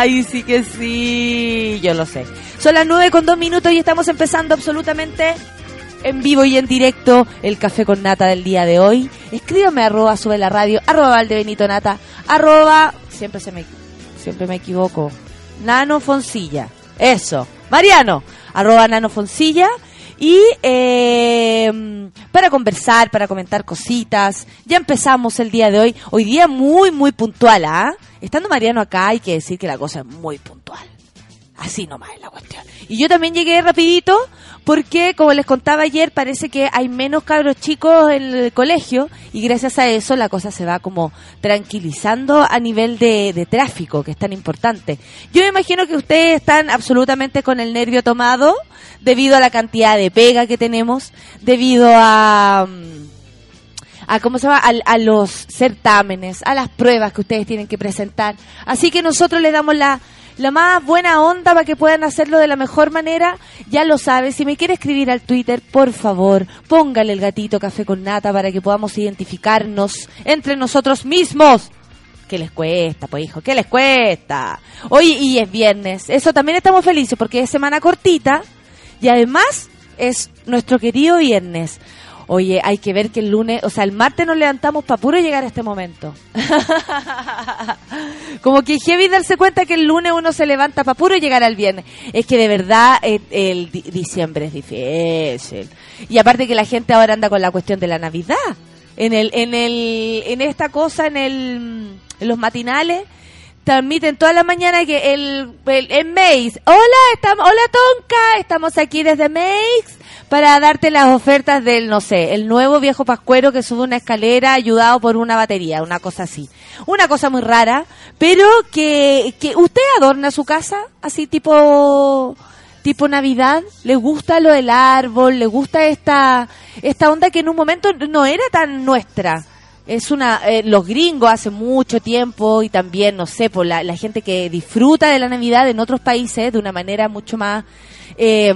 Ay, sí que sí, yo lo sé. Son las nueve con dos minutos y estamos empezando absolutamente en vivo y en directo el café con nata del día de hoy. Escríbame arroba sube la radio, arroba valdebenito nata, arroba, siempre se me, siempre me equivoco, nano foncilla. Eso, Mariano, arroba nano foncilla. Y eh, para conversar, para comentar cositas, ya empezamos el día de hoy. Hoy día muy, muy puntual, ¿ah? Estando Mariano acá hay que decir que la cosa es muy puntual. Así nomás es la cuestión. Y yo también llegué rapidito porque, como les contaba ayer, parece que hay menos cabros chicos en el colegio y gracias a eso la cosa se va como tranquilizando a nivel de, de tráfico, que es tan importante. Yo me imagino que ustedes están absolutamente con el nervio tomado debido a la cantidad de pega que tenemos, debido a... mm, a cómo se llama a, a los certámenes, a las pruebas que ustedes tienen que presentar. Así que nosotros les damos la la más buena onda para que puedan hacerlo de la mejor manera. Ya lo sabes, si me quiere escribir al Twitter, por favor, póngale el gatito café con nata para que podamos identificarnos entre nosotros mismos. ¿Qué les cuesta, pues hijo? ¿Qué les cuesta? Hoy y es viernes. Eso también estamos felices porque es semana cortita y además es nuestro querido viernes. Oye, hay que ver que el lunes, o sea, el martes nos levantamos para puro llegar a este momento. Como que heavy darse cuenta que el lunes uno se levanta para puro llegar al viernes. Es que de verdad el, di- diciembre es difícil. Y aparte que la gente ahora anda con la cuestión de la Navidad. En el, en el, en esta cosa, en el, en los matinales, transmiten toda la mañana que el, el, en Maze, hola, estamos, hola Tonka, estamos aquí desde Maze para darte las ofertas del, no sé, el nuevo viejo pascuero que sube una escalera ayudado por una batería, una cosa así. Una cosa muy rara, pero que, que usted adorna su casa así tipo, tipo Navidad, le gusta lo del árbol, le gusta esta, esta onda que en un momento no era tan nuestra. Es una, eh, los gringos hace mucho tiempo y también, no sé, por la, la gente que disfruta de la Navidad en otros países de una manera mucho más eh,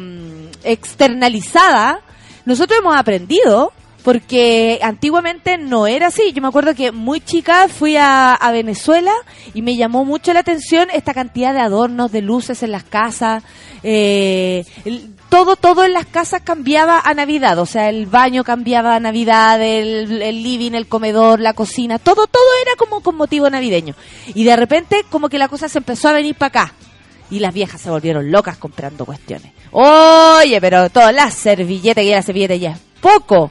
externalizada, nosotros hemos aprendido porque antiguamente no era así. Yo me acuerdo que muy chica fui a, a Venezuela y me llamó mucho la atención esta cantidad de adornos, de luces en las casas. eh, todo, todo en las casas cambiaba a Navidad. O sea, el baño cambiaba a Navidad, el, el living, el comedor, la cocina. Todo, todo era como con motivo navideño. Y de repente como que la cosa se empezó a venir para acá. Y las viejas se volvieron locas comprando cuestiones. Oye, pero todas las servilletas y la servilleta ya es poco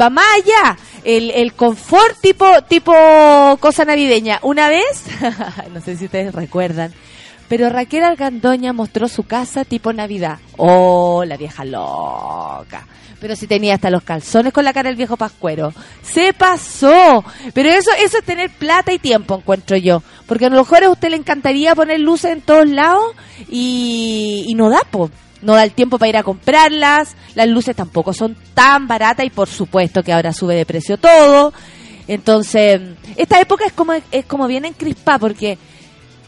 va allá. El, el confort tipo, tipo cosa navideña. Una vez, no sé si ustedes recuerdan, pero Raquel Argandoña mostró su casa tipo Navidad. Oh, la vieja loca. Pero si tenía hasta los calzones con la cara del viejo pascuero. Se pasó. Pero eso, eso es tener plata y tiempo, encuentro yo. Porque a lo mejor a usted le encantaría poner luces en todos lados y, y no da, po. No da el tiempo para ir a comprarlas. Las luces tampoco son tan baratas y por supuesto que ahora sube de precio todo. Entonces, esta época es como, es como bien encrispada porque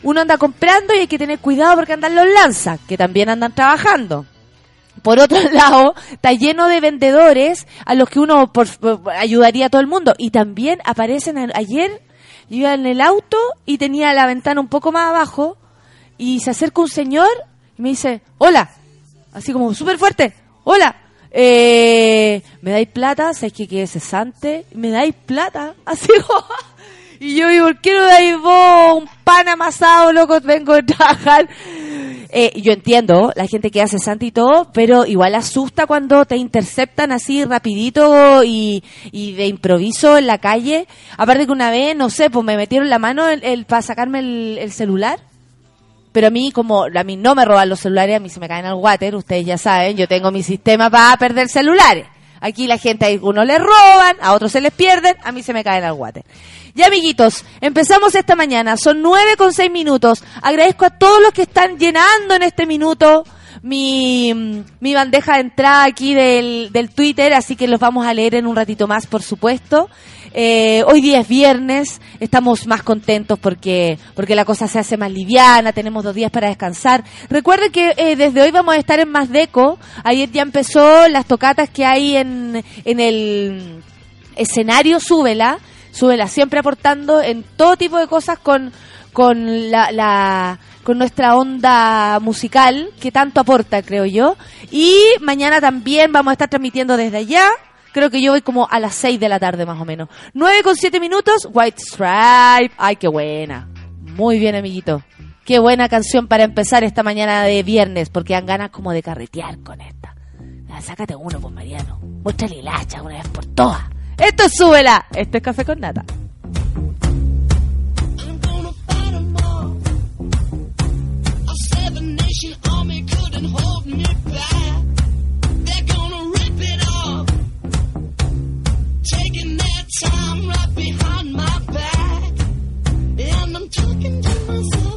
uno anda comprando y hay que tener cuidado porque andan los lanzas, que también andan trabajando. Por otro lado, está lleno de vendedores a los que uno por- ayudaría a todo el mundo. Y también aparecen, en- ayer yo iba en el auto y tenía la ventana un poco más abajo y se acerca un señor y me dice, hola, así como súper fuerte, hola, eh, ¿me dais plata? ¿Sabes que quede cesante? ¿Me dais plata? Así. Y yo, ¿y por qué no dais vos un pan amasado, loco? Vengo a trabajar. Eh, yo entiendo, la gente que hace cesante y todo, pero igual asusta cuando te interceptan así rapidito y, y de improviso en la calle. Aparte que una vez, no sé, pues me metieron la mano el, el- para sacarme el, el celular. Pero a mí, como a mí no me roban los celulares, a mí se me caen al water, ustedes ya saben, yo tengo mi sistema para perder celulares. Aquí la gente, a algunos les roban, a otros se les pierden, a mí se me caen al water. Ya, amiguitos, empezamos esta mañana, son nueve con seis minutos. Agradezco a todos los que están llenando en este minuto mi, mi bandeja de entrada aquí del, del Twitter, así que los vamos a leer en un ratito más, por supuesto. Eh, hoy día es viernes, estamos más contentos porque, porque la cosa se hace más liviana, tenemos dos días para descansar. Recuerden que eh, desde hoy vamos a estar en Más Deco, ayer ya empezó las tocatas que hay en, en el escenario Súbela, Súbela siempre aportando en todo tipo de cosas con con la, la con nuestra onda musical que tanto aporta, creo yo. Y mañana también vamos a estar transmitiendo desde allá. Creo que yo voy como a las 6 de la tarde más o menos. 9 con 7 minutos, White Stripe. Ay, qué buena. Muy bien, amiguito. Qué buena canción para empezar esta mañana de viernes, porque dan ganas como de carretear con esta. Sácate uno, pues Mariano. Muéstrale el hacha una vez por todas. Esto es Súbela. Esto es Café con Nata. Time right behind my back. And I'm talking to myself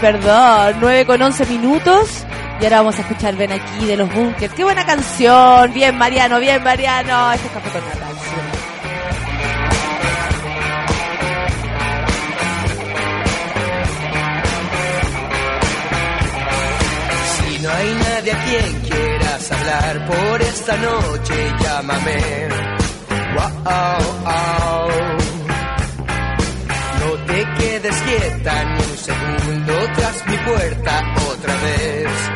perdón. 9 con 11 minutos. Y ahora vamos a escuchar Ven aquí de los Bunkers. Qué buena canción. Bien, Mariano, bien, Mariano. Este es Café con Nata. sí. Si no hay nadie a quien quieras hablar por esta noche, llámame. Wow, wow. No te quedes quieta ni un segundo puerta otra vez.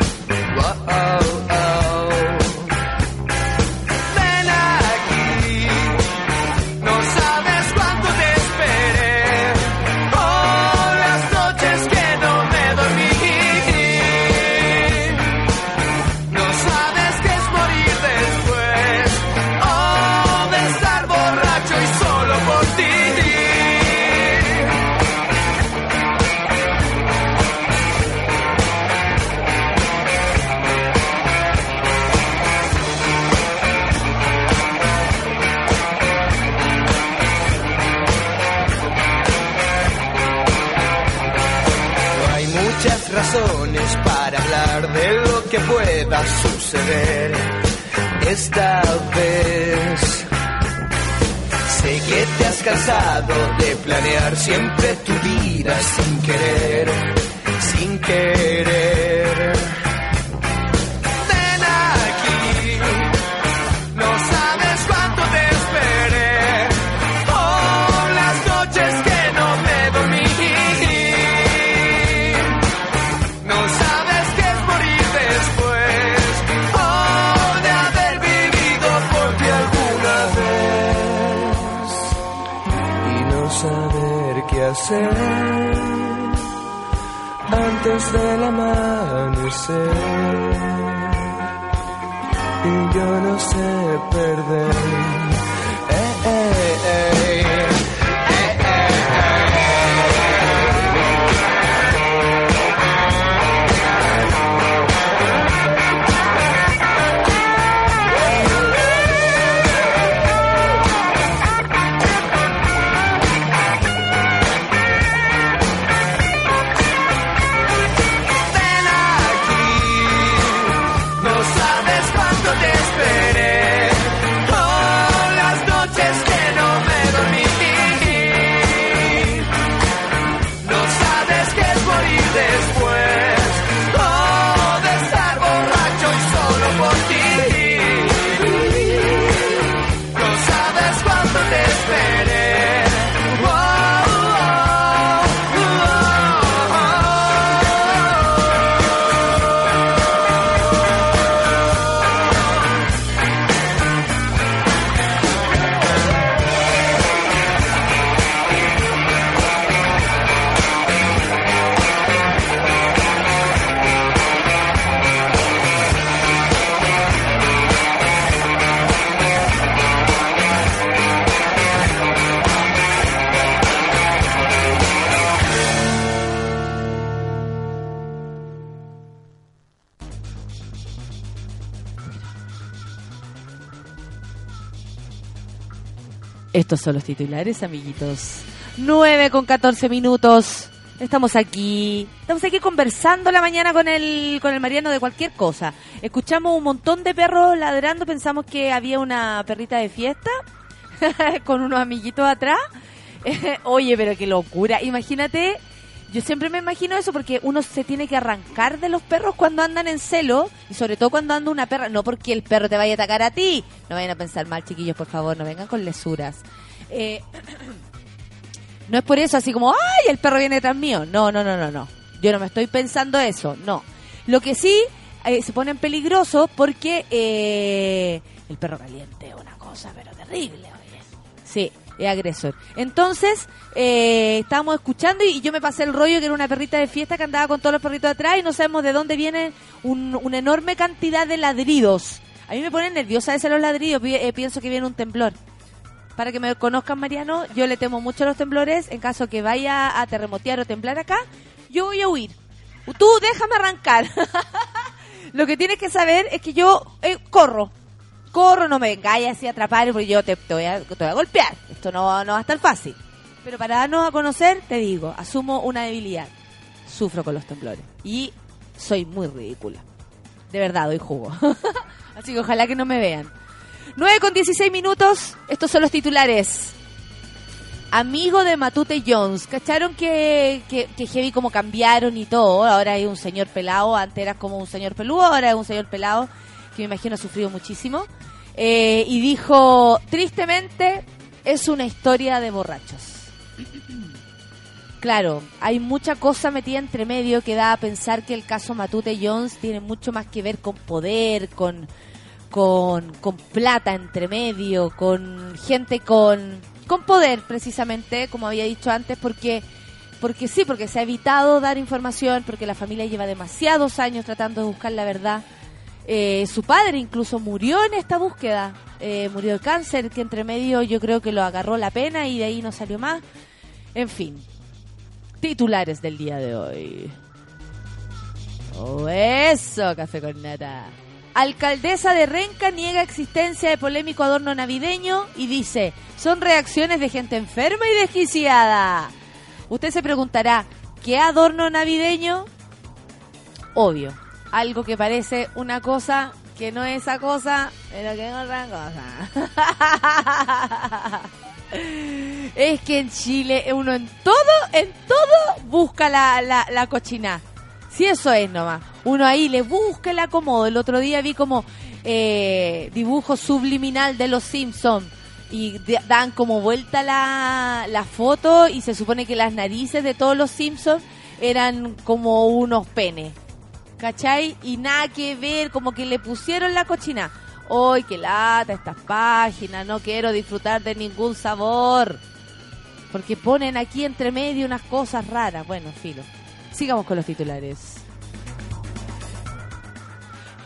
Esta vez. Sé que te has cansado de planear siempre tu vida sin querer, sin querer. Del amanecer. Y yo no sé perder. Estos son los titulares, amiguitos. 9 con 14 minutos. Estamos aquí. Estamos aquí conversando la mañana con el, con el Mariano de cualquier cosa. Escuchamos un montón de perros ladrando. Pensamos que había una perrita de fiesta con unos amiguitos atrás. Oye, pero qué locura. Imagínate, yo siempre me imagino eso porque uno se tiene que arrancar de los perros cuando andan en celo y sobre todo cuando anda una perra. No porque el perro te vaya a atacar a ti. No vayan a pensar mal, chiquillos, por favor. No vengan con lesuras. Eh, no es por eso así como, ¡ay, el perro viene detrás mío! No, no, no, no, no. Yo no me estoy pensando eso, no. Lo que sí eh, se ponen peligrosos porque eh, el perro caliente es una cosa, pero terrible, oye. Sí, es agresor. Entonces, eh, estábamos escuchando y yo me pasé el rollo que era una perrita de fiesta que andaba con todos los perritos atrás y no sabemos de dónde viene un- una enorme cantidad de ladridos. A mí me ponen nerviosa ese los ladridos, eh, pienso que viene un temblor. Para que me conozcan, Mariano, yo le temo mucho a los temblores. En caso que vaya a terremotear o temblar acá, yo voy a huir. Tú déjame arrancar. Lo que tienes que saber es que yo eh, corro. Corro, no me vengáis así a atrapar porque yo te, voy a golpear. Esto no, no va a estar fácil. Pero para darnos a conocer, te digo, asumo una debilidad. Sufro con los temblores. Y soy muy ridícula. De verdad, doy jugo. así que ojalá que no me vean. 9 con 16 minutos. Estos son los titulares. Amigo de Matute Jones. ¿Cacharon que, que, que heavy como cambiaron y todo? Ahora hay un señor pelado. Antes era como un señor peludo. Ahora es un señor pelado que me imagino ha sufrido muchísimo. Eh, y dijo, tristemente, es una historia de borrachos. Claro, hay mucha cosa metida entre medio que da a pensar que el caso Matute Jones tiene mucho más que ver con poder, con, con, con plata entre medio, con gente con, con poder precisamente, como había dicho antes, porque, porque sí, porque se ha evitado dar información, porque la familia lleva demasiados años tratando de buscar la verdad. Eh, su padre incluso murió en esta búsqueda, eh, murió de cáncer, que entre medio yo creo que lo agarró la pena y de ahí no salió más. En fin, titulares del día de hoy. Oh, eso, café con nata. Alcaldesa de Renca niega existencia de polémico adorno navideño y dice, son reacciones de gente enferma y desquiciada. Usted se preguntará, ¿qué adorno navideño? obvio. Algo que parece una cosa que no es esa cosa, pero que es otra cosa. es que en Chile uno en todo, en todo busca la, la, la cochina. Si eso es nomás. Uno ahí le busca el acomodo. El otro día vi como eh, dibujo subliminal de los Simpsons y dan como vuelta la, la foto y se supone que las narices de todos los Simpsons eran como unos penes. ¿Cachai? Y nada que ver, como que le pusieron la cochina. ¡Ay, qué lata estas páginas! No quiero disfrutar de ningún sabor. Porque ponen aquí entre medio unas cosas raras. Bueno, filo. Sigamos con los titulares.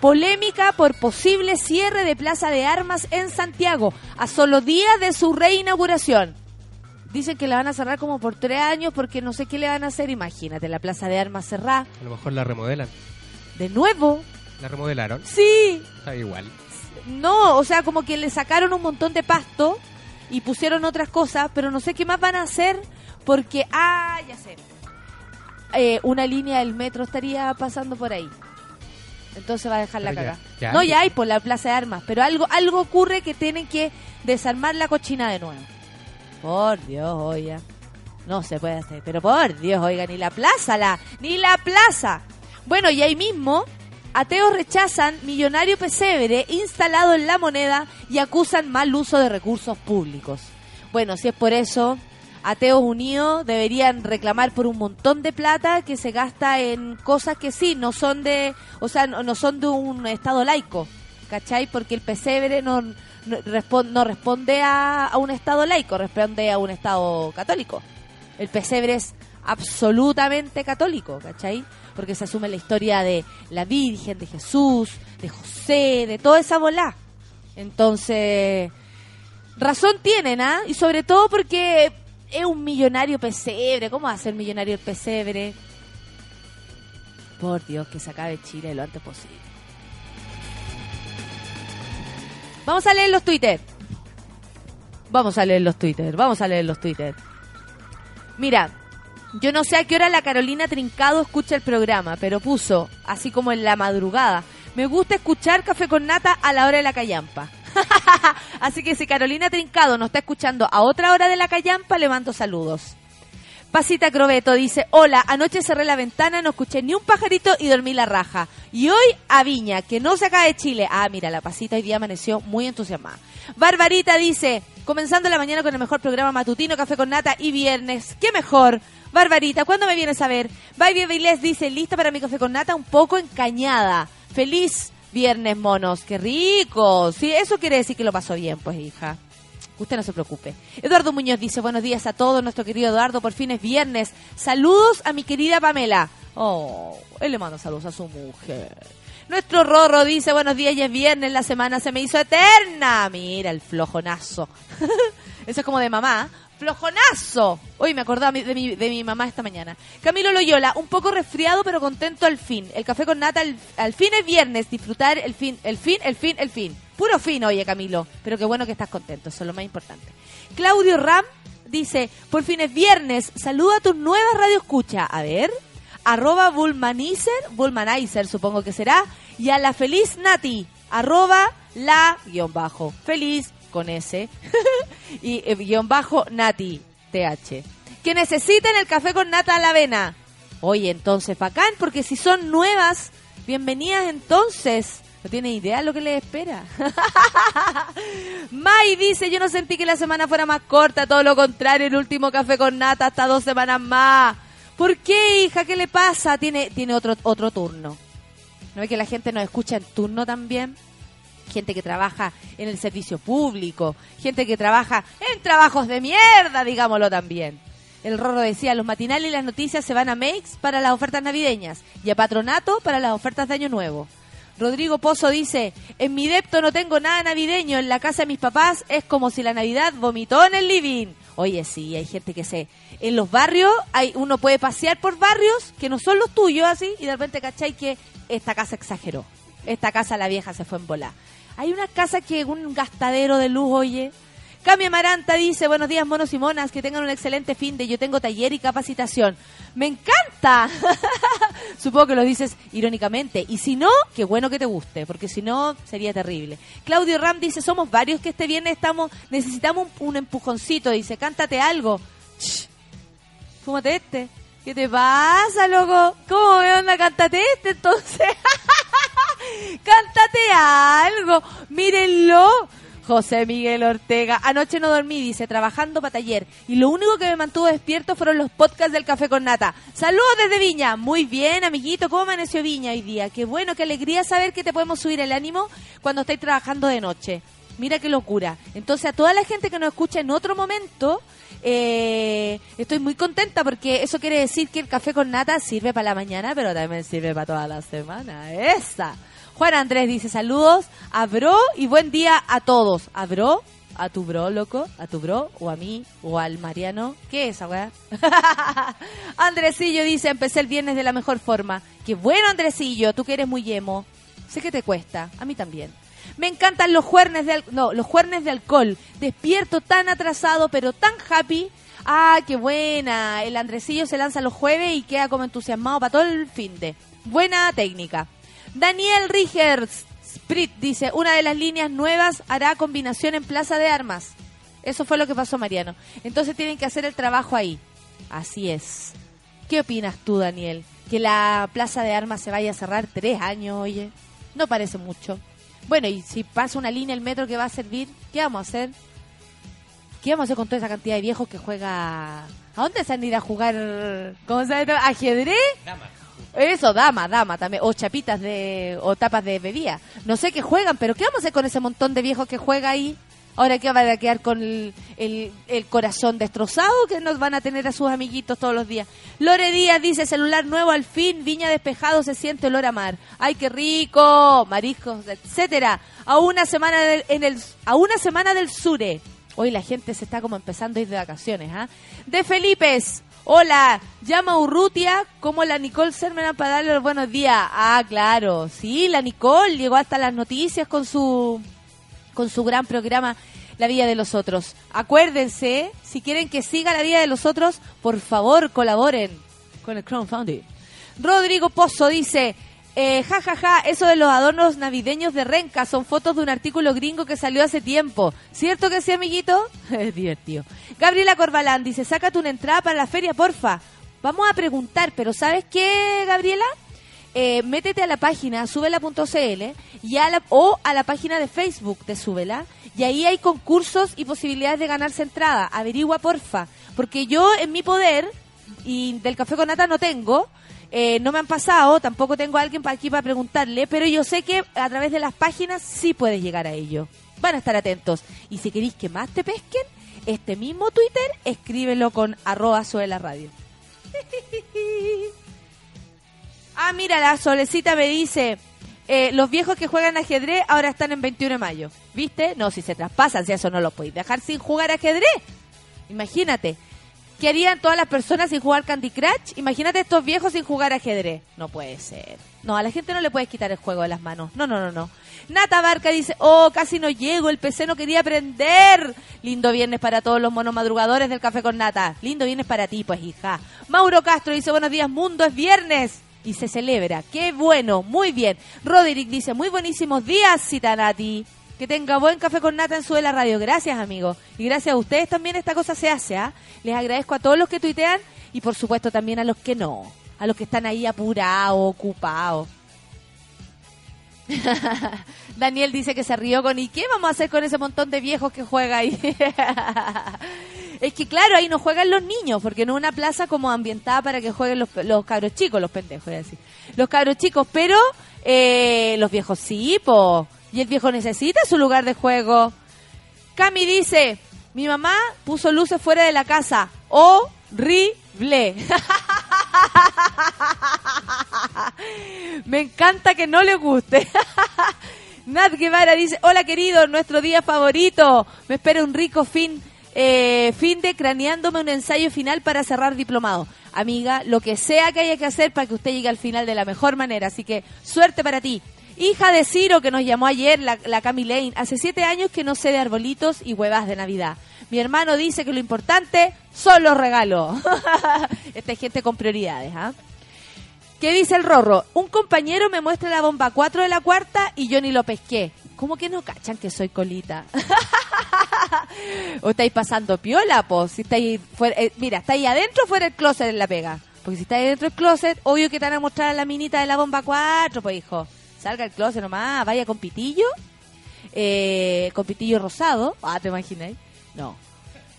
Polémica por posible cierre de Plaza de Armas en Santiago, a solo días de su reinauguración. Dicen que la van a cerrar como por tres años porque no sé qué le van a hacer. Imagínate, la Plaza de Armas cerrada. A lo mejor la remodelan. De nuevo. La remodelaron. Sí. Está igual. No, o sea, como que le sacaron un montón de pasto y pusieron otras cosas, pero no sé qué más van a hacer porque, ah, ya sé. Eh, una línea del metro estaría pasando por ahí. Entonces va a dejar la Pero ya- caga. ya no, ya hay por la Plaza de Armas, pero algo algo ocurre que tienen que desarmar la cochina de nuevo. Por Dios, oiga. No se puede hacer, pero por Dios, oiga, ni la plaza, la, ni la plaza. Bueno, y ahí mismo, ateos rechazan millonario pesebre instalado en la moneda y acusan mal uso de recursos públicos. Bueno, si es por eso, Ateos Unidos deberían reclamar por un montón de plata que se gasta en cosas que sí, no son de, o sea, no, no son de un estado laico, ¿cachai? Porque el pesebre no, no, no responde a, a un estado laico, responde a un estado católico. El pesebre es absolutamente católico, ¿cachai? Porque se asume la historia de la Virgen, de Jesús, de José, de toda esa bola. Entonces, razón tienen, ¿ah? Y sobre todo porque es un millonario pesebre. ¿Cómo va a ser millonario el pesebre? Por Dios, que se acabe Chile lo antes posible. Vamos a leer los Twitter. Vamos a leer los Twitter. Vamos a leer los Twitter. Mira, yo no sé a qué hora la Carolina Trincado escucha el programa, pero puso, así como en la madrugada, me gusta escuchar Café con Nata a la hora de la callampa. así que si Carolina Trincado nos está escuchando a otra hora de la callampa, le mando saludos. Pasita Crobeto dice, hola, anoche cerré la ventana, no escuché ni un pajarito y dormí la raja. Y hoy a Viña, que no se acaba de Chile. Ah, mira, la Pasita hoy día amaneció muy entusiasmada. Barbarita dice, comenzando la mañana con el mejor programa matutino, café con nata y viernes. ¿Qué mejor? Barbarita, ¿cuándo me vienes a ver? Baby Vilés dice, lista para mi café con nata, un poco encañada. Feliz viernes, monos. ¡Qué rico! Sí, eso quiere decir que lo pasó bien, pues, hija. Usted no se preocupe. Eduardo Muñoz dice, buenos días a todos, nuestro querido Eduardo, por fin es viernes. Saludos a mi querida Pamela. Oh, él le manda saludos a su mujer. Nuestro Rorro dice, buenos días, ya es viernes, la semana se me hizo eterna. Mira, el flojonazo. Eso es como de mamá. ¡Flojonazo! Hoy me acordaba de mi, de mi mamá esta mañana. Camilo Loyola, un poco resfriado pero contento al fin. El café con nata al, al fin es viernes. Disfrutar el fin, el fin, el fin, el fin. Puro fin, oye Camilo. Pero qué bueno que estás contento, eso es lo más importante. Claudio Ram dice, por fin es viernes. Saluda a tus nuevas radio escucha. A ver. Arroba Bullmanizer, Bullmanizer supongo que será. Y a la feliz Nati. Arroba la guion bajo. Feliz con S. y eh, guion bajo Nati, TH. Que necesiten el café con nata a la avena. Oye, entonces, bacán, porque si son nuevas, bienvenidas entonces. No tiene idea lo que les espera. Mai dice, yo no sentí que la semana fuera más corta, todo lo contrario, el último café con nata hasta dos semanas más. ¿Por qué, hija? ¿Qué le pasa? Tiene, tiene otro, otro turno. ¿No ve que la gente nos escucha en turno también? Gente que trabaja en el servicio público, gente que trabaja en trabajos de mierda, digámoslo también. El Rorro decía, los matinales y las noticias se van a Makes para las ofertas navideñas y a Patronato para las ofertas de Año Nuevo. Rodrigo Pozo dice, en mi depto no tengo nada navideño, en la casa de mis papás es como si la Navidad vomitó en el living. Oye, sí, hay gente que se... En los barrios, hay, uno puede pasear por barrios que no son los tuyos así y de repente cachai que esta casa exageró. Esta casa la vieja se fue en bola. Hay una casa que un gastadero de luz, oye. Cami Amaranta dice, buenos días monos y monas, que tengan un excelente fin de yo tengo taller y capacitación. Me encanta, Supongo que lo dices irónicamente. Y si no, qué bueno que te guste, porque si no, sería terrible. Claudio Ram dice, somos varios que este viernes estamos, necesitamos un, empujoncito. Dice, cántate algo. Ch, fúmate este. ¿Qué te pasa, loco? ¿Cómo me onda? Cántate este, entonces. Cántate algo. Mírenlo. José Miguel Ortega. Anoche no dormí, dice, trabajando para taller. Y lo único que me mantuvo despierto fueron los podcasts del Café con Nata. Saludos desde Viña. Muy bien, amiguito. ¿Cómo amaneció Viña hoy día? Qué bueno, qué alegría saber que te podemos subir el ánimo cuando estáis trabajando de noche. Mira qué locura. Entonces, a toda la gente que nos escucha en otro momento, eh, estoy muy contenta porque eso quiere decir que el café con nata sirve para la mañana, pero también sirve para toda la semana. Esa. Juan Andrés dice saludos a Bro y buen día a todos. ¿A Bro? ¿A tu bro, loco? ¿A tu bro? ¿O a mí? ¿O al Mariano? ¿Qué es esa weá? Andresillo dice, empecé el viernes de la mejor forma. Qué bueno, Andresillo, tú que eres muy yemo. Sé que te cuesta, a mí también. Me encantan los juernes de no, los de alcohol. Despierto tan atrasado, pero tan happy. Ah, qué buena. El Andresillo se lanza los jueves y queda como entusiasmado para todo el fin de. Buena técnica. Daniel Rigers Sprit dice, una de las líneas nuevas hará combinación en Plaza de Armas. Eso fue lo que pasó, Mariano. Entonces tienen que hacer el trabajo ahí. Así es. ¿Qué opinas tú, Daniel? Que la Plaza de Armas se vaya a cerrar tres años, oye. No parece mucho. Bueno, y si pasa una línea el metro que va a servir, ¿qué vamos a hacer? ¿Qué vamos a hacer con toda esa cantidad de viejos que juega... ¿A dónde se han ido a jugar? ¿Cómo se llama? ¿Ajedrez? Eso, dama, dama también. O chapitas de... o tapas de bebida. No sé qué juegan, pero ¿qué vamos a hacer con ese montón de viejos que juega ahí? Ahora que van a quedar con el, el- corazón destrozado que nos van a tener a sus amiguitos todos los días. Lore Díaz dice, celular nuevo al fin, viña despejado, se siente olor a mar. ¡Ay, qué rico! Mariscos, etcétera. A una semana del, en el, a una semana del Sure. Hoy la gente se está como empezando a ir de vacaciones, ¿ah? De Felipes. Hola, llama Urrutia como la Nicole Sermena para darle los buenos días. Ah, claro, sí, la Nicole llegó hasta las noticias con su con su gran programa La Vida de los Otros. Acuérdense, si quieren que siga La Vida de los Otros, por favor colaboren con el crowdfunding. Rodrigo Pozo dice, eh, ja, ja, ja, eso de los adornos navideños de Renca son fotos de un artículo gringo que salió hace tiempo. ¿Cierto que sí, amiguito? Es divertido. Gabriela Corbalán dice, sácate una entrada para la feria, porfa. Vamos a preguntar, pero ¿sabes qué, Gabriela? eh, métete a la página subela.cl y a la, o a la página de Facebook de Súbela y ahí hay concursos y posibilidades de ganarse entrada. Averigua, porfa. Porque yo en mi poder y del café con nata no tengo, eh, no me han pasado, tampoco tengo a alguien para aquí para preguntarle, pero yo sé que a través de las páginas sí puedes llegar a ello. Van a estar atentos. Y si queréis que más te pesquen, este mismo Twitter, escríbelo con arroba Suela radio. Ah, mira, la solecita me dice, eh, los viejos que juegan ajedrez ahora están en 21 de mayo. ¿Viste? No, si se traspasan, si eso no lo podéis dejar sin jugar ajedrez. Imagínate. ¿Qué harían todas las personas sin jugar Candy Crush? Imagínate estos viejos sin jugar ajedrez. No puede ser. No, a la gente no le puedes quitar el juego de las manos. No, no, no, no. Nata Barca dice, oh, casi no llego, el PC no quería prender. Lindo viernes para todos los monomadrugadores del Café con Nata. Lindo viernes para ti, pues, hija. Mauro Castro dice, buenos días, mundo, es viernes. Y se celebra. Qué bueno, muy bien. Roderick dice, muy buenísimos días, Citanati. Que tenga buen café con nata en su de la radio. Gracias, amigo. Y gracias a ustedes también esta cosa se hace, ¿ah? Les agradezco a todos los que tuitean y por supuesto también a los que no. A los que están ahí apurados, ocupados. Daniel dice que se rió con ¿y qué vamos a hacer con ese montón de viejos que juega ahí? es que claro, ahí no juegan los niños, porque no es una plaza como ambientada para que jueguen los, los cabros chicos, los pendejos, voy a decir. Los cabros chicos, pero eh, los viejos sí, po. Y el viejo necesita su lugar de juego. Cami dice, mi mamá puso luces fuera de la casa. Horrible. Me encanta que no le guste. Nat Guevara dice, hola querido, nuestro día favorito. Me espera un rico fin, eh, fin de craneándome un ensayo final para cerrar diplomado. Amiga, lo que sea que haya que hacer para que usted llegue al final de la mejor manera. Así que suerte para ti. Hija de Ciro, que nos llamó ayer, la, la Cami Lane, hace siete años que no sé de arbolitos y huevas de Navidad. Mi hermano dice que lo importante son los regalos. Esta es gente con prioridades, ¿ah? ¿Qué dice el Rorro? Un compañero me muestra la bomba 4 de la cuarta y yo ni lo pesqué. ¿Cómo que no cachan que soy colita? ¿O estáis pasando piola, po? Si estáis fuera, eh, mira, ¿estáis adentro o fuera del closet en la pega? Porque si estáis dentro del closet, obvio que te van a mostrar a la minita de la bomba 4, pues hijo. Salga el closet nomás, vaya con pitillo, eh, con pitillo rosado. Ah, ¿te imagináis? No.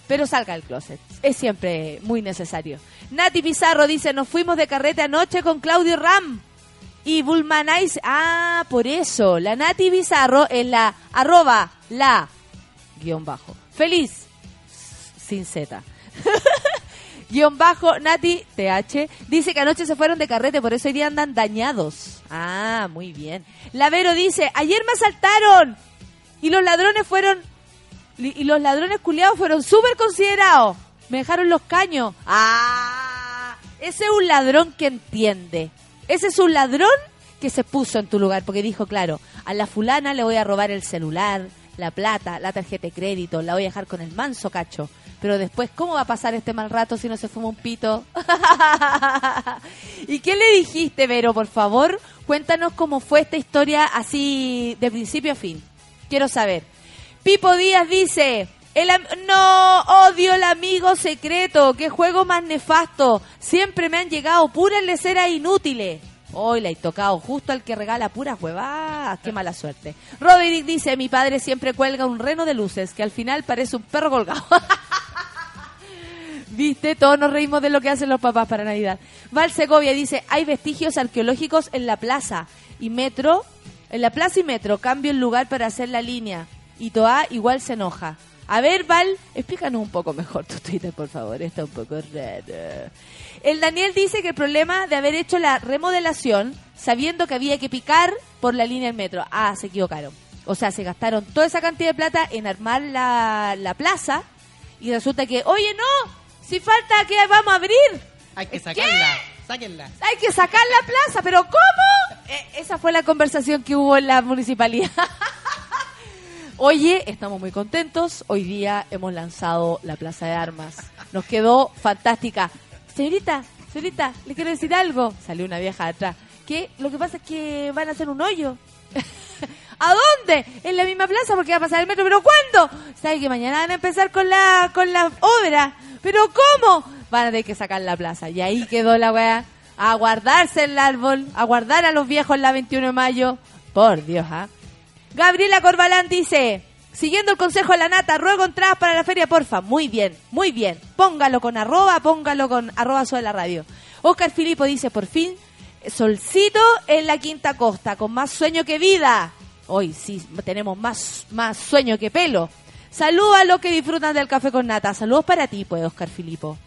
Pero salga del closet. Es siempre muy necesario. Nati Pizarro dice, nos fuimos de carrete anoche con Claudio Ram. Y Bulmanize, ah, por eso, la Nati Bizarro en la arroba la guion bajo. Feliz, sin Z. guion bajo, Nati TH, dice que anoche se fueron de carrete, por eso hoy día andan dañados. Ah, muy bien. Lavero dice, ayer me asaltaron y los ladrones fueron, y los ladrones culiados fueron súper considerados. Me dejaron los caños. Ah, ese es un ladrón que entiende. Ese es un ladrón que se puso en tu lugar, porque dijo, claro, a la fulana le voy a robar el celular, la plata, la tarjeta de crédito, la voy a dejar con el manso cacho. Pero después, ¿cómo va a pasar este mal rato si no se fuma un pito? ¿Y qué le dijiste, Vero, por favor? Cuéntanos cómo fue esta historia así de principio a fin. Quiero saber. Pipo Díaz dice, el no, odio el amigo secreto, qué juego más nefasto. Siempre me han llegado puras leceras inútiles. Hoy la he tocado justo al que regala puras huevadas. Qué mala suerte. Roderick dice, mi padre siempre cuelga un reno de luces que al final parece un perro colgado. ¿Viste? Todos nos reímos de lo que hacen los papás para Navidad. Val Segovia dice, hay vestigios arqueológicos en la plaza y metro, en la plaza y metro, cambio el lugar para hacer la línea. Y Toa igual se enoja. A ver, Val, explícanos un poco mejor tu Twitter, por favor. Está un poco raro. El Daniel dice que el problema de haber hecho la remodelación sabiendo que había que picar por la línea del metro. Ah, se equivocaron. O sea, se gastaron toda esa cantidad de plata en armar la, la plaza y resulta que, oye, no, si falta que vamos a abrir. Hay que ¿Qué? sacarla. Sáquenla. Hay que sacar la plaza, pero ¿cómo? Eh, esa fue la conversación que hubo en la municipalidad. Oye, estamos muy contentos. Hoy día hemos lanzado la Plaza de Armas. Nos quedó fantástica. Señorita, señorita, le quiero decir algo. Salió una vieja de atrás. Que lo que pasa es que van a hacer un hoyo. ¿A dónde? En la misma plaza porque va a pasar el metro. ¿Pero cuándo? ¿Sabe que mañana van a empezar con la, con la obra? ¿Pero cómo? Van a tener que sacar la plaza. Y ahí quedó la weá. A guardarse el árbol. A guardar a los viejos la 21 de mayo. Por Dios, ¿ah? Gabriela Corbalán dice, siguiendo el consejo de la nata, ruego entradas para la feria, porfa. Muy bien, muy bien. Póngalo con arroba, póngalo con arroba de la radio. Oscar Filipo dice, por fin, solcito en la quinta costa, con más sueño que vida. Hoy sí, tenemos más, más sueño que pelo. Saludos a los que disfrutan del café con nata. Saludos para ti, pues, Oscar Filipo.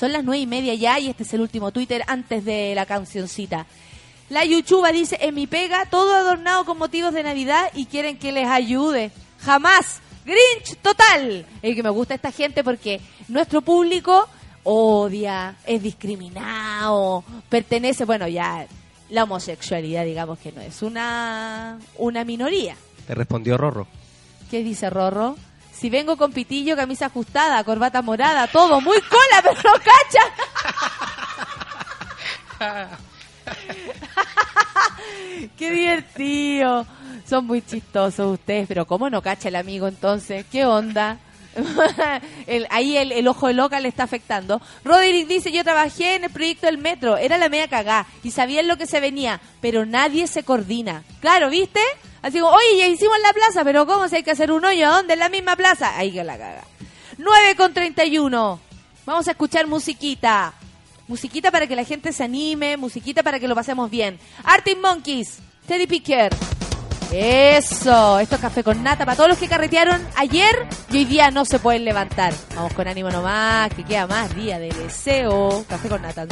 Son las nueve y media ya y este es el último Twitter antes de la cancioncita. La Yuchuba dice, en mi pega, todo adornado con motivos de Navidad y quieren que les ayude. Jamás. Grinch total. El que me gusta esta gente porque nuestro público odia, es discriminado, pertenece, bueno, ya la homosexualidad digamos que no es una, una minoría. Te respondió Rorro. ¿Qué dice Rorro? Si vengo con pitillo, camisa ajustada, corbata morada, todo muy cola, pero no cacha. Qué divertido. Son muy chistosos ustedes, pero ¿cómo no cacha el amigo entonces? ¿Qué onda? Ahí el, ojo de loca le está afectando. Roderick dice, yo trabajé en el proyecto del metro, era la media cagá y sabían lo que se venía, pero nadie se coordina. Claro, ¿viste? Así como, oye, ya hicimos la plaza, pero ¿cómo si hay que hacer un hoyo? ¿A dónde? En la misma plaza. Ahí que la caga. 9 con 31. Vamos a escuchar musiquita. Musiquita para que la gente se anime, musiquita para que lo pasemos bien. Arctic Monkeys, Teddy Picker. Eso, esto es café con nata para todos los que carretearon ayer y hoy día no se pueden levantar. Vamos con ánimo nomás, que queda más día de deseo. Café con nata en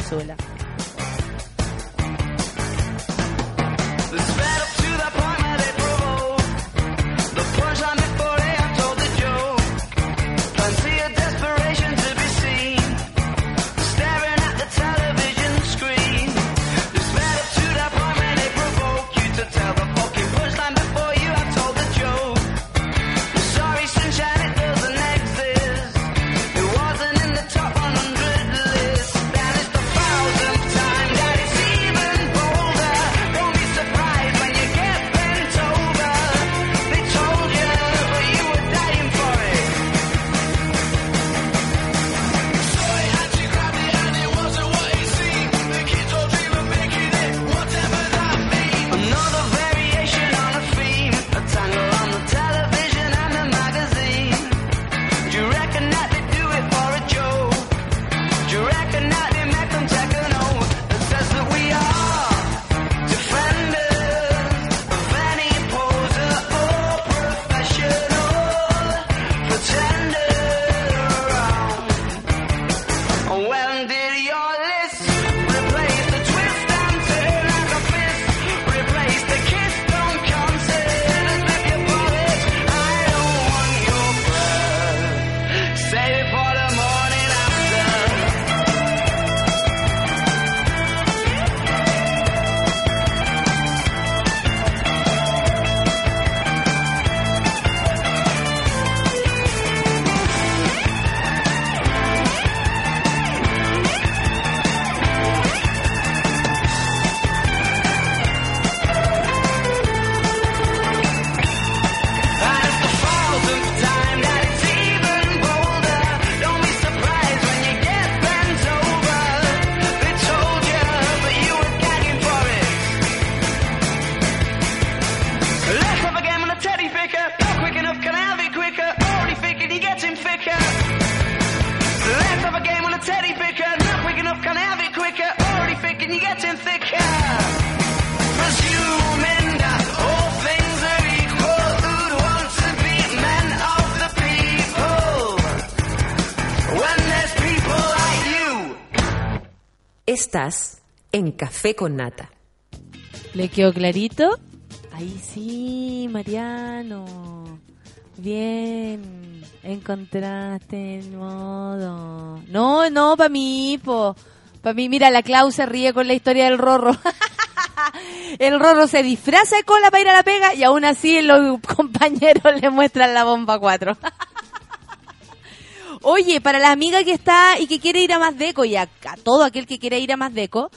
Estás en Café con Nata. ¿Le quedó clarito? Ahí sí, Mariano. Bien. Encontraste el modo. No, no, para mí, po. Para mí, mira, la Clau se ríe con la historia del Rorro. el Rorro se disfraza de cola para ir a la pega y aún así los compañeros le muestran la bomba 4. Oye, para la amiga que está y que quiere ir a más deco y a, todo aquel que quiere ir a más deco,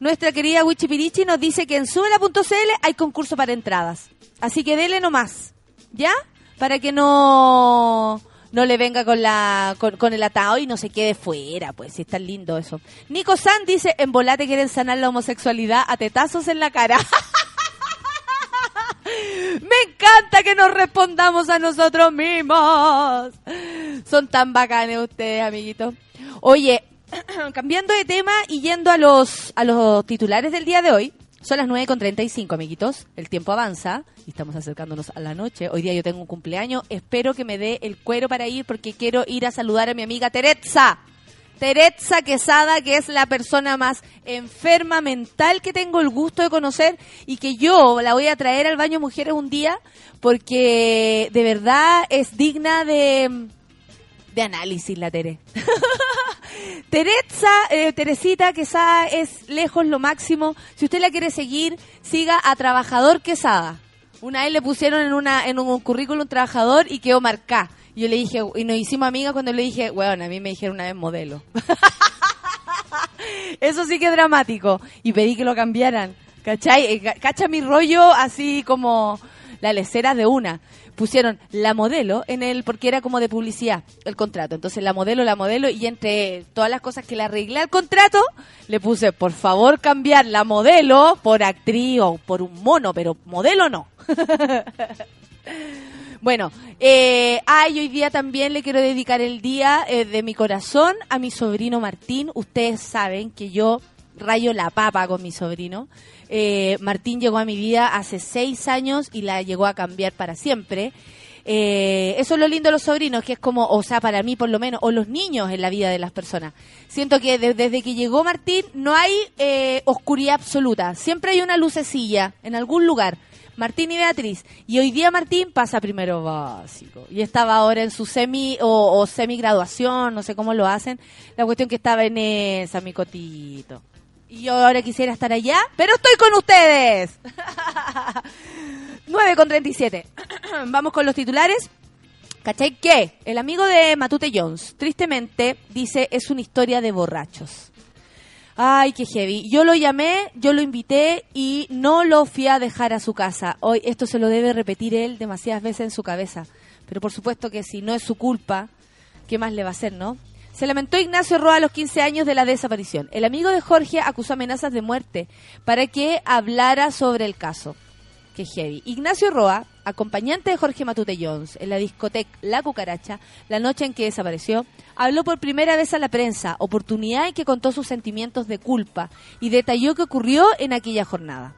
nuestra querida Wichipirichi nos dice que en subela.cl hay concurso para entradas. Así que dele nomás, ¿ya? Para que no no le venga con la con, el atado y no se quede fuera, pues, si es lindo eso. Nico San dice, en volate quieren sanar la homosexualidad a tetazos en la cara. Me encanta que nos respondamos a nosotros mismos. Son tan bacanes ustedes, amiguitos. Oye, cambiando de tema y yendo a los, a los titulares del día de hoy. Son las 9.35, amiguitos. El tiempo avanza y estamos acercándonos a la noche. Hoy día yo tengo un cumpleaños. Espero que me dé el cuero para ir porque quiero ir a saludar a mi amiga Teresa. Teresa Quesada, que es la persona más enferma mental que tengo el gusto de conocer y que yo la voy a traer al baño mujeres un día porque de verdad es digna de, de análisis la Tere. Teresa, eh, Teresita Quesada es lejos lo máximo. Si usted la quiere seguir, siga a Trabajador Quesada. Una vez le pusieron en una en un currículum trabajador y quedó marcada. Y yo le dije, y nos hicimos amigas cuando le dije, bueno, a mí me dijeron una vez modelo. Eso sí que es dramático. Y pedí que lo cambiaran. ¿Cachai? Eh, ca- Cacha mi rollo así como la lecera de una. Pusieron la modelo en el, porque era como de publicidad el contrato. Entonces la modelo, la modelo, y entre todas las cosas que le arreglé al contrato, le puse, por favor, cambiar la modelo por actriz o por un mono, pero modelo no. Bueno, eh, ay, hoy día también le quiero dedicar el día eh, de mi corazón a mi sobrino Martín. Ustedes saben que yo rayo la papa con mi sobrino. Eh, Martín llegó a mi vida hace seis años y la llegó a cambiar para siempre. Eh, eso es lo lindo de los sobrinos, que es como, o sea, para mí por lo menos, o los niños en la vida de las personas. Siento que de- desde que llegó Martín no hay eh, oscuridad absoluta, siempre hay una lucecilla en algún lugar. Martín y Beatriz. Y hoy día Martín pasa primero básico. Y estaba ahora en su semi o, semi graduación, no sé cómo lo hacen. La cuestión que estaba en esa, mi cotito. Y yo ahora quisiera estar allá, pero estoy con ustedes. 9 con 37. Vamos con los titulares. ¿Cachai que? El amigo de Matute Jones, tristemente, dice es una historia de borrachos. Ay, qué heavy. Yo lo llamé, yo lo invité y no lo fui a dejar a su casa. Hoy esto se lo debe repetir él demasiadas veces en su cabeza. Pero por supuesto que si no es su culpa, ¿qué más le va a hacer, no? Se lamentó Ignacio Roa a los 15 años de la desaparición. El amigo de Jorge acusó amenazas de muerte para que hablara sobre el caso. Qué heavy. Ignacio Roa, acompañante de Jorge Matute Jones en la discoteca La Cucaracha, la noche en que desapareció, habló por primera vez a la prensa, oportunidad en que contó sus sentimientos de culpa y detalló qué ocurrió en aquella jornada.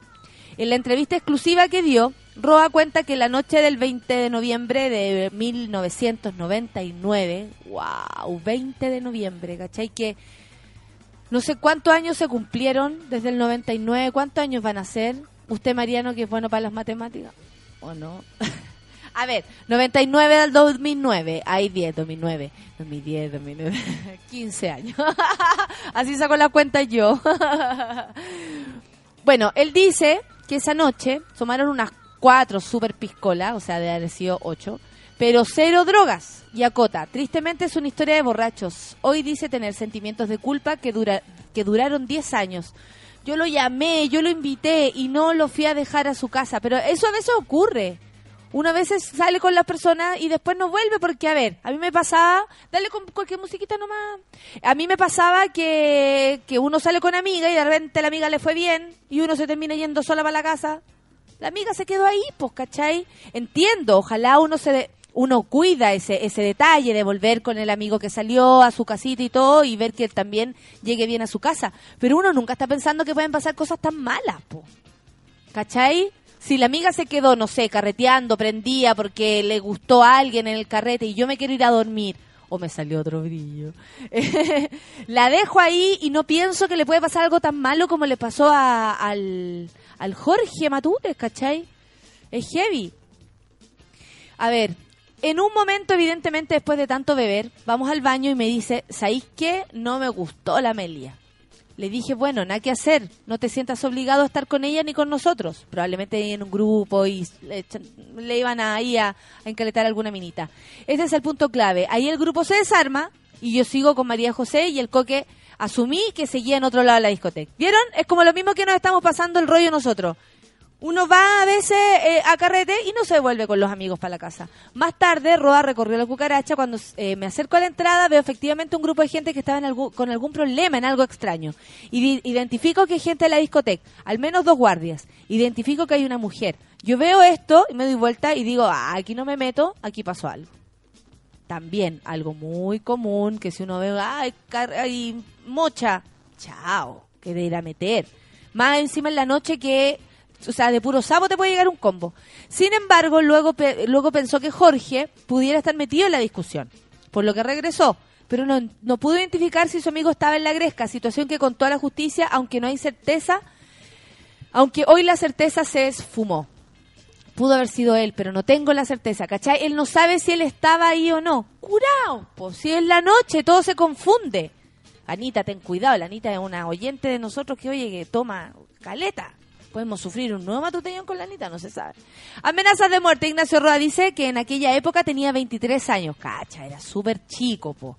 En la entrevista exclusiva que dio, Roa cuenta que la noche del 20 de noviembre de 1999, wow, 20 de noviembre, ¿cachai? Que no sé cuántos años se cumplieron desde el 99, cuántos años van a ser. Usted, Mariano, que es bueno para las matemáticas, ¿o no? a ver, 99 al 2009, hay 10, 2009, 2010, 2009, 15 años. Así saco la cuenta yo. bueno, él dice que esa noche tomaron unas cuatro super piscolas, o sea, de haber sido ocho, pero cero drogas. Y acota, tristemente es una historia de borrachos. Hoy dice tener sentimientos de culpa que, dura, que duraron 10 años. Yo lo llamé, yo lo invité y no lo fui a dejar a su casa, pero eso a veces ocurre. Uno a veces sale con las personas y después no vuelve porque, a ver, a mí me pasaba, dale con cualquier musiquita nomás. A mí me pasaba que, que uno sale con amiga y de repente la amiga le fue bien y uno se termina yendo sola para la casa. La amiga se quedó ahí, pues, ¿cachai? Entiendo, ojalá uno se... de- uno cuida ese, ese detalle de volver con el amigo que salió a su casita y todo y ver que él también llegue bien a su casa. Pero uno nunca está pensando que pueden pasar cosas tan malas, po. ¿Cachai? Si la amiga se quedó, no sé, carreteando, prendía porque le gustó a alguien en el carrete y yo me quiero ir a dormir. O me salió otro brillo. la dejo ahí y no pienso que le puede pasar algo tan malo como le pasó a- al, al Jorge Matutes, ¿cachai? Es heavy. A ver, en un momento, evidentemente, después de tanto beber, vamos al baño y me dice, ¿sabéis qué? No me gustó la Melia. Le dije, bueno, nada que hacer, no te sientas obligado a estar con ella ni con nosotros. Probablemente en un grupo y le, le iban ahí a, a encaletar alguna minita. Ese es el punto clave. Ahí el grupo se desarma y yo sigo con María José y el coque asumí que seguía en otro lado de la discoteca. ¿Vieron? Es como lo mismo que nos estamos pasando el rollo nosotros. Uno va a veces eh, a carrete y no se vuelve con los amigos para la casa. Más tarde, Roa recorrió la cucaracha. Cuando eh, me acerco a la entrada, veo efectivamente un grupo de gente que estaba en algún- con algún problema, en algo extraño. Y identifico que hay gente de la discoteca, al menos dos guardias. Identifico que hay una mujer. Yo veo esto y me doy vuelta y digo, ah, aquí no me meto, aquí pasó algo. También algo muy común que si uno ve, ay, ay, mocha, chao, que de ir a meter. Más encima en la noche que, o sea, de puro sapo te puede llegar un combo. Sin embargo, luego, luego pensó que Jorge pudiera estar metido en la discusión, por lo que regresó. Pero no, no pudo identificar si su amigo estaba en la gresca, situación que contó a la justicia, aunque no hay certeza, aunque hoy la certeza se esfumó pudo haber sido él, pero no tengo la certeza, ¿cachai? Él no sabe si él estaba ahí o no. Curao, pues si es la noche, todo se confunde. Anita, ten cuidado, la Anita es una oyente de nosotros que, oye, que toma caleta. Podemos sufrir un nuevo matutellón con la Anita, no se sabe. Amenazas de muerte. Ignacio Roa dice que en aquella época tenía 23 años. Cacha, era súper chico, po.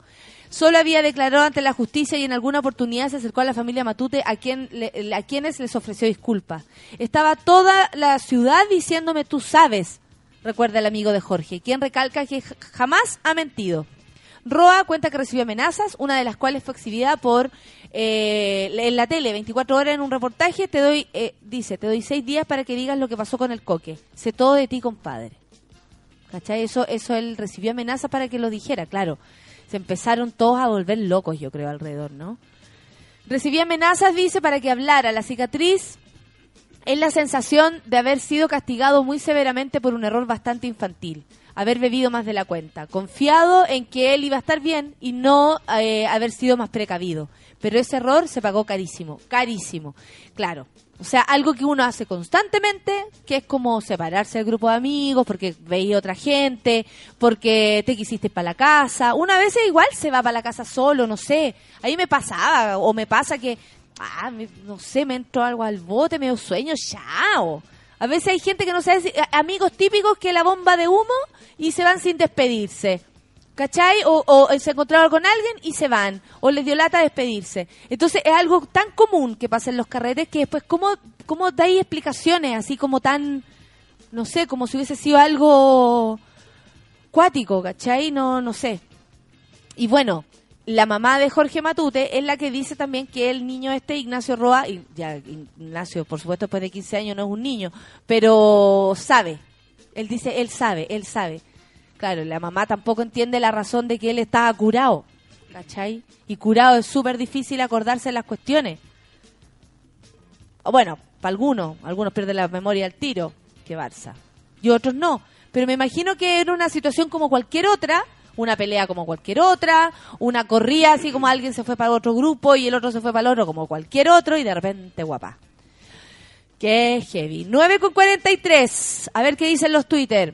Solo había declarado ante la justicia y en alguna oportunidad se acercó a la familia Matute a, quien le- a quienes les ofreció disculpas. Estaba toda la ciudad diciéndome tú sabes, recuerda el amigo de Jorge, quien recalca que jamás ha mentido. Roa cuenta que recibió amenazas, una de las cuales fue exhibida por eh, en la tele, 24 horas en un reportaje. Te doy, eh, dice, te doy seis días para que digas lo que pasó con el coque. Sé todo de ti, compadre. ¿Cachai? Eso, eso él recibió amenazas para que lo dijera, claro. Se empezaron todos a volver locos, yo creo, alrededor, ¿no? Recibí amenazas, dice, para que hablara. La cicatriz es la sensación de haber sido castigado muy severamente por un error bastante infantil, haber bebido más de la cuenta, confiado en que él iba a estar bien y no eh, haber sido más precavido. Pero ese error se pagó carísimo, carísimo. Claro. O sea, algo que uno hace constantemente, que es como separarse del grupo de amigos, porque veía otra gente, porque te quisiste ir para la casa. Una vez igual se va para la casa solo, no sé. Ahí me pasaba, o me pasa que ah, no sé, me entró algo al bote, me dio sueño, chao. A veces hay gente que no sabe, a- amigos típicos que la bomba de humo y se van sin despedirse. ¿Cachai? O, o se encontraron con alguien y se van. O les dio lata despedirse. Entonces es algo tan común que pasa en los carretes que después, ¿cómo, cómo dais explicaciones así como tan, no sé, como si hubiese sido algo cuático, ¿cachai? No, no sé. Y bueno, la mamá de Jorge Matute es la que dice también que el niño este, Ignacio Roa, y ya Ignacio, por supuesto, después de 15 años no es un niño, pero sabe. Él dice, él sabe, él sabe. Claro, la mamá tampoco entiende la razón de que él estaba curado, ¿cachai? Y curado es súper difícil acordarse de las cuestiones. Bueno, para algunos, algunos pierden la memoria al tiro, que Barça. Y otros no. Pero me imagino que era una situación como cualquier otra, una pelea como cualquier otra, una corrida así como alguien se fue para otro grupo y el otro se fue para el otro como cualquier otro y de repente guapa. Qué heavy. 9 con 43. A ver qué dicen los Twitter.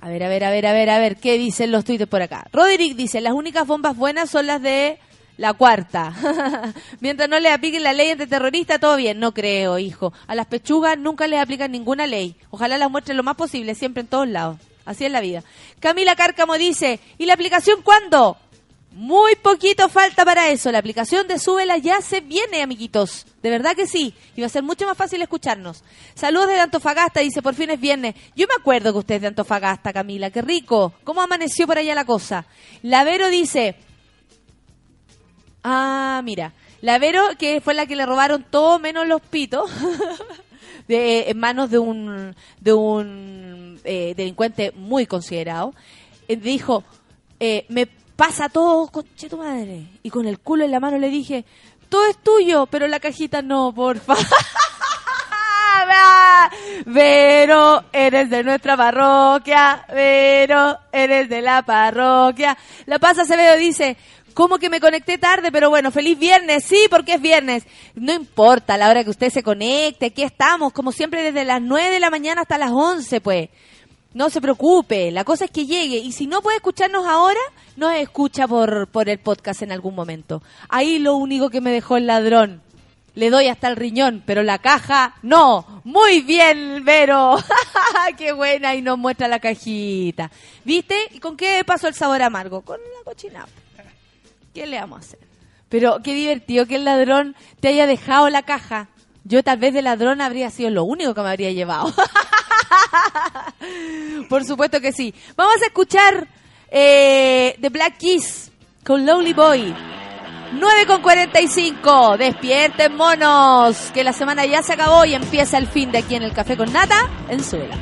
A ver, a ver, a ver, a ver, a ver, ¿qué dicen los Twitter por acá? Roderick dice, las únicas bombas buenas son las de la cuarta. Mientras no le apliquen la ley antiterrorista, todo bien. No creo, hijo. A las pechugas nunca les aplican ninguna ley. Ojalá las muestren lo más posible, siempre en todos lados. Así es la vida. Camila Cárcamo dice, ¿y la aplicación cuándo? Muy poquito falta para eso. La aplicación de Súbela ya se viene, amiguitos. De verdad que sí. Y va a ser mucho más fácil escucharnos. Saludos desde Antofagasta, dice, por fin es viernes. Yo me acuerdo que usted es de Antofagasta, Camila. Qué rico. ¿Cómo amaneció por allá la cosa? Lavero dice, Ah, mira. La Vero, que fue la que le robaron todo menos los pitos, de, en manos de un, de un eh, delincuente muy considerado, eh, dijo, eh, me pasa todo, conche tu madre. Y con el culo en la mano le dije, todo es tuyo, pero la cajita no, porfa. Pero, eres de nuestra parroquia, Vero, eres de la parroquia. La Paz Acevedo dice, ¿cómo que me conecté tarde? Pero bueno, feliz viernes, sí, porque es viernes. No importa la hora que usted se conecte, aquí estamos, como siempre, desde las 9 de la mañana hasta las 11, pues. No se preocupe, la cosa es que llegue. Y si no puede escucharnos ahora, nos escucha por, por el podcast en algún momento. Ahí lo único que me dejó el ladrón. Le doy hasta el riñón, pero la caja no. Muy bien, Vero. qué buena. Y nos muestra la cajita. ¿Viste? ¿Y con qué pasó el sabor amargo? Con la cochina. ¿Qué le vamos a hacer? Pero qué divertido que el ladrón te haya dejado la caja. Yo tal vez de ladrón habría sido lo único que me habría llevado. Por supuesto que sí. Vamos a escuchar eh, The Black Keys con Lowly Boy. 9 con 45. Despierten, monos. Que la semana ya se acabó y empieza el fin de aquí en el Café con Nata en Suela.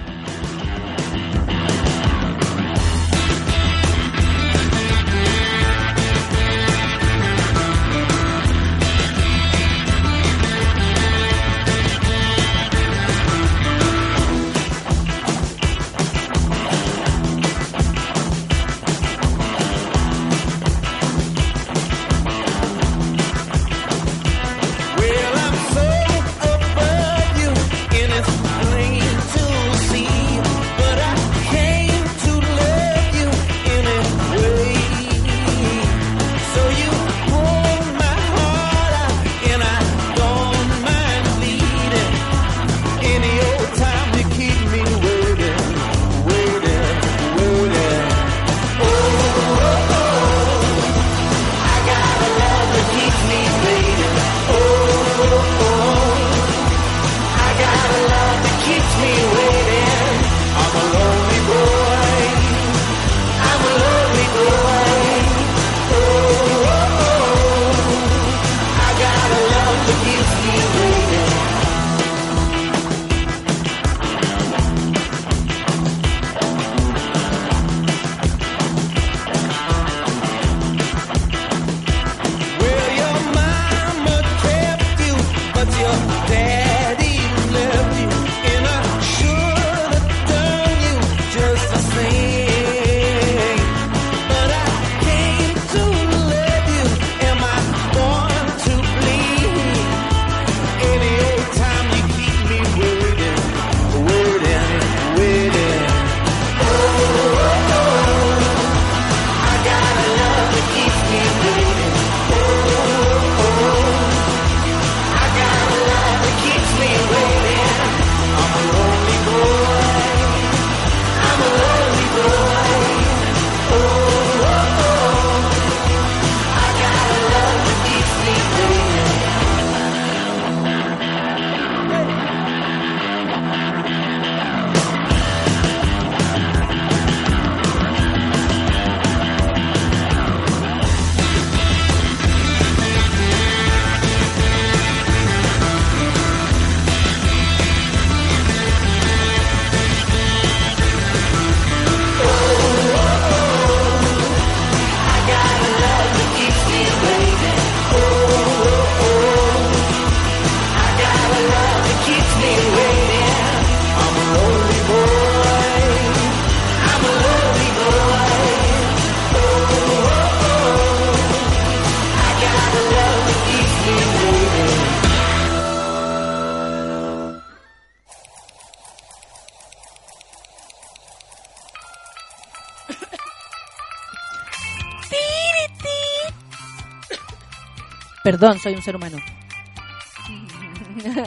Perdón, soy un ser humano.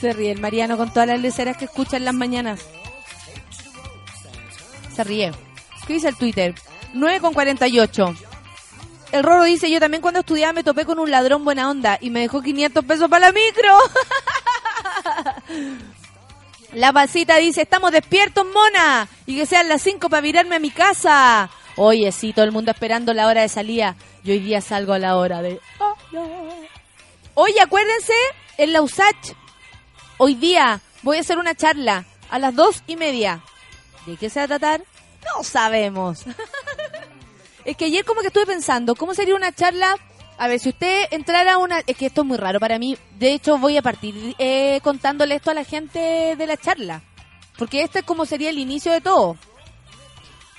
Se ríe el Mariano con todas las leceras que escucha en las mañanas. Se ríe. ¿Qué dice el Twitter? 9 con 48. El Roro dice, yo también cuando estudiaba me topé con un ladrón buena onda y me dejó 500 pesos para la micro. La pasita dice, estamos despiertos, mona. Y que sean las 5 para virarme a mi casa. Oye, sí, todo el mundo esperando la hora de salida. Yo hoy día salgo a la hora de... Oye, acuérdense, en la USACH, hoy día voy a hacer una charla a las dos y media. ¿De qué se va a tratar? No sabemos. es que ayer como que estuve pensando, ¿cómo sería una charla A ver, si usted entrara a una... Es que esto es muy raro para mí. De hecho, voy a partir eh, contándole esto a la gente de la charla. Porque este es como sería el inicio de todo.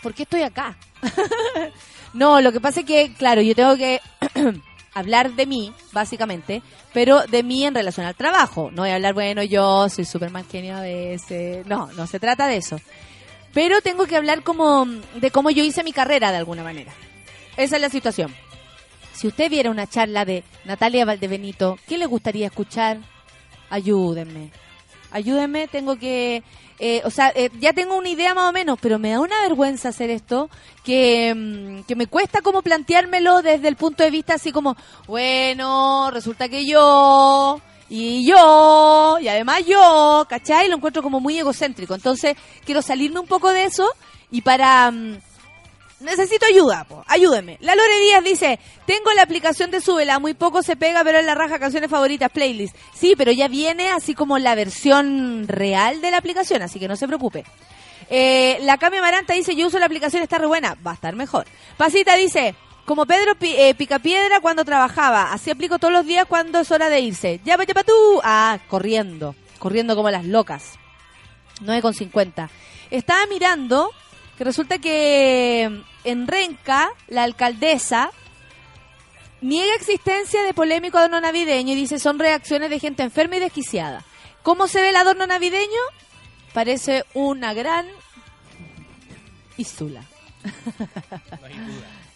¿Por qué estoy acá? no, lo que pasa es que, claro, yo tengo que hablar de mí, básicamente, pero de mí en relación al trabajo. No voy a hablar, bueno, yo soy Superman genio a veces. No, no se trata de eso. Pero tengo que hablar como de cómo yo hice mi carrera de alguna manera. Esa es la situación. Si usted viera una charla de Natalia Valdebenito, ¿qué le gustaría escuchar? Ayúdenme. Ayúdenme, tengo que... eh, o sea, eh, ya tengo una idea más o menos, pero me da una vergüenza hacer esto, que, mm, que me cuesta como planteármelo desde el punto de vista así como, bueno, resulta que yo, y yo, y además yo, ¿cachai? Lo encuentro como muy egocéntrico. Entonces, quiero salirme un poco de eso y para... mm, Necesito ayuda, po. ayúdeme. La Lore Díaz dice, tengo la aplicación de Súbela, muy poco se pega, pero en la raja canciones favoritas, playlist. Sí, pero ya viene así como la versión real de la aplicación, así que no se preocupe. Eh, la Cami Amaranta dice, yo uso la aplicación, está re buena, va a estar mejor. Pasita dice, como Pedro eh, Picapiedra cuando trabajaba, así aplico todos los días cuando es hora de irse. Ya, ya, tú. Ah, corriendo, corriendo como las locas. 9,50. Estaba mirando que resulta que en Renca, la alcaldesa niega existencia de polémico adorno navideño y dice son reacciones de gente enferma y desquiciada. ¿Cómo se ve el adorno navideño? Parece una gran isula.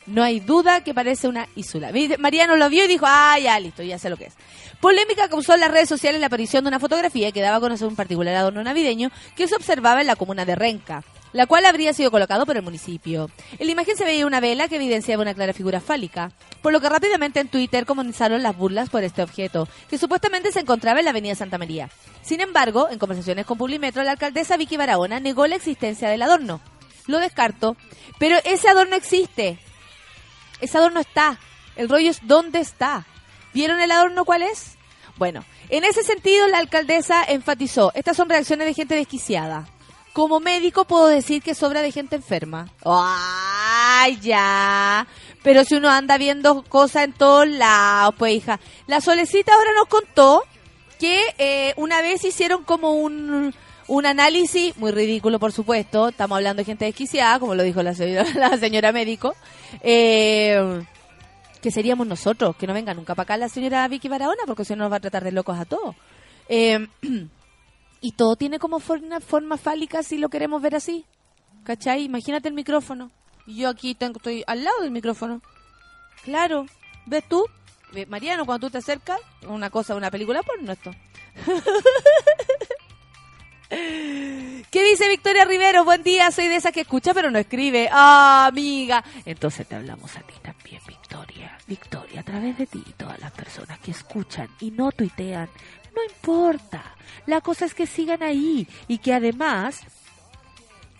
No hay duda que parece una isula. Mariano lo vio y dijo, ah, ya, listo, ya sé lo que es. Polémica causó en las redes sociales la aparición de una fotografía que daba a conocer un particular adorno navideño que se observaba en la comuna de Renca, la cual habría sido colocado por el municipio. En la imagen se veía una vela que evidenciaba una clara figura fálica, por lo que rápidamente en Twitter comenzaron las burlas por este objeto, que supuestamente se encontraba en la avenida Santa María. Sin embargo, en conversaciones con Publimetro, la alcaldesa Vicky Barahona negó la existencia del adorno. Lo descarto, pero ese adorno existe. Ese adorno está. El rollo es dónde está. ¿Vieron el adorno cuál es? Bueno, en ese sentido la alcaldesa enfatizó, estas son reacciones de gente desquiciada. Como médico puedo decir que sobra de gente enferma. ¡Ay, ya! Pero si uno anda viendo cosas en todos lados, pues hija. La solecita ahora nos contó que eh, una vez hicieron como un, un análisis, muy ridículo por supuesto, estamos hablando de gente desquiciada, como lo dijo la señora, médico, eh, que seríamos nosotros, que no venga nunca para acá la señora Vicky Barahona, porque si no nos va a tratar de locos a todos. Eh, y todo tiene como forma, forma fálica si lo queremos ver así. ¿Cachai? Imagínate el micrófono. Yo aquí tengo, estoy al lado del micrófono. Claro. ¿Ves tú? Ve, Mariano, cuando tú te acercas, una cosa, una película porno esto. ¿Qué dice Victoria Rivero? Buen día, soy de esas que escucha pero no escribe. Ah, amiga. Entonces te hablamos a ti también, Victoria. Victoria, a través de ti y todas las personas que escuchan y no tuitean, no importa. La cosa es que sigan ahí y que además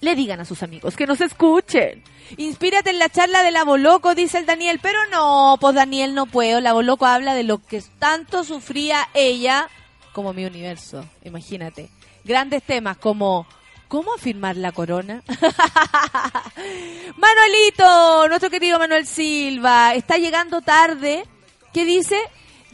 le digan a sus amigos que nos escuchen. Inspírate en la charla de la Boloco, dice el Daniel. Pero no, pues Daniel no puedo. La Boloco habla de lo que tanto sufría ella como mi universo. Imagínate. Grandes temas como ¿Cómo afirmar la corona? Manuelito, nuestro querido Manuel Silva, está llegando tarde. ¿Qué dice?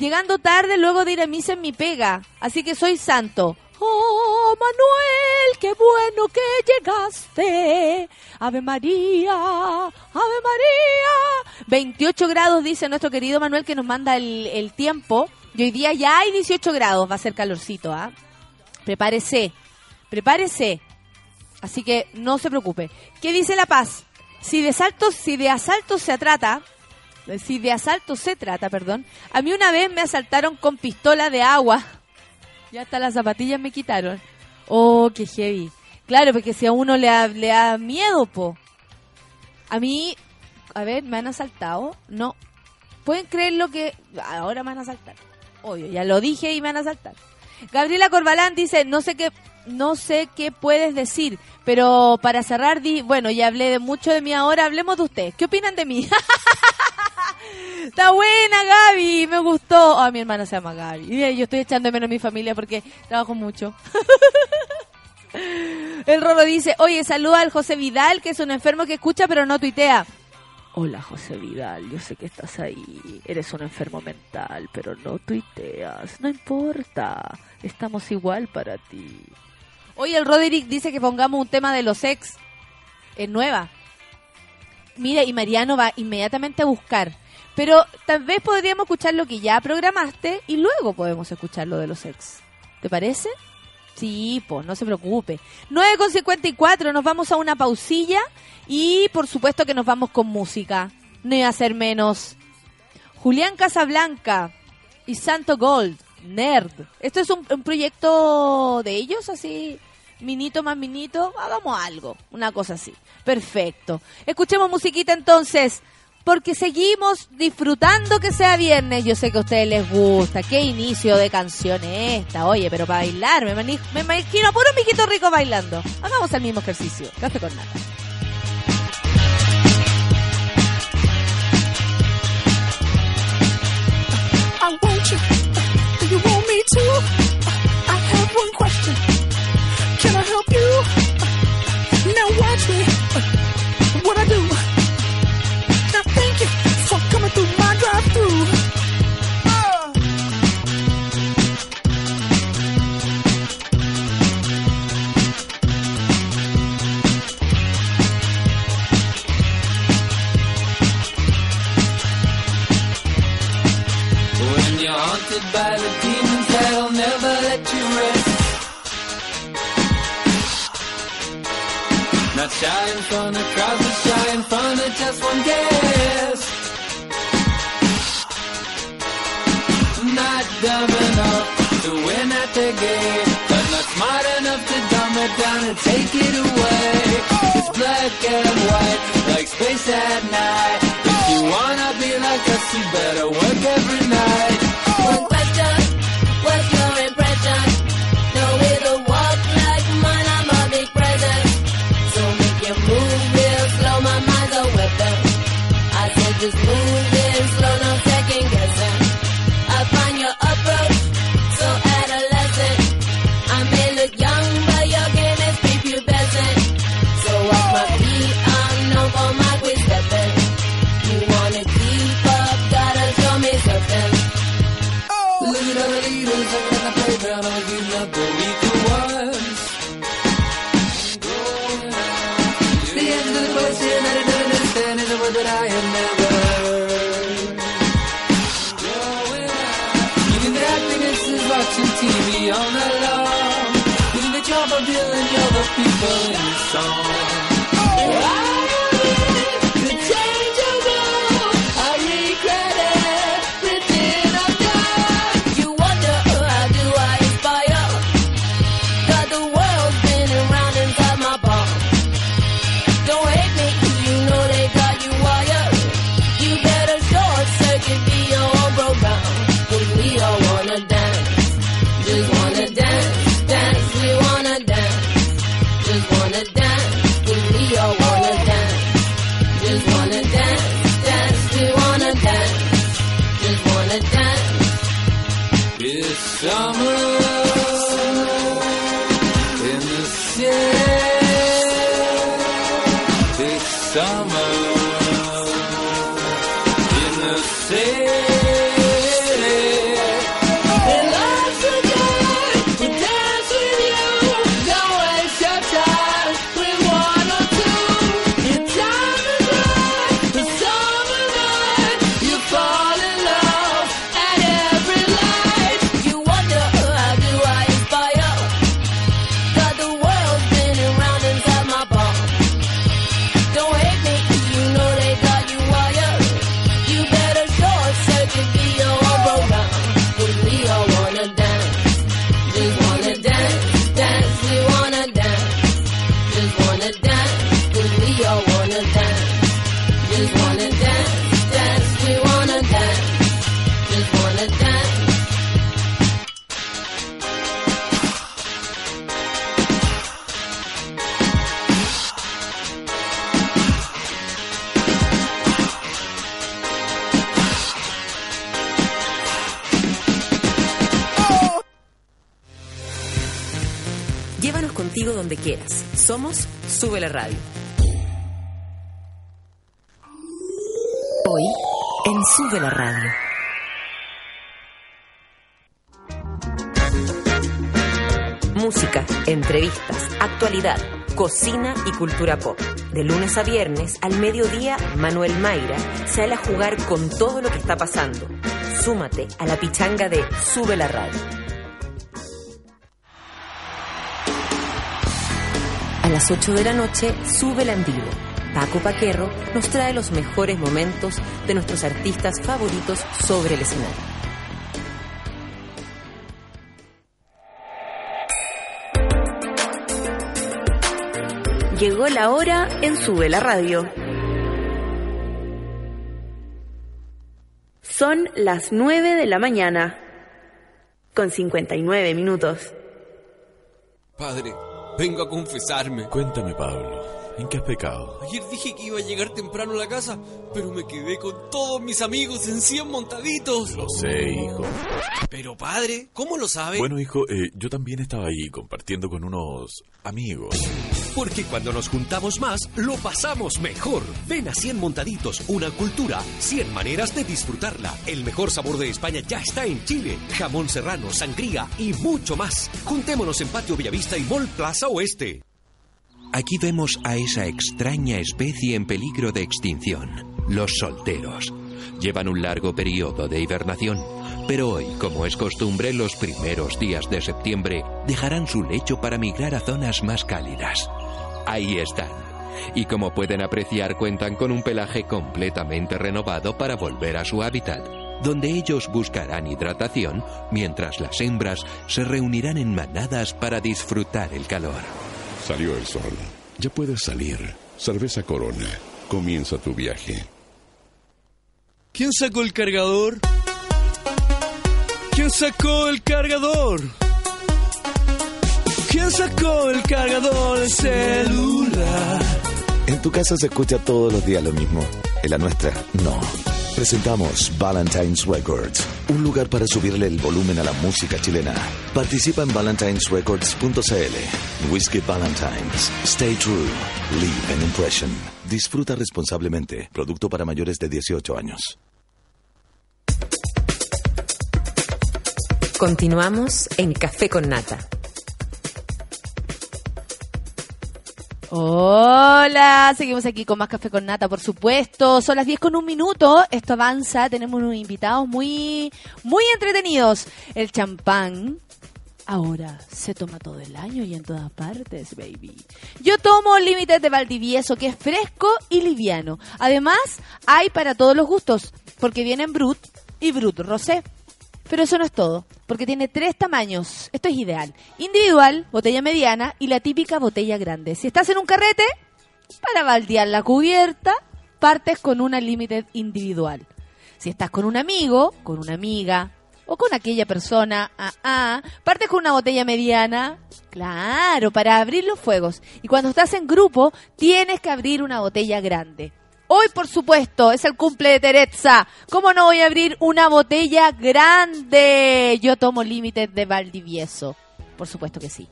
Llegando tarde luego de ir a misa en mi pega. Así que soy santo. Oh, Manuel, qué bueno que llegaste. Ave María, Ave María. 28 grados, dice nuestro querido Manuel, que nos manda el, tiempo. Y hoy día ya hay 18 grados, va a ser calorcito, ¿ah? Prepárese, prepárese. Así que no se preocupe. ¿Qué dice La Paz? Si de asaltos, si de asaltos se trata, si de asaltos se trata, perdón, a mí una vez me asaltaron con pistola de agua. Ya hasta las zapatillas me quitaron. Oh, qué heavy. Claro, porque si a uno le da, le da miedo, po. A mí, a ver, me han asaltado. No. ¿Pueden creer lo que ahora me van a asaltar? Obvio, ya lo dije y me van a asaltar. Gabriela Corbalán dice, no sé qué, no sé qué puedes decir, pero para cerrar, di, bueno, ya hablé de mucho de mí ahora, hablemos de ustedes. ¿Qué opinan de mí? Está buena, Gaby, me gustó. Ah, mi hermana se llama Gaby. Yo estoy echando de menos a mi familia porque trabajo mucho. El Rolo dice, oye, saluda al José Vidal, que es un enfermo que escucha pero no tuitea. Hola José Vidal, yo sé que estás ahí. Eres un enfermo mental, pero no tuiteas. No importa. Estamos igual para ti. Hoy el Roderick dice que pongamos un tema de los ex. Es nueva. Mira, y Mariano va inmediatamente a buscar. Pero tal vez podríamos escuchar lo que ya programaste y luego podemos escuchar lo de los ex. ¿Te parece? Sí, pues no se preocupe. 9.54, nos vamos a una pausilla y por supuesto que nos vamos con música. No iba a ser menos. Julián Casablanca y Santo Gold, Nerd. Esto es un, proyecto de ellos, así, minito más minito. Hagamos algo, una cosa así. Perfecto. Escuchemos musiquita entonces. Porque seguimos disfrutando que sea viernes. Yo sé que a ustedes les gusta. Qué inicio de canción es esta. Oye, pero para bailar, me, me imagino a puro mijito rico bailando. Hagamos el mismo ejercicio. Café con nada. En Sube la Radio. Música, entrevistas, actualidad, cocina y cultura pop. De lunes a viernes, al mediodía, Manuel Mayra sale a jugar con todo lo que está pasando. Súmate a la pichanga de Sube la Radio. A las 8 de la noche, Sube la en vivo. Paco Paquerro nos trae los mejores momentos de nuestros artistas favoritos sobre el escenario. Llegó la hora en Sube la Radio. Son las 9 de la mañana, con 59 minutos. Padre, vengo a confesarme. Cuéntame, Pablo, ¿en qué has pecado? Ayer dije que iba a llegar temprano a la casa, pero me quedé con todos mis amigos en 100 montaditos. Lo sé, hijo. Pero padre, ¿cómo lo sabe? Bueno, hijo, eh, yo también estaba ahí compartiendo con unos amigos. Porque cuando nos juntamos más, lo pasamos mejor. Ven a 100 Montaditos, una cultura, 100 maneras de disfrutarla. El mejor sabor de España ya está en Chile. Jamón serrano, sangría y mucho más. Juntémonos en Patio Bellavista y Mall Plaza Oeste. Aquí vemos a esa extraña especie en peligro de extinción, los solteros. Llevan un largo periodo de hibernación, pero hoy, como es costumbre, los primeros días de septiembre dejarán su lecho para migrar a zonas más cálidas. Ahí están. Y como pueden apreciar, cuentan con un pelaje completamente renovado para volver a su hábitat, donde ellos buscarán hidratación mientras las hembras se reunirán en manadas para disfrutar el calor. Salió el sol. Ya puedes salir. Cerveza Corona. Comienza tu viaje. ¿Quién sacó el cargador? ¿Quién sacó el cargador? ¿Quién sacó el cargador del celular? En tu casa se escucha todos los días lo mismo. En la nuestra, no. Presentamos Valentine's Records, un lugar para subirle el volumen a la música chilena. Participa en valentinesrecords.cl. Whiskey Valentines. Stay true. Leave an impression. Disfruta responsablemente. Producto para mayores de 18 años. Continuamos en Café con Nata. Hola, seguimos aquí con más café con nata, por supuesto. Son las 10 con un minuto. Esto avanza. Tenemos unos invitados muy, muy entretenidos. El champán. Ahora se toma todo el año y en todas partes, baby. Yo tomo límites de Valdivieso, que es fresco y liviano. Además, hay para todos los gustos, porque vienen Brut y Brut Rosé. Pero eso no es todo, porque tiene tres tamaños. Esto es ideal. Individual, botella mediana y la típica botella grande. Si estás en un carrete, para baldear la cubierta, partes con una limited individual. Si estás con un amigo, con una amiga o con aquella persona, ah, ah, partes con una botella mediana, claro, para abrir los fuegos. Y cuando estás en grupo, tienes que abrir una botella grande. Hoy, por supuesto, es el cumple de Teresa. ¿Cómo no voy a abrir una botella grande? Yo tomo límites de Valdivieso. Por supuesto que sí.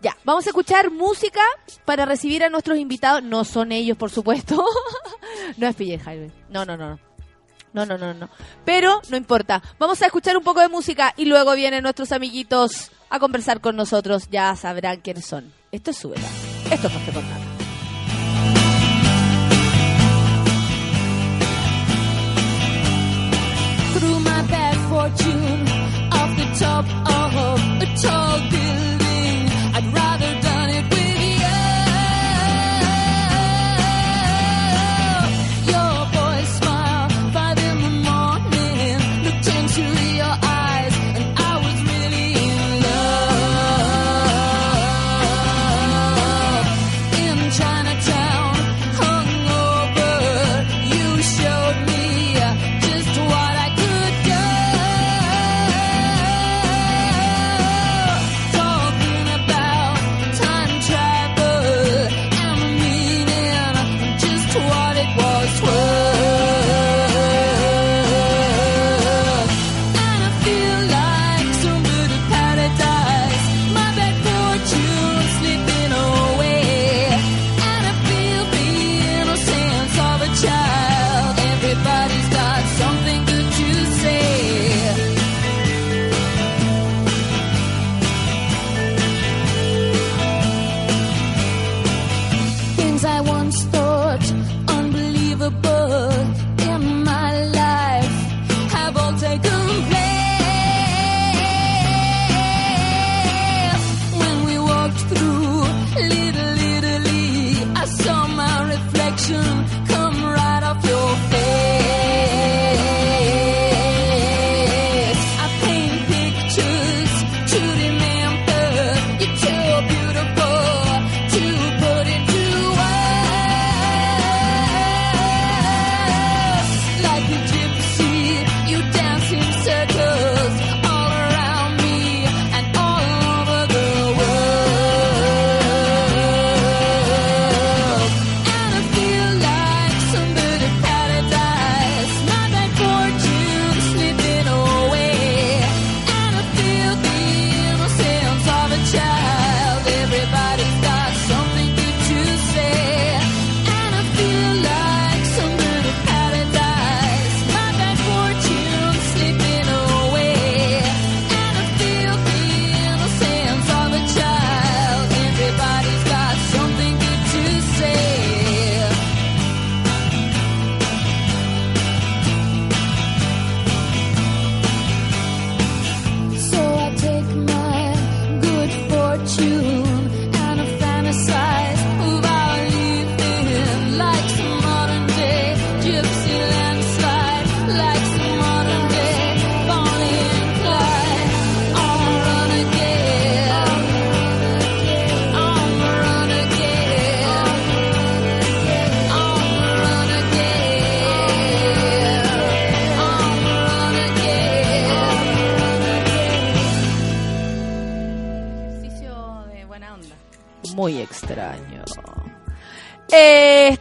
Ya, vamos a escuchar música para recibir a nuestros invitados. No son ellos, por supuesto. no es PJ Jaime. No, no, no, no. No, no, no, no. Pero no importa. Vamos a escuchar un poco de música y luego vienen nuestros amiguitos a conversar con nosotros. Ya sabrán quiénes son. Esto es Súbela. Esto es Café con fortune off the top of a tall building.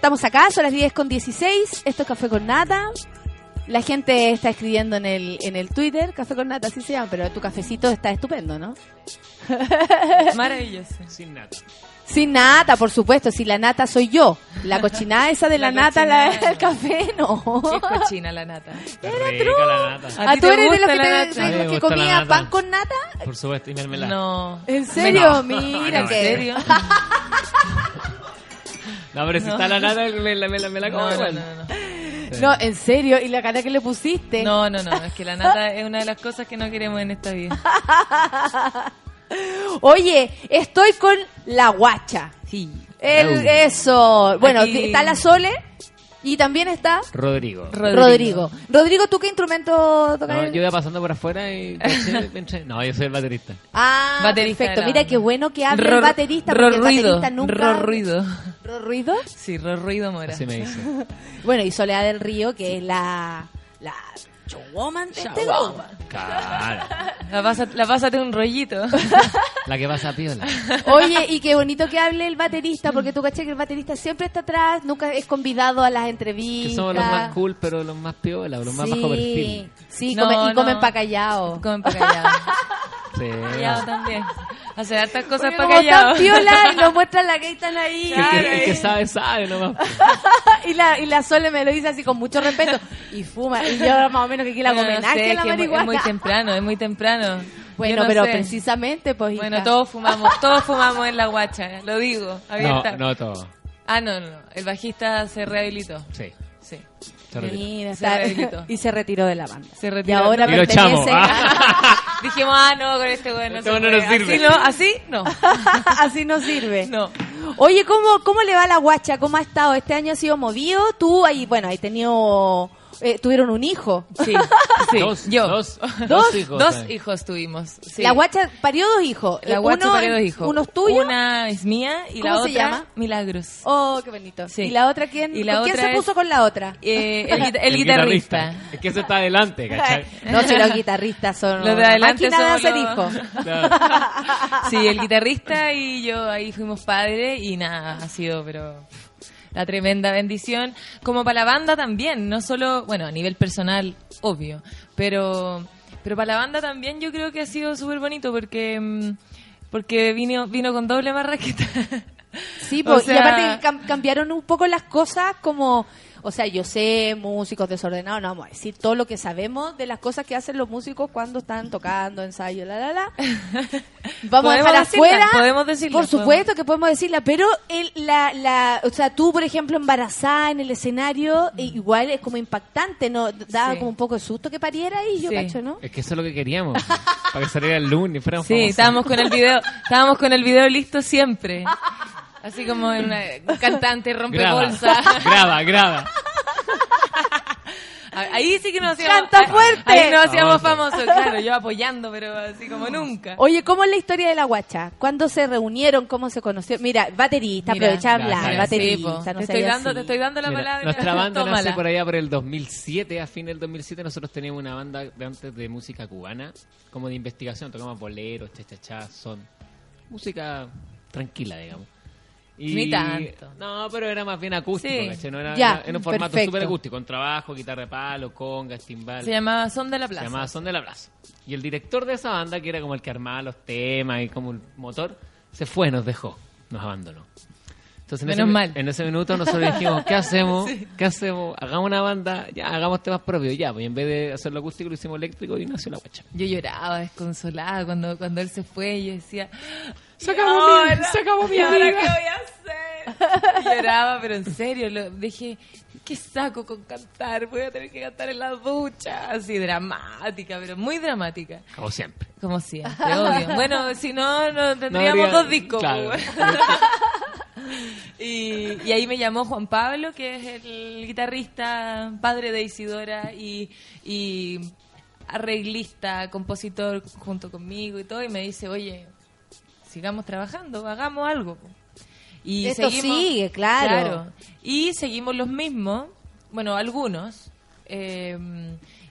Estamos acá, son las 10 con 16. Esto es Café con Nata. La gente está escribiendo en el, en el Twitter, Café con Nata, así se llama, pero tu cafecito está estupendo, ¿no? Maravilloso. Sin nata. Sin nata, por supuesto, si la nata soy yo. La cochinada esa de la, La nata, la, el café, no. Qué cochina la nata. La nata. ¿A ¿Ah, ti tú te eres de los gusta que, te- de los que comía pan con nata? Por supuesto, y mermelada. No. ¿En serio? No. Mira No, que... ¿En serio? No, pero si No. está la nata, me la, me la, me la como No, no, igual. no, no. No, en serio, y la cara que le pusiste. No, no, no, es que la nata es una de las cosas que no queremos en esta vida. Oye, estoy con la guacha. Sí. El, eso. Bueno, Aquí- está la Sole y también está Rodrigo. Rodrigo. Rodrigo, ¿tú qué instrumento tocas? No, yo iba pasando por afuera y no, yo soy el baterista. Ah, Baterista perfecto. Mira qué bueno que hable Ro- el baterista ro- porque el ruido, baterista nunca... ro- ruido. ¿Ro- ruido? Sí, ro- ruido mora. Así me dice. Bueno, y Soledad del Río, que es la... La showwoman este. Claro. La, pasa, la pásate un rollito. La que pasa a piola. Oye, y qué bonito que hable el baterista, porque tú caché que el baterista siempre está atrás, nunca es convidado a las entrevistas. Que somos los más cool, pero los más piola, los más bajo perfil. Sí, No, comen- y no. comen pa' callado. Comen pa' callado. Sí. Callado también. Hacer hartas cosas Porque para callado. piola y nos muestran la que están ahí. El que, el que sabe, sabe nomás. y, la, y la Sole me lo dice así con mucho respeto. Y fuma. Y yo más o menos que quiera Bueno, no sé, a la que es muy- marihuana. Es muy temprano, es muy temprano. bueno, no pero sé. precisamente, pues. Bueno, todos fumamos, todos fumamos en la guacha, lo digo, No, abierta. no todo. Ah, no, no, no, el bajista se rehabilitó. Sí. Sí. Se retiró. Mira, Se está- rehabilitó. y se retiró de la banda. Se Y retiró. ahora Y lo pertenece. Ah. Dijimos, ah, no, con este güey no Este se güey no puede. nos sirve. Así no, así no. Así no sirve. No. Oye, ¿cómo, ¿cómo le va a la guacha? ¿Cómo ha estado? ¿Este año ha sido movido? Tú, ahí, bueno, ahí tenido, eh, tuvieron un hijo. Sí, sí, Dos, yo. dos, Dos, dos hijos. Dos eh. hijos tuvimos. sí. La guacha parió dos hijos. La guacha uno, parió dos hijos. ¿Uno es tuyo? Una es mía y ¿Cómo la se otra llama? Milagros. Oh, qué bonito. Sí. ¿Y la otra quién? Y la ¿con ¿Quién otra se es- puso con la otra? Eh, el, guita- el guitarrista. Es que ese está adelante, ¿cachai? no, si los guitarristas son Los de adelante somos hacer los- hijos. Claro. Sí, el guitarrista y yo ahí fuimos padres y nada, ha sido pero la tremenda bendición. Como para la banda también, no solo, bueno, a nivel personal, obvio, pero pero para la banda también yo creo que ha sido súper bonito porque mm, porque vino vino con doble marraqueta. Sí, O po, y aparte cam- cambiaron un poco las cosas como, o sea, yo sé músicos desordenados, no vamos a decir todo lo que sabemos de las cosas que hacen los músicos cuando están tocando, ensayo, la, la, la. Vamos a Podemos dejar decirla, afuera. podemos decirla, Por supuesto que podemos decirla, pero el, la, la, o sea, tú, por ejemplo, embarazada en el escenario, eh, igual es como impactante, ¿no? Daba Sí. como un poco de susto que pariera y yo Sí. cacho, ¿no? Es que eso es lo que queríamos. para que saliera el lunes. Sí, famosos. estábamos con el video, estábamos con el video listo siempre. Así como en una un cantante rompe Graba, bolsa. graba, graba. Ahí sí que nos hacíamos ¡Canta fuerte! Ahí nos hacíamos Famoso. famosos, claro, yo apoyando, pero así como nunca. Oye, ¿cómo es la historia de la guacha? ¿Cuándo se reunieron? ¿Cómo se conoció? Mira, baterista, aprovecha a hablar, gracias. baterista. Sí, po. no te, estoy dando, así. te estoy dando la Mira, palabra. nuestra banda nace Tómala. por allá por el 2007, a fin del 2007 nosotros teníamos una banda de antes de música cubana, como de investigación, tocamos boleros, chachachá, son música tranquila, digamos. Y- Ni tanto. No, pero era más bien acústico, Sí. No era, Ya, era- un formato súper acústico, con trabajo, guitarra de palo, congas, timbal. Se llamaba Son de la Se Plaza. llamaba Son de la Plaza. Y el director de esa banda, que era como el que armaba los temas y como el motor, se fue, nos dejó, nos abandonó. Entonces, en Menos ese, mal. En ese minuto nosotros dijimos, ¿qué hacemos? ¿Qué hacemos? Hagamos una banda, ya, hagamos temas propios, ya. Pues y en vez de hacerlo acústico, lo hicimos eléctrico y nació la guacha. Yo lloraba desconsolada cuando, cuando él se fue y yo decía... Se "¿Y acabó mi- ahora? se acabó mi ¿Y ahora amiga?" qué voy a hacer? Y lloraba, pero en serio, lo, dije, ¿qué saco con cantar? Voy a tener que cantar en la ducha. Así dramática, pero muy dramática. Como siempre. Como siempre, obvio. Bueno, si no, no tendríamos habría- dos discos. claro. pues. y, y ahí me llamó Juan Pablo, que es el guitarrista, padre de Isidora y, y arreglista, compositor junto conmigo y todo, y me dice, oye, sigamos trabajando, hagamos algo. po". Y Esto seguimos, sigue, claro. Y seguimos los mismos, bueno, algunos, eh,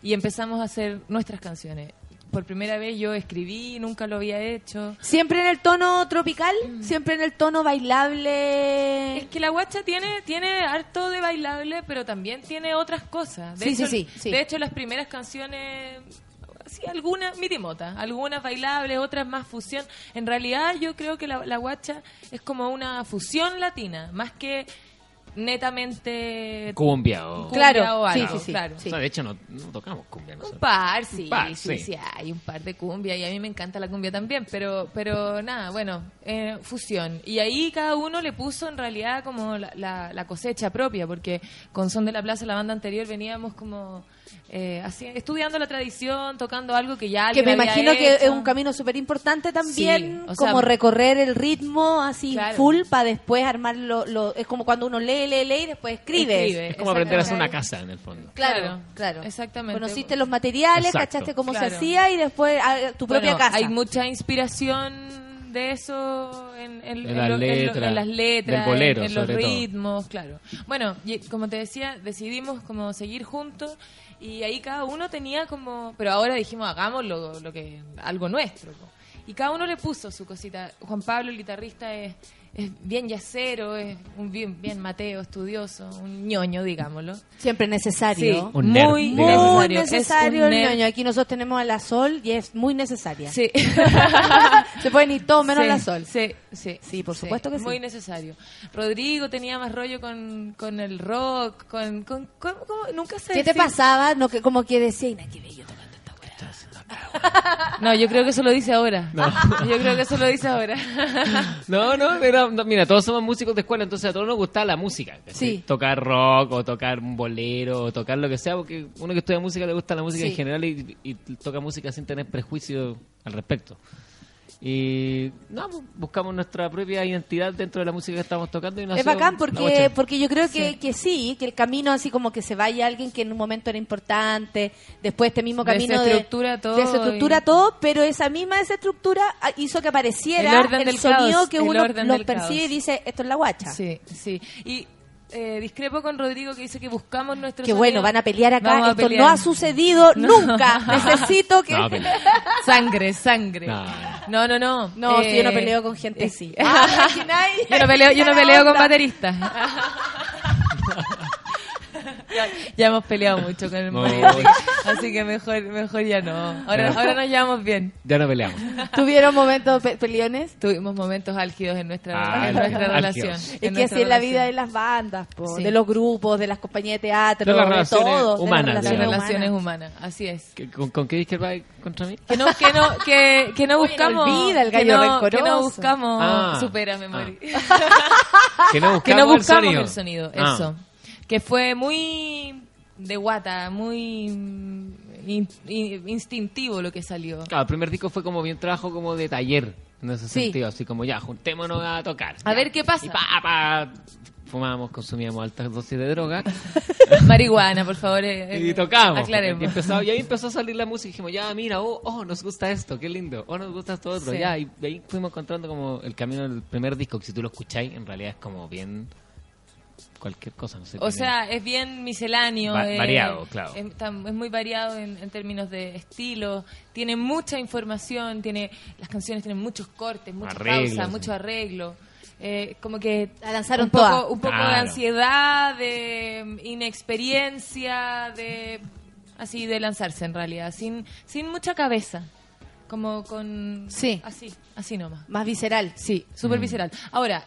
y empezamos a hacer nuestras canciones. por primera vez yo escribí, nunca lo había hecho. ¿Siempre en el tono tropical? ¿Siempre en el tono bailable? Es que la guacha tiene, tiene harto de bailable, pero también tiene otras cosas. De Sí, hecho, sí, sí, sí. De hecho, las primeras canciones, sí, algunas mitimota, algunas bailables, otras más fusión. En realidad, yo creo que la, la guacha es como una fusión latina, más que netamente Cumbia o... cumbia Claro, o algo, sí, sí, claro. O sea, de hecho, no, no tocamos cumbia Un nosotros. par, sí, Un par, sí, sí. sí, hay un par de cumbia y a mí me encanta la cumbia también, pero, pero nada, bueno, eh, fusión. Y ahí cada uno le puso en realidad como la, la- la cosecha propia, porque con Son de la Plaza, la banda anterior, veníamos como eh, así, estudiando la tradición, tocando algo que ya que me había imagino que hecho. es un camino súper importante también, Sí, o sea, como recorrer el ritmo así Claro. full para después armar lo, lo- Es como cuando uno lee, lee, lee y después escribe. Escribe, Es como aprender a hacer una casa, en el fondo. Claro, Claro, exactamente. Conociste los materiales, Exacto. cachaste cómo se hacía y después ah, tu propia Bueno, casa. Hay mucha inspiración de eso en, en- En en las lo- en lo- letras, en las letras, del bolero, en, en los todo. ritmos, claro. Bueno, y como te decía, decidimos como seguir juntos y ahí cada uno tenía como, pero ahora dijimos hagamos lo, que algo nuestro. Y cada uno le puso su cosita. Juan Pablo, el guitarrista, es, es bien yacero, es un bien, bien Mateo, estudioso, un ñoño, digámoslo. Siempre necesario. Sí, Un nerd, muy digamos. Necesario. Es necesario un el ñoño. Aquí nosotros tenemos a la Sol y es muy necesaria. Sí. Se pueden ir todos menos Sí, la Sol. Sí, sí. Sí, por supuesto que sí. Muy necesario. Rodrigo tenía más rollo con, con el rock, con... con, con- ¿cómo? Nunca sé ¿Qué te pasaba? No, que, como que decía, "Ina, qué bello tocando esta weá". No, yo creo que eso lo dice ahora. No. Yo creo que eso lo dice ahora. No, no, no, mira, todos somos músicos de escuela, entonces a todos nos gusta la música. Sí. Tocar rock o tocar un bolero o tocar lo que sea, porque uno que estudia música le gusta la música Sí. en general y, y toca música sin tener prejuicio al respecto. Y no, pues, buscamos nuestra propia identidad dentro de la música que estamos tocando. Y Es bacán porque, porque yo creo que sí. que sí, que el camino así como que se vaya alguien que en un momento era importante, después este mismo camino de Desestructura todo desestructura y- todo, pero esa misma desestructura hizo que apareciera El el, sonido caos, que el uno lo percibe caos. y dice, esto es la guacha. Sí, sí. Y eh, discrepo con Rodrigo que dice que buscamos nuestro Que sonido. bueno, van a pelear acá, Vamos esto pelear. no ha sucedido No. nunca. Necesito que... No, Sangre, sangre. No. No, no, no. No, si yo no Eh, peleo con gente eh, así. Ah, que nadie- yo no peleo, yo no peleo con bateristas. Ya, ya hemos peleado mucho con el No. Mario, así que mejor, mejor ya no. Ahora, ahora nos llevamos bien. Ya no peleamos. ¿Tuvieron momentos pe- peleones? Tuvimos momentos álgidos en nuestra, Ah, en nuestra relación. Es que así es la vida de las bandas, po, Sí. de los grupos, de las compañías de teatro, De de, las relaciones todo, de humanas, las Las relaciones humanas. así es. ¿Qué- ¿Con, con qué disquera va contra mí? Que no, que no, que, que no buscamos. no olvida el que gallo no, rencoroso. Que no buscamos. Ah. supérame, Ah. Mari. Que no buscamos, que no buscamos el el sonido. sonido, Ah. eso. Que fue muy de guata, muy in- in- instintivo lo que salió. Claro, el primer disco fue como bien trabajo como de taller, en ese Sí. sentido, así como ya, juntémonos a tocar. A ya. ver qué pasa. Y pa, pa, fumábamos, consumíamos altas dosis de droga Marihuana, por favor. eh, y eh, tocábamos. Aclaremos. Y, empezó- y ahí empezó a salir la música y dijimos, ya, mira, oh, oh, nos gusta esto, qué lindo, oh, nos gusta esto otro, Sí. ya. Y de ahí fuimos encontrando como el camino del primer disco, que si tú lo escucháis, en realidad es como bien cualquier cosa, no sé. O tiene- sea, es bien misceláneo. Va- eh, variado, claro. Es, muy variado en, en términos de estilo. Tiene mucha información, tiene las canciones tienen muchos cortes, muchas Arreglos, pausas, sí. mucho arreglo. Eh, como que La lanzaron un poco, toda. un poco de ansiedad, de inexperiencia, de así de lanzarse en realidad, sin sin mucha cabeza, como con Sí. así, así nomás. Más visceral. Sí, Mm. súper visceral. Ahora,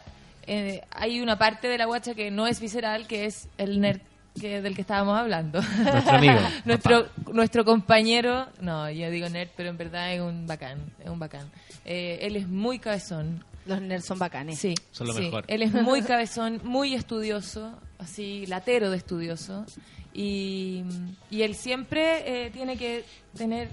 eh, hay una parte de la guacha que no es visceral, que es el nerd que, del que estábamos hablando. Nuestro amigo, nuestro, nuestro compañero, no, yo digo nerd, pero en verdad es un bacán, es un bacán. Eh, él es muy cabezón. Los nerds son bacanes. Sí, Son lo sí. mejor. Él es muy cabezón, muy estudioso, así latero de estudioso. Y, y él siempre eh, tiene que tener.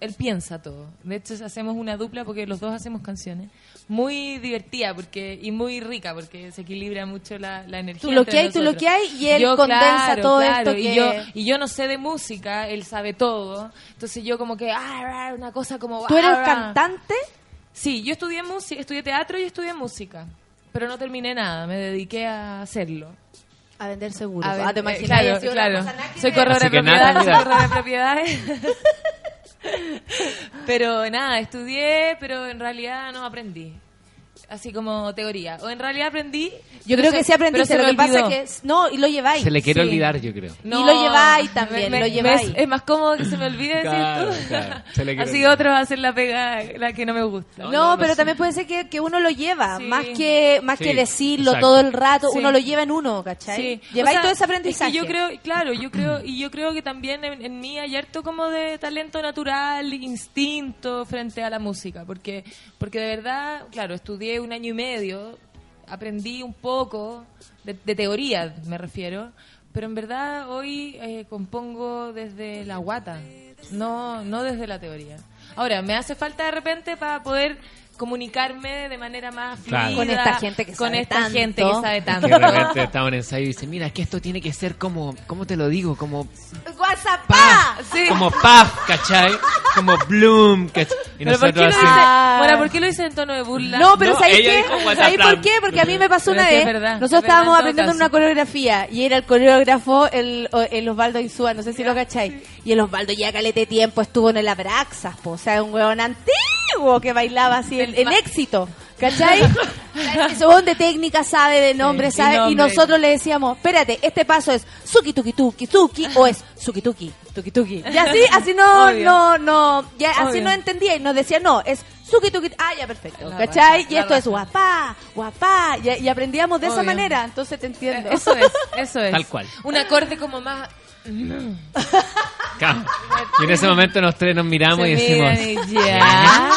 Él piensa todo. De hecho, hacemos una dupla porque los dos hacemos canciones. Muy divertida porque y muy rica porque se equilibra mucho la, la energía. Tú lo entre que hay, tú lo que hay, y él Yo, condensa claro, todo claro, esto Y que- yo, y yo no sé de música, él sabe todo. Entonces yo como que, ah, una cosa como... ¿Tú eres ah, cantante? Sí, yo estudié música, estudié teatro y estudié música, pero no terminé nada, me dediqué a hacerlo. A vender seguros. A ver, Ah, ¿te eh, imaginas? claro, Soy ver. corredor Así de que nada, propiedades, soy mira. corredor de propiedades. Pero nada, estudié, pero en realidad no aprendí. Así como teoría. O en realidad aprendí. Yo creo se- que sí aprendiste, pero lo se que me pasa olvidó. que... es- No, y lo lleváis. Se le quiere Sí. olvidar, yo creo. Y lo lleváis también, me- lo me- lleváis. Es, es más cómodo que se me olvide Claro, decir tú. claro, se le quiere Así olvidar. otros hacen la pega, la que no me gusta. No, pero también puede ser que, que uno lo lleva, Sí. más que más Sí, que decirlo exacto. todo el rato, Sí. uno lo lleva en uno, ¿cachai? Sí. Lleváis O sea, todo ese es que aprendizaje. yo creo, claro, yo creo, y yo creo que también en, en mí hay harto como de talento natural, instinto frente a la música, porque, porque de verdad, claro, estudié un año y medio, aprendí un poco de, de teoría, me refiero, pero en verdad hoy eh, compongo desde la guata, no, no desde la teoría. Ahora, me hace falta de repente para poder comunicarme de manera más fluida Claro. Con esta gente que con sabe esta tanto. gente que sabe tanto. Que de repente estaba en ensayo y dice, mira, es que esto tiene que ser como, ¿cómo te lo digo? Como WhatsApp. Sí. como puff, ¿cachai? Como bloom, ¿cachai? Y ¿Pero por qué, lo nosotros dice, así, Mora, ¿por qué lo dice en tono de burla? No, pero No, ¿sabéis ella qué? ¿Sabéis por qué? Porque a mí me pasó Pero una sí, es vez. es Nosotros verdad, estábamos aprendiendo caso. una coreografía y era el coreógrafo, el, el Osvaldo Insúa, no sé si lo cacháis. Y el Osvaldo ya calete tiempo estuvo en el Abraxas, po, o sea, un hueón antiguo que bailaba así en, en éxito. ¿Cachai? Ese hueón de técnica sabe, de nombre Sí, sabe, y nosotros le decíamos, espérate, este paso es suki tuki tuki tuki o es suki tuki tuki tuki. Y así, así no, Obvio. no, no, ya así no entendía y nos decía, no, es suki tuki, ah, ya perfecto, La ¿cachai? raja, Y esto es guapá, guapá, y, y aprendíamos de esa manera, entonces te entiendo. Eh, Eso es, eso es. Tal cual. Un acorde como más... Claro. Y en ese momento los tres nos miramos Se y decimos, y ya.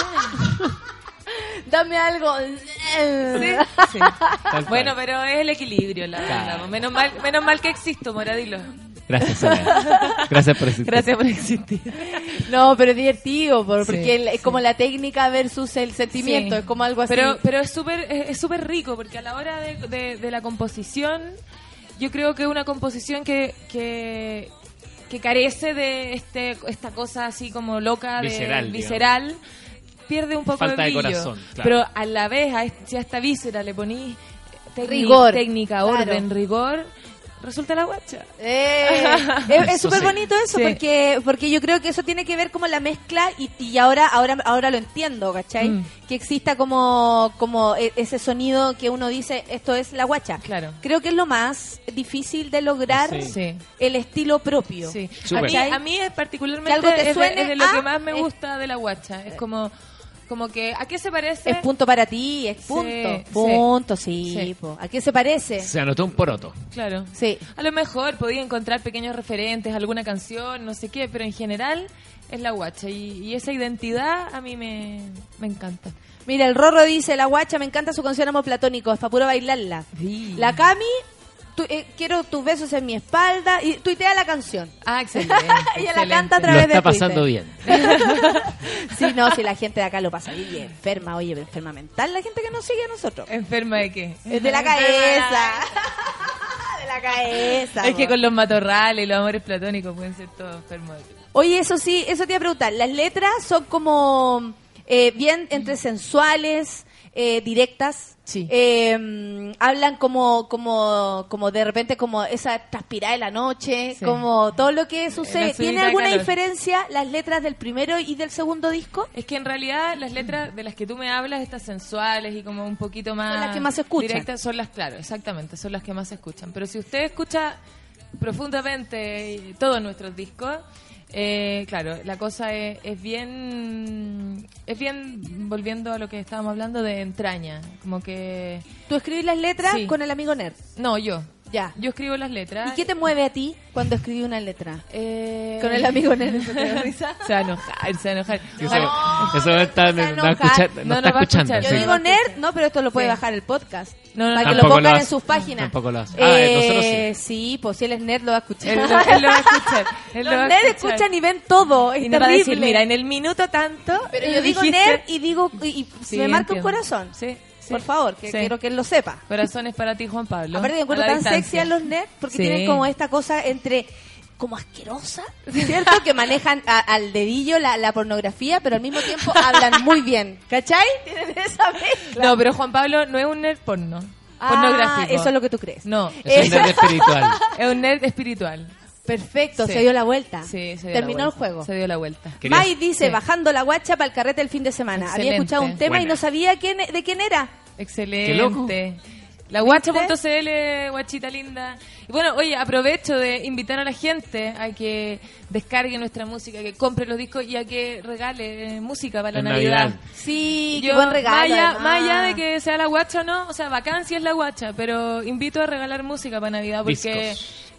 Dame algo. Sí, sí. cual. Bueno, pero es el equilibrio, la Claro. Menos mal, menos mal que existo, Moradilo. gracias, Sonia. Gracias por existir. Gracias por existir. No, pero es divertido, por- Sí, porque el- es sí. como la técnica versus el sentimiento, Sí. es como algo así. Pero, pero es súper es es súper rico porque a la hora de, de- de la composición, yo creo que una composición que, que, que carece de este esta cosa así como loca, de, Visceral, digamos. visceral, pierde un poco Falta de brillo. corazón, claro. Pero a la vez, a, si a esta víscera le ponís técnica, Rigor, técnica claro. orden, rigor, resulta la guacha. Eh, es súper sí. bonito eso Sí. porque porque yo creo que eso tiene que ver como la mezcla y, y ahora ahora ahora lo entiendo ¿cachai? Mm. que exista como como e- ese sonido que uno dice esto es la guacha Claro. creo que es lo más difícil de lograr Sí. El estilo propio Sí. A mí, a mí es particularmente Que algo te es de- suene es de lo a- que más me es- gusta de la guacha. Es como, como que, ¿a qué se parece? es punto para ti es punto Sí, punto sí, sí. po. ¿a qué se parece? Se anotó un poroto. Claro. sí A lo mejor podía encontrar pequeños referentes, alguna canción, no sé qué, pero en general es la guacha. Y, y esa identidad a mí me, me encanta. Mira, el Rorro dice, la guacha, me encanta su canción Amor Platónico, es para puro bailarla. Sí. La Cami, tu- eh, quiero tus besos en mi espalda, y tuitea la canción. Ah, excelente. Ella la canta a Lo través está de pasando Twitter. bien. Sí, no, si la gente de acá lo pasa bien, enferma, oye, enferma mental la gente que nos sigue a nosotros. ¿Enferma de qué? Es de la cabeza. de la cabeza. Es que con los matorrales y los amores platónicos pueden ser todos enfermos. Oye, eso sí, eso te iba a preguntar. Las letras son como eh, bien entre sensuales, eh, directas. Sí. Eh, mm, hablan como, como, como de repente como esa transpirada de la noche, Sí. como todo lo que sucede. ¿Tiene alguna calor. diferencia las letras del primero y del segundo disco? Es que en realidad las letras de las que tú me hablas, estas sensuales y como un poquito más... Son las que más se escuchan. Directas, son las, claro, exactamente, son las que más se escuchan. Pero si usted escucha profundamente todos nuestros discos, eh, claro, la cosa es, es bien... Es bien, volviendo a lo que estábamos hablando, de entraña. Como que... Tú escribís las letras Sí. con el amigo Nerd. No, yo. Ya. Yo escribo las letras. ¿Y qué te mueve a ti cuando escribí una letra? Eh, Con el amigo Nerd. ¿eso te da risa? Se va a enojar, se va a enojar. Eso, Ojalá- eso está, se va a no, escucha- no No, está no va a escuchando. escuchar. Yo sí. digo Nerd, no, pero esto lo puede Sí. bajar el podcast. No, no, para no. que lo pongan lo en sus páginas. Tampoco lo hace. Ah, eh, nosotros Eh, sí, pues si él es nerd lo va a escuchar. Él, lo- él lo va a escuchar. Él lo va Los nerds escuchar. escuchan y ven todo. Es Y nos va a terrible. decir, mira, en el minuto tanto. Pero eh, yo digo dijiste- nerd y digo y, y Sí, me marca un corazón. Sí, sí. Por favor, que Sí. quiero que él lo sepa. Corazones para ti, Juan Pablo. Aparte que A encuentro tan distancia. sexy a los nerds porque Sí. tienen como esta cosa entre como asquerosa, ¿cierto? que manejan a- al dedillo la, la pornografía, pero al mismo tiempo hablan muy bien. ¿Cachai? Tienen esa mezcla. No, pero Juan Pablo no es un nerd porno. Ah, pornográfico. Eso es lo que tú crees. No, Es un nerd espiritual. es un nerd espiritual. Perfecto, Sí. se dio la vuelta. Sí, se dio Terminó la el juego. Se dio la vuelta. Mai dice, Sí. bajando la guacha para el carrete el fin de semana. Había escuchado un tema y no sabía quién, de quién era. Excelente. Qué loco. La guacha.cl, guachita linda. Y bueno, oye, aprovecho de invitar a la gente a que descargue nuestra música, que compre los discos y a que regale eh, música para la Navidad. Navidad. Sí, Yo, qué buen regalo. Más allá, además. más allá de que sea la guacha o no, o sea, vacancia es la guacha, pero invito a regalar música para Navidad porque,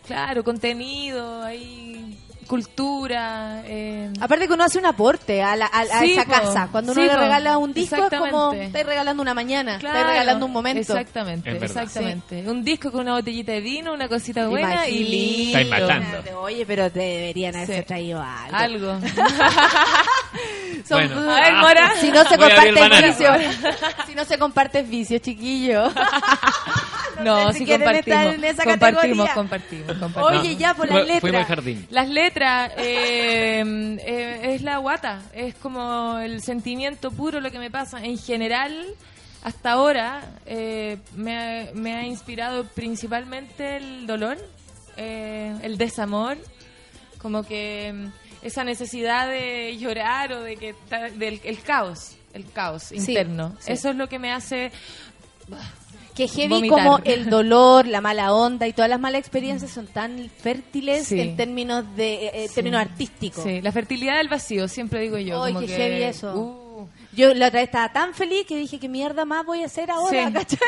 claro, contenido, hay cultura. Eh, Aparte que uno hace un aporte a, la- a- a Sí, esa po. casa. Cuando uno Sí, le regala un disco es como estáis regalando una mañana, Claro, estáis regalando un momento. Exactamente, exactamente. Un disco con una botellita de vino, una cosita buena y Imagínate. listo. Estáis matando. Oye, pero te deberían haberse Sí. traído algo. Algo. Son- Bueno. A ver, Mora. Si no se Voy a abrir comparte el es vicio. banano. si no se comparte es vicio, chiquillo. No, si sí compartimos. estar en esa compartimos, compartimos, compartimos. Oye, ya por las Fuimos al letras. jardín. Las letras eh, eh, es la guata, es como el sentimiento puro lo que me pasa. En general, hasta ahora, eh, me, ha, me ha inspirado principalmente el dolor, eh, el desamor, como que mm, esa necesidad de llorar o de que del el caos, el caos interno. sí. Eso es lo que me hace Que heavy Vomitar. como el dolor, la mala onda y todas las malas experiencias son tan fértiles Sí. en términos de eh, eh, Sí. términos artísticos. Sí, la fertilidad del vacío, siempre digo yo. Ay, como qué que, heavy eso. uh, Yo la otra vez estaba tan feliz que dije, ¿qué mierda más voy a hacer ahora? Sí. ¿cachai?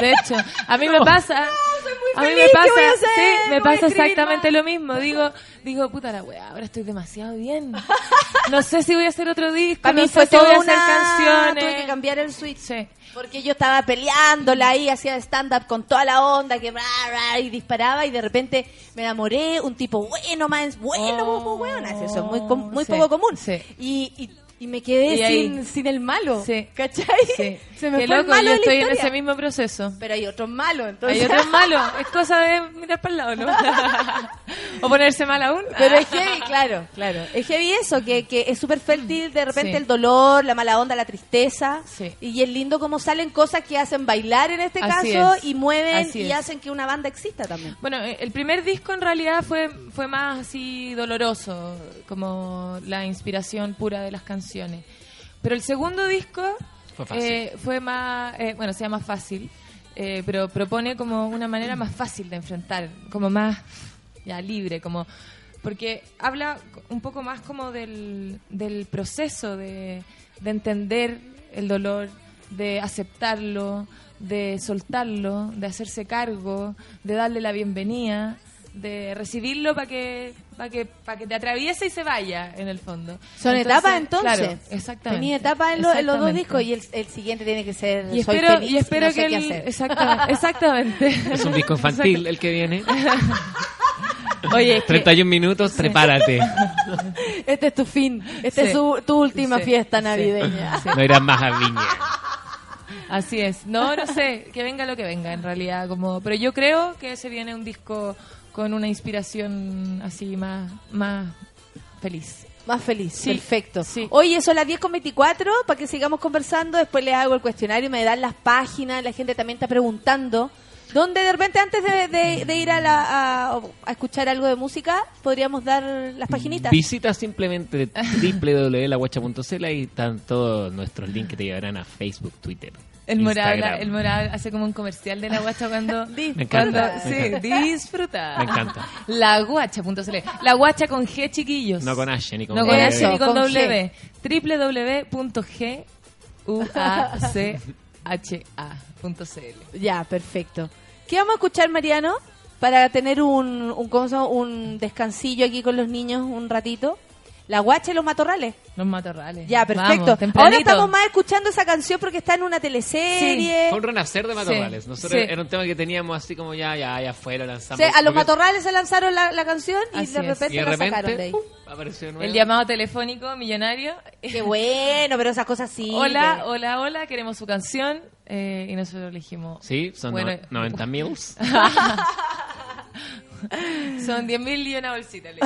De hecho, a mí me pasa. a mí feliz, me ¿qué pasa, voy a hacer? sí, me No voy a pasa exactamente lo mismo. Digo, digo, puta la weá, ahora estoy demasiado bien. No sé si voy a hacer otro disco, Para no mí sé fue si voy a hacer una... canciones. Tuve que cambiar el switch. Sí. Porque yo estaba peleándola ahí, hacía stand-up con toda la onda, que bra, bra, y disparaba, y de repente me enamoré, un tipo bueno, más bueno, Oh, bueno, eso es muy, muy sí, poco común. sí. Y, y, y me quedé Y ahí- sin, sin el malo, Sí. ¿cachai? Sí. Se me Qué fue el loco, malo yo estoy en ese mismo proceso. Pero hay otros malos, entonces... Hay otros malos, es cosa de mirar para el lado, ¿no? o ponerse mal aún. Pero es heavy, claro, claro. Es heavy eso, que, que es súper fértil de repente Sí. el dolor, la mala onda, la tristeza. Sí. Y es lindo cómo salen cosas que hacen bailar en este Así caso es. y mueven Así y es. hacen que una banda exista también. Bueno, eh, el primer disco en realidad fue, fue más así doloroso, como la inspiración pura de las canciones. Pero el segundo disco Fue fácil. eh, fue más, eh, bueno, se llama Fácil, eh, pero propone como una manera más fácil de enfrentar, como más ya libre, como porque habla un poco más como del, del proceso de, de entender el dolor, de aceptarlo, de soltarlo, de hacerse cargo, de darle la bienvenida, de recibirlo para que para que para que te atraviese y se vaya en el fondo. Son etapas entonces. Claro, exactamente. Tenía etapas en, lo- en los dos discos y el, el siguiente tiene que ser Y Soy espero, feliz y espero no sé que qué el- hacer. exactamente, exactamente. Es un disco infantil el que viene. Oye, es que- 31 minutos, prepárate. Este es tu fin, esta Sí. es su- tu última Sí. fiesta Sí. navideña. Sí. No irás más a Viña. Así es. No, no sé, que venga lo que venga en realidad, como pero yo creo que se viene un disco con una inspiración así más más feliz. Más feliz, Sí, perfecto. sí. Oye, son las 10 con 24 para que sigamos conversando. Después les hago el cuestionario, me dan las páginas. La gente también está preguntando. ¿Dónde de repente antes de, de- de ir a, la, a, a escuchar algo de música podríamos dar las paginitas? Visita simplemente www.laguacha.cl y están todos nuestros links que te llevarán a Facebook, Twitter. El Moral, Instagram. el Moral hace como un comercial de la guacha cuando... Me encanta, cuando- me sí, disfruta. Me encanta. La guacha.cl. La guacha con G, chiquillos. No con H ni con No con. H ni con con W. www.guacha.cl. Ya, perfecto. ¿Qué vamos a escuchar, Mariano? Para tener un, un, un descansillo aquí con los niños un ratito. La guacha y los matorrales. Los matorrales. Ya, perfecto. Vamos, Ahora estamos más escuchando esa canción porque está en una teleserie. Fue un renacer de matorrales. Sí, Nosotros sí. era un tema que teníamos así como ya, ya, ya afuera, O lanzamos. sea, a los matorrales se lanzaron la, la canción y Así de repente Y de la repente, sacaron de ahí. El llamado telefónico millonario. Qué bueno, pero esas cosas sí. Hola, hola, hola, queremos su canción. Eh, y nosotros elegimos. Sí, son Bueno, no- 90 mil. Son 10 mil y una bolsita. le-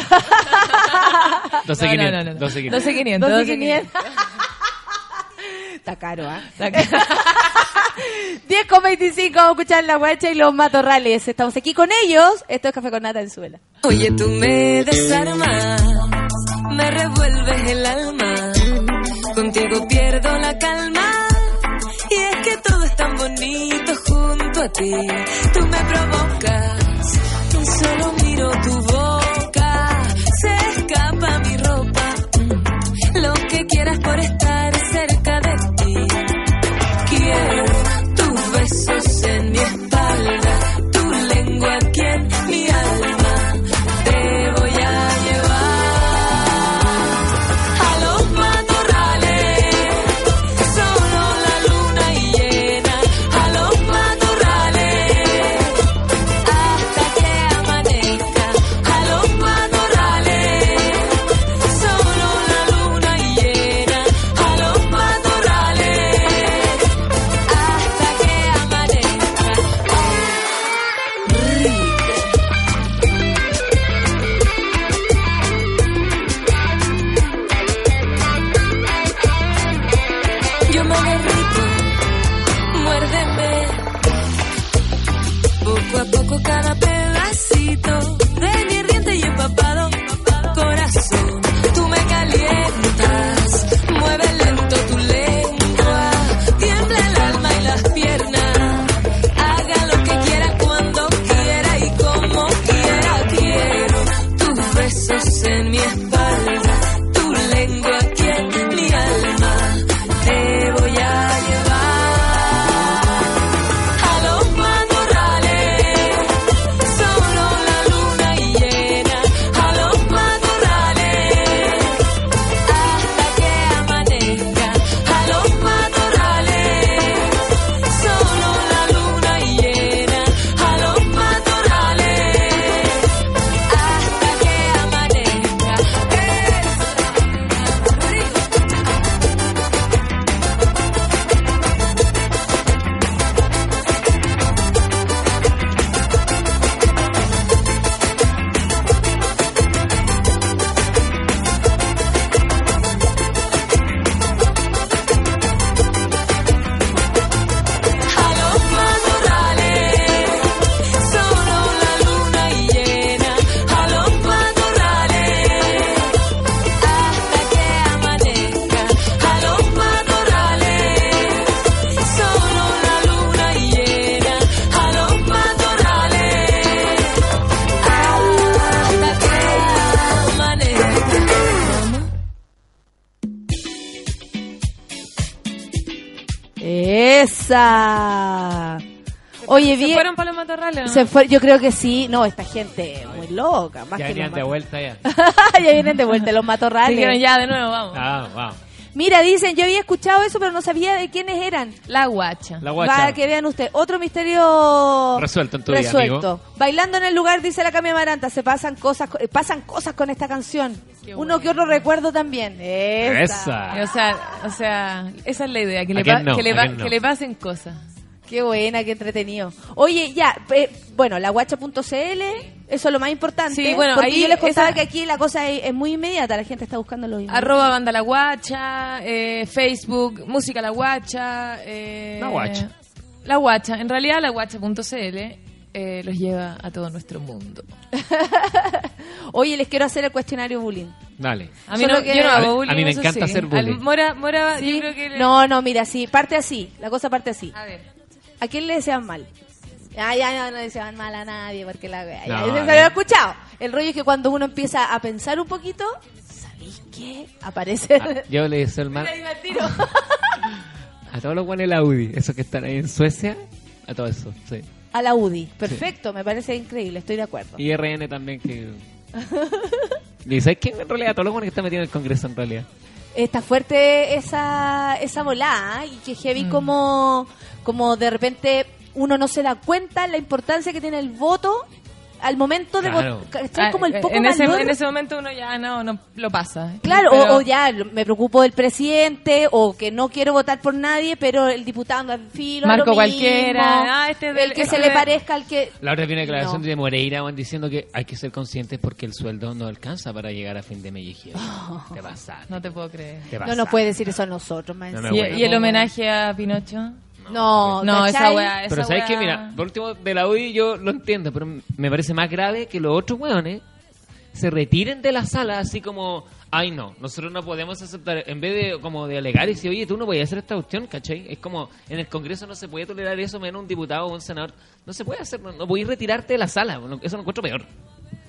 12 No, no, no, no. 12 12 500. 12 500. Está caro, ¿ah? 500. 10 con 25, vamos a escuchar la guacha y los matorrales. Estamos aquí con ellos. Esto es Café con Nata en Suela. Oye, tú me desarmas, me revuelves el alma. Contigo pierdo la calma. Y es que todo es tan bonito junto a ti. Tú me provocas, solo miro tu Oye, ¿Se bien. fueron para los matorrales? Se fue, yo creo que sí. No, esta gente muy loca. Más Ya que los de vuelta ya. ya vienen de vuelta los matorrales. Dijeron ya, de nuevo, vamos. Ah, wow. Mira, dicen, yo había escuchado eso, pero no sabía de quiénes eran. La guacha. La guacha. Para que vean ustedes. Otro misterio Resuelto en tu vida, resuelto. amigo. Bailando en el lugar, dice la Cami Amaranta, se pasan cosas, co- eh, pasan cosas con esta canción. Uno que otro recuerdo también. Esa. Esa. O sea, o sea, esa es la idea, que ¿A le, pa- no? que le, ¿A pa- no? que le pasen cosas. Qué buena, qué entretenido. Oye, ya, eh, bueno, la guacha.cl, eso es lo más importante. Sí, bueno, porque ahí yo les contaba esa- que aquí la cosa es, es muy inmediata, la gente está buscando lo mismo. Arroba Banda La Guacha, eh, Facebook, Música La Guacha. eh, La Guacha. La Guacha. En realidad, la guacha.cl eh, los lleva a todo nuestro mundo. Oye, les quiero hacer el cuestionario bullying. Dale. A mí no, que- yo no hago bullying. a mí me encanta sí. hacer bullying. Al- Mora, Mora, ¿Sí? yo creo que... le- No, no, mira, sí, parte así, la cosa parte así. A ver. ¿A quién le desean mal? Ah, ya no, no desean mal a nadie, porque la wea, ya, No, se a he escuchado. El rollo es que cuando uno empieza a pensar un poquito, ¿sabéis qué? Aparece Ah, yo le deseo el mal a todos los buenos de la UDI, esos que están ahí en Suecia, a todo eso, sí. a la UDI. Perfecto, me parece increíble, estoy de acuerdo. Y RN también que... ¿Y sabes quién en realidad? Todos los buenos que están metidos en el Congreso en realidad. Está fuerte esa, esa volada ¿eh? y que heavy como, como de repente uno no se da cuenta la importancia que tiene el voto al momento de Claro. votar. ¿Cachai? Como el Ah, poco en, ese, valor. en ese momento uno ya no, no lo pasa. Claro, Pero- o, o ya me preocupo del presidente o que no quiero votar por nadie, pero el diputado anda en filo. Marco lo cualquiera, ah, este es del- el que este se le de- parezca al que. La otra viene declaración No. de Moreira van diciendo que hay que ser conscientes porque el sueldo no alcanza para llegar a fin de mes. Y dije, Te vas a... No te puedo creer. Te No nos puede decir eso a nosotros, No me. ¿Y, y el homenaje a Pinocho? No, No, esa ¿cachai? weá, esa Pero sabes weá- que, mira, por último, de la UDI yo lo entiendo, pero me parece más grave que los otros weones se retiren de la sala así como, ay no, nosotros no podemos aceptar, en vez de como de alegar y decir, oye, tú no podías hacer esta cuestión, ¿cachai? Es como, en el Congreso no se puede tolerar eso, menos un diputado o un senador, no se puede hacer, no, no podéis retirarte de la sala, eso lo encuentro peor.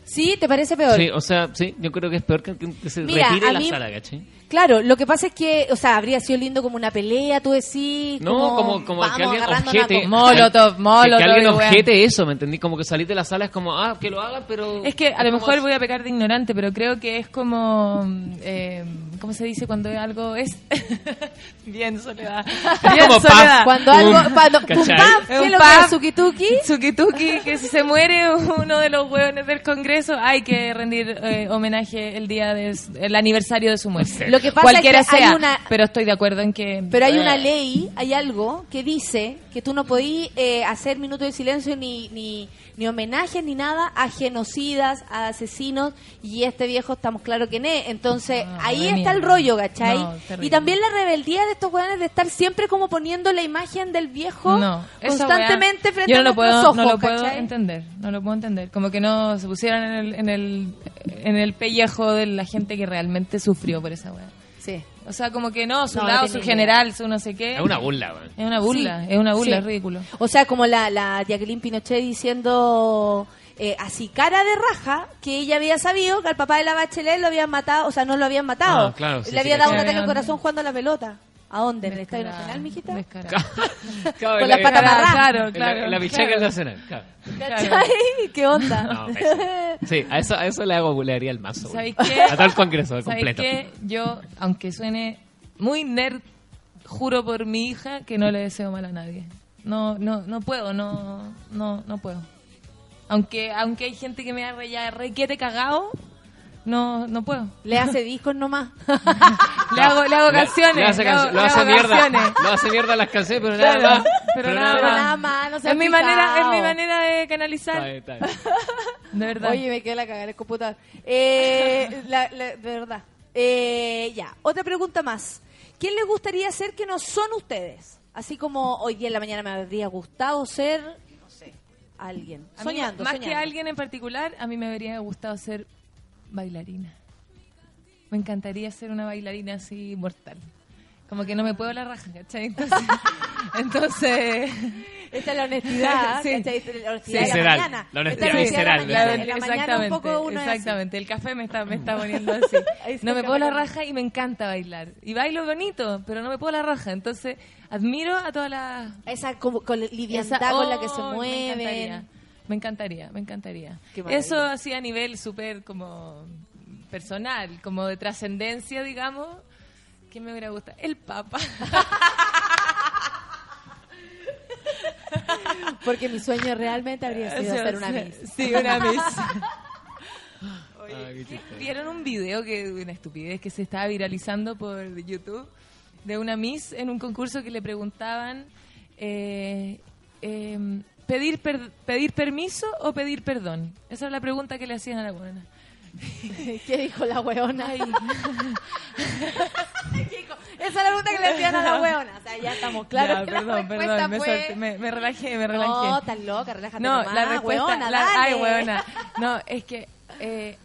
Sí, ¿te parece peor? Sí, o sea, sí, yo creo que es peor que, que- se Mira, retire a de la mí- sala, ¿cachai? Claro, lo que pasa es que, o sea, habría sido lindo como una pelea, tú decís. No, como, como vamos que alguien objete. Molotov, que- molotov Que alguien objete eso, ¿me entendí? Como que salir de la sala es como, ah, que lo hagan, pero. Es que a lo como- mejor voy a pecar de ignorante, pero creo que es como. eh, ¿Cómo se dice cuando algo es? Bien, Soledad. Bien, como Soledad. paf. Cuando algo, cuando, ¿Cachai? pum, paf, ¿qué Un lo que Tsukituki? Tsukituki, que si se muere uno de los hueones del Congreso, hay que rendir eh, homenaje el día del el aniversario de su muerte. Lo que pasa Cualquiera es que hay sea, una- pero estoy de acuerdo en que... Pero hay una Eh, ley, hay algo que dice que tú no podís eh, hacer minuto de silencio ni, ni, ni homenajes ni nada a genocidas, a asesinos, y este viejo estamos claro que no. Entonces, Ah, ahí está el rollo, ¿cachai? No, y también la rebeldía de estos weones de estar siempre como poniendo la imagen del viejo No, constantemente weá, frente yo a lo puedo, ojos, no lo puedo ¿cachai? entender, no lo puedo entender. Como que no se pusieran en el, en el, en el pellejo de la gente que realmente sufrió por esa weá. Sí. O sea, como que no, su No, lado, su idea. general, su no sé qué. Es una burla. Es una burla, Sí. es una burla, Sí. es ridículo. O sea, como la, la Jacqueline Pinochet diciendo eh, así cara de raja que ella había sabido que al papá de la Bachelet lo habían matado, o sea, no lo habían matado. Ah, claro, sí, Le sí, había sí, dado sí. un ataque al corazón jugando a la pelota. ¿A dónde? ¿En el Estadio Nacional, mijita? Claro, Con patas en amarradas. Claro, en la- claro. En la pichaca claro. nacional, claro. ¿Cachai? ¿Qué onda? No. Sí, a eso, a eso le hago le haría el mazo. ¿Sabéis qué? A todo el congreso ¿Sabéis completo. qué? Yo, aunque suene muy nerd, juro por mi hija que no le deseo mal a nadie. No, no, no puedo, no, no, no puedo. Aunque, aunque hay gente que me ha re, ya requiere cagado, no, no puedo. Le hace discos nomás. Le hago, le hago canciones. Le hace, le hago- cancio- lo le hace hago mierda. canciones. Lo hace mierda las canciones, pero Claro, nada más. pero nada Pero más. nada más, no es mi manera, es mi manera de Está canalizar, bien, está bien. de verdad. Oye, me quedé la cagada en el computador. Eh, la- la- de verdad. Eh, ya, otra pregunta más. ¿Quién les gustaría ser que no son ustedes? Así como hoy día en la mañana me habría gustado ser, no sé, alguien. Mí, Soñando, más soñando. que alguien en particular, a mí me habría gustado ser bailarina. Me encantaría ser una bailarina así mortal. Como que no me puedo la raja, ¿cachai? Entonces, entonces Esta es la honestidad, Sí. ¿cachai? La honestidad de la Visceral, mañana. la honestidad la visceral, la la la un exactamente, poco uno exactamente. El café me está, me está poniendo así. No me puedo la raja y me encanta bailar. Y bailo bonito, pero no me puedo la raja. Entonces, admiro a todas las... Esa como, con la liviandad Esa- con la que se ¡Oh! Mueven. Me encantaría, me encantaría. Eso así a nivel súper como personal, como de trascendencia, digamos. ¿Qué me hubiera gustado? El Papa. Porque mi sueño realmente habría sido ser una miss. Sí, una miss. Ay, qué chiste. ¿Vieron un video que una estupidez que se estaba viralizando por YouTube de una Miss en un concurso que le preguntaban eh, eh, pedir per- pedir permiso o pedir perdón? Esa era la pregunta que le hacían a la buena. ¿Qué dijo la weona? Ay. Esa es la pregunta que le hacían a la weona. O sea, ya estamos claros Ya, que perdón, la perdón, me, fue... me, me relajé, me relajé. No, estás loca, relájate No, nomás, la respuesta, weona, la- dale. ay, weona. No, es que eh,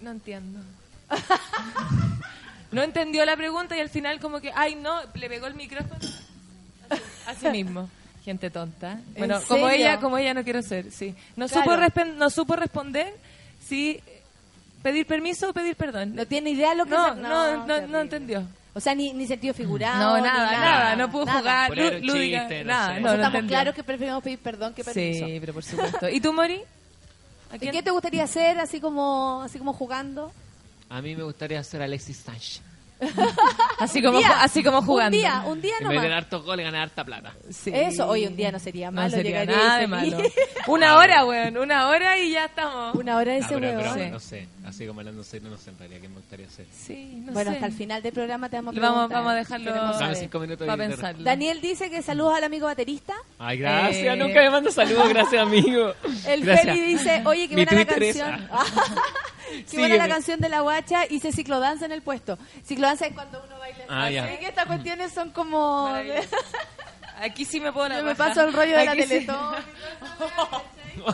no entiendo. No entendió la pregunta y al final como que, ay, no, le pegó el micrófono. Así, así mismo. Gente tonta. Bueno, como serio? ella, como ella no quiero ser, sí. No Claro. supo no supo responder si pedir permiso o pedir perdón. No tiene idea lo que No, se- no, no, no, entendió. O sea, ni, ni sentido figurado. No, ni nada, nada, no pudo nada. jugar, Poner lúdica, chiste, no nada, sé. no, no estamos entendió. claros que preferimos pedir perdón que permiso. Sí, pero por supuesto. ¿Y tú, Mori? ¿A ¿Y qué te gustaría hacer así como, así como jugando? A mí me gustaría ser Alexis Sánchez. Así como, día, así como jugando. Un día, un día En vez de nomás. dar hartos goles, ganar harta plata. Sí. Eso, hoy un día no sería malo. No sería nada de malo. Una hora, weón. Una hora y ya estamos. Una hora de ese pero, pero huevo. Sí. no sé, así como hablando serio, no sé en realidad qué me gustaría hacer. Sí, no Bueno, sé. hasta el final del programa te vamos a Vamos, preguntar. vamos a dejarlo Dame cinco minutos para pensarlo. Daniel dice que saludos al amigo baterista. Ay, gracias, Eh. nunca me manda saludos, gracias amigo. El Gracias. Feli dice, oye, qué Mi buena la canción. qué Sí, buena la que canción de la guacha. Hice ciclodanza en el puesto. Ciclodanza es cuando uno baila. Ah, así ya. que estas cuestiones son como... Aquí sí me puedo la Yo me paso el rollo de la sí. Teletón.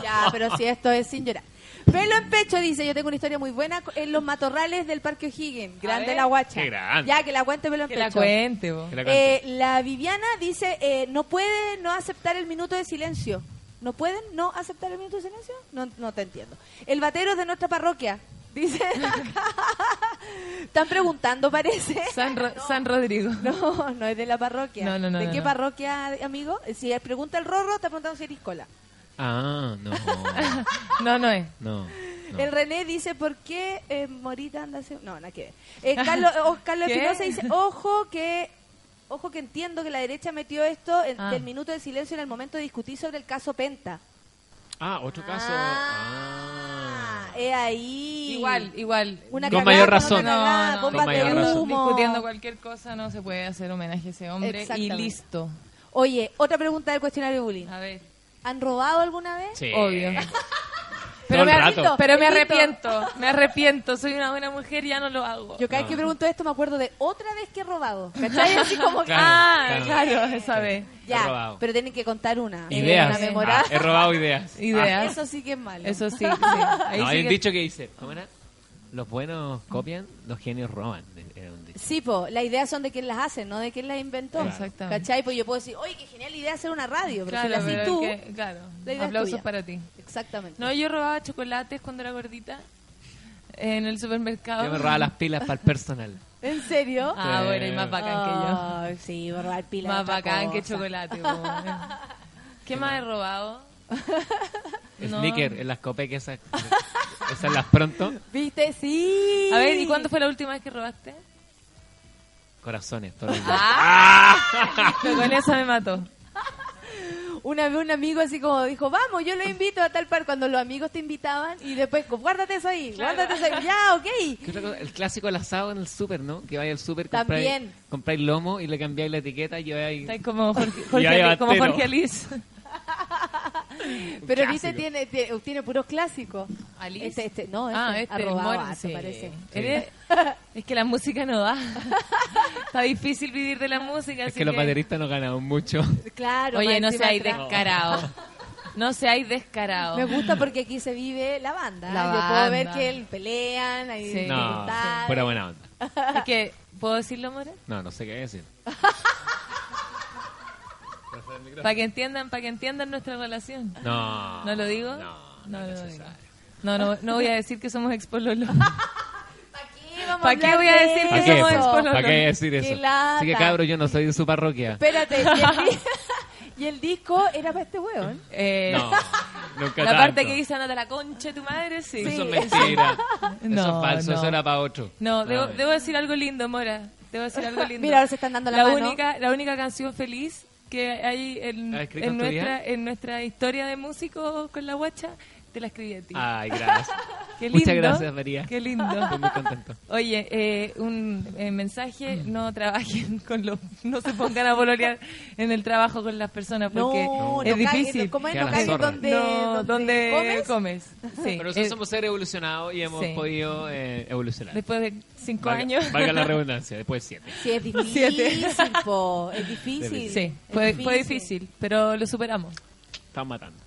Ya, pero si esto es sin llorar. Pelo en pecho dice, yo tengo una historia muy buena en los matorrales del Parque O'Higgins. Grande la guacha. Qué grande. Ya, que la cuente pelo en Que la pecho. cuente, vos. Que la cuente. Eh, la Viviana dice, eh, no puede no aceptar el minuto de silencio. ¿No pueden no aceptar el minuto de silencio? No, no te entiendo. El batero es de nuestra parroquia. Dice, están preguntando, parece. San, Ro- San Rodrigo. No, no es de la parroquia. No, no, no, ¿De no, qué no. parroquia, amigo? Si pregunta el Rorro, te preguntando si eres cola. Ah, no. No, no es. No. no. El René dice, ¿por qué eh, Morita anda así? No, nada que ver. Eh, Carlos, oh, Carlos. Espinosa dice, ojo que... Ojo que entiendo que la derecha metió esto en- Ah. del minuto de silencio en el momento de discutir sobre el caso Penta. Ah, otro caso. Ah. Es ahí. Igual, igual. Una Con cagada mayor razón. No, con de mayor razón. Discutiendo cualquier cosa no se puede hacer homenaje a ese hombre y listo. Oye, otra pregunta del cuestionario bullying. A ver. ¿Han robado alguna vez? Sí. Obvio. Pero, me, rato. pero me arrepiento, me arrepiento. Soy una buena mujer y ya no lo hago. Yo cada vez que pregunto esto me acuerdo de otra vez que he robado. ¿Cachai? Así como que... Claro, ah, claro. claro, esa vez. Ya, pero tienen que contar una. Ideas. Una memorable. Ah, he robado ideas. Ideas. Eso sí que es malo. Eso sí, sí. Ahí no, sí hay un dicho que dice, ¿cómo era? Los buenos copian, los genios roban. Dicho. Sí, po, las ideas son de quien las hace, no de quien las inventó. Exactamente. ¿Cachai? Pues yo puedo decir, oye, qué genial idea hacer una radio, pero Claro, si la pero tú, que- claro. la idea es Aplausos tuya. para ti. Exactamente. No, yo robaba chocolates cuando era gordita en el supermercado. Yo me robaba las pilas para el personal. ¿En serio? Ah, Sí. bueno, y más bacán que yo. Sí, borrar pilas. Más es bacán que cosa. chocolate. po. ¿Qué más he robado? No. Sneaker, en las copeques esas, esas las pronto. ¿Viste? Sí. A ver, ¿y cuándo fue la última vez que robaste? Corazones, todos los días. Ah, pero con eso me mató. Una vez un amigo así como dijo, vamos, yo lo invito a tal par cuando los amigos te invitaban y después, guárdate eso ahí, guárdate eso ahí. Ya, ok. El clásico del asado en el súper, ¿no? Que vaya al súper, También. compráis, compráis lomo y le cambiáis la etiqueta y lleváis... Está como Jorge, Jorge como. Jorge Alice. Pero clásico. viste, tiene, tiene, tiene puros clásicos. ¿Alice? Este, este, no, este, ah, este, el robado Mor- harto, sí. parece. Es que la música no da. Está difícil vivir de la música. Es así que los bateristas no ganan mucho. Claro. Oye, no seáis atrás. descarado. No seáis descarado. Me gusta porque aquí se vive la banda. La Yo puedo ver que él pelean, ahí Sí. No, dificultades. fuera buena onda. Es que, ¿puedo decirlo, Mora? No, no sé qué decir. Para que entiendan, para que entiendan nuestra relación. No. ¿No lo digo? No, no, No lo digo. No, no, no voy a decir que somos expololos. vamos ¿Para qué voy a de decir que somos expololos? ¿Para qué decir eso? Así que cabro, yo no soy de su parroquia. Espérate, y el, disco era para este weón. Eh, No, nunca la parte que dice Ana de la concha de tu madre, sí. Eso es mentira. eso es falso, no. eso era para otro. No, debo, Ay. debo decir algo lindo, Mora. Debo decir algo lindo. Mira, ahora se están dando la mano. única, la única canción feliz que hay en, ¿La has escrito en en tu nuestra, en nuestra historia de músicos con la guacha, te la escribí a ti. Ay, gracias. Qué lindo. Muchas gracias, María. Qué lindo. Estoy muy contento. Oye, eh, un eh, mensaje, no trabajen con los, no se pongan a pololear en el trabajo con las personas porque No, es no difícil. Queda No zorra. donde, no, donde donde comes. comes. Sí. Pero nosotros Eh, somos seres evolucionados y hemos sí. podido eh, evolucionar. Después de cinco Valga- años. Valga la redundancia, después de siete. Sí, es Siete. difícil, po. Es difícil. Sí, Es fue, fue difícil, pero lo superamos. Están matando.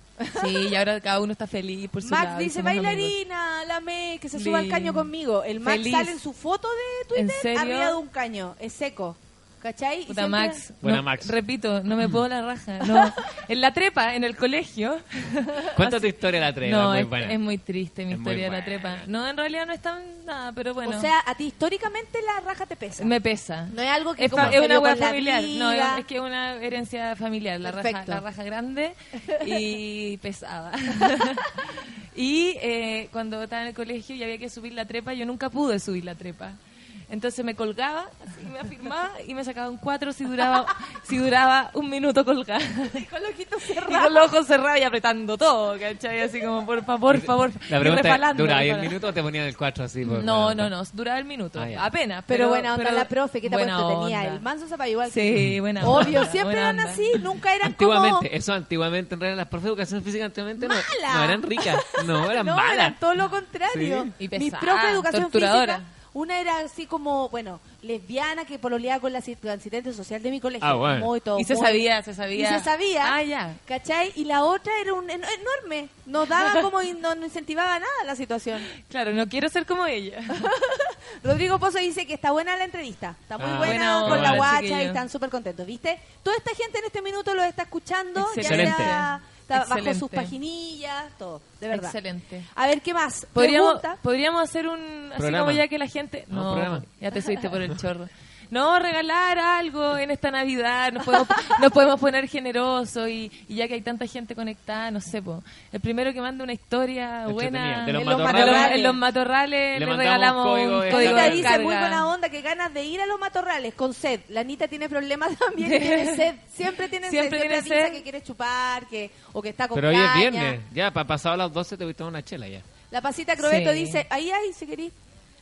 Sí, y ahora cada uno está feliz por su Max lado dice, somos amigos. bailarina, la me, que se suba al caño conmigo. El Max Feliz. sale en su foto de Twitter arriba de un caño. Es seco. ¿Cachai? Puta siempre- Max. Buena no, Max. Repito, no me puedo la raja. No. En la trepa, en el colegio. Cuenta tu historia de la No, muy es, buena. es muy triste mi Es historia de la trepa. No, en realidad no es tan nada, pero bueno. O sea, a ti históricamente la raja te pesa. me pesa. No es algo que Es, como es una hueá familiar. No, es, que es una herencia familiar. La raja, la raja grande y pesada. y eh, cuando estaba en el colegio y había que subir la trepa, yo nunca pude subir la trepa. Entonces me colgaba, así, me afirmaba y me sacaba un cuatro si duraba, si duraba un minuto colgada. Con los ojitos Y con los ojos cerrados y apretando todo, ¿cachai? Así como, por favor, por favor. La y pregunta es, resbalando, ¿dura ahí el minuto o te ponían el 4 así? por- No, no, no, duraba el minuto, Ah, apenas. Pero, buena onda pero la profe, ¿qué te buena? Tenía el manso que Sí, buena Obvio, onda, siempre buena eran onda. así, nunca eran Antiguamente, como... eso antiguamente en realidad las profes de educación física antiguamente no, eran ricas, no eran no, malas. eran todo lo contrario. Sí. Y Mi pesada, profe de educación física, Una era así como, bueno, lesbiana que pololeaba con la asi- la asistente social de mi colegio. Ah, bueno. Muy todo, Y se muy- sabía, se sabía. Y se sabía. Ah, ya. ¿Cachai? Y la otra era un en- enorme. Nos daba como, y no, no incentivaba nada la situación. Claro, no quiero ser como ella. Rodrigo Pozo dice que está buena la entrevista. Está muy Ah, buena bueno, con la guacha chiquillo. y están súper contentos, ¿viste? Toda esta gente en este minuto lo está escuchando. Excelente. Ya sea, está bajo Excelente. sus paginillas, todo. De verdad. Excelente. A ver, ¿qué más? Podríamos, Pregunta. podríamos hacer un... Así Programa. como ya que la gente... No, No, ya te subiste por el chorro. No, regalar algo en esta Navidad. Nos podemos, nos podemos poner generosos y, y ya que hay tanta gente conectada, no sé, po. El primero que manda una historia buena... De los En los matorrales. matorrales. en los matorrales Le regalamos código un de código Anita de dice, carga. muy buena onda, que ganas de ir a los matorrales con sed. La Anita tiene problemas también, tiene sed. Siempre tiene Siempre sed. tiene Siempre sed. que quiere chupar, que, o que está con Pero hoy es viernes. Ya, para pasado las 12 te voy a tomar una chela ya. La pasita Crobeto Sí. dice, ahí, ahí, si querís.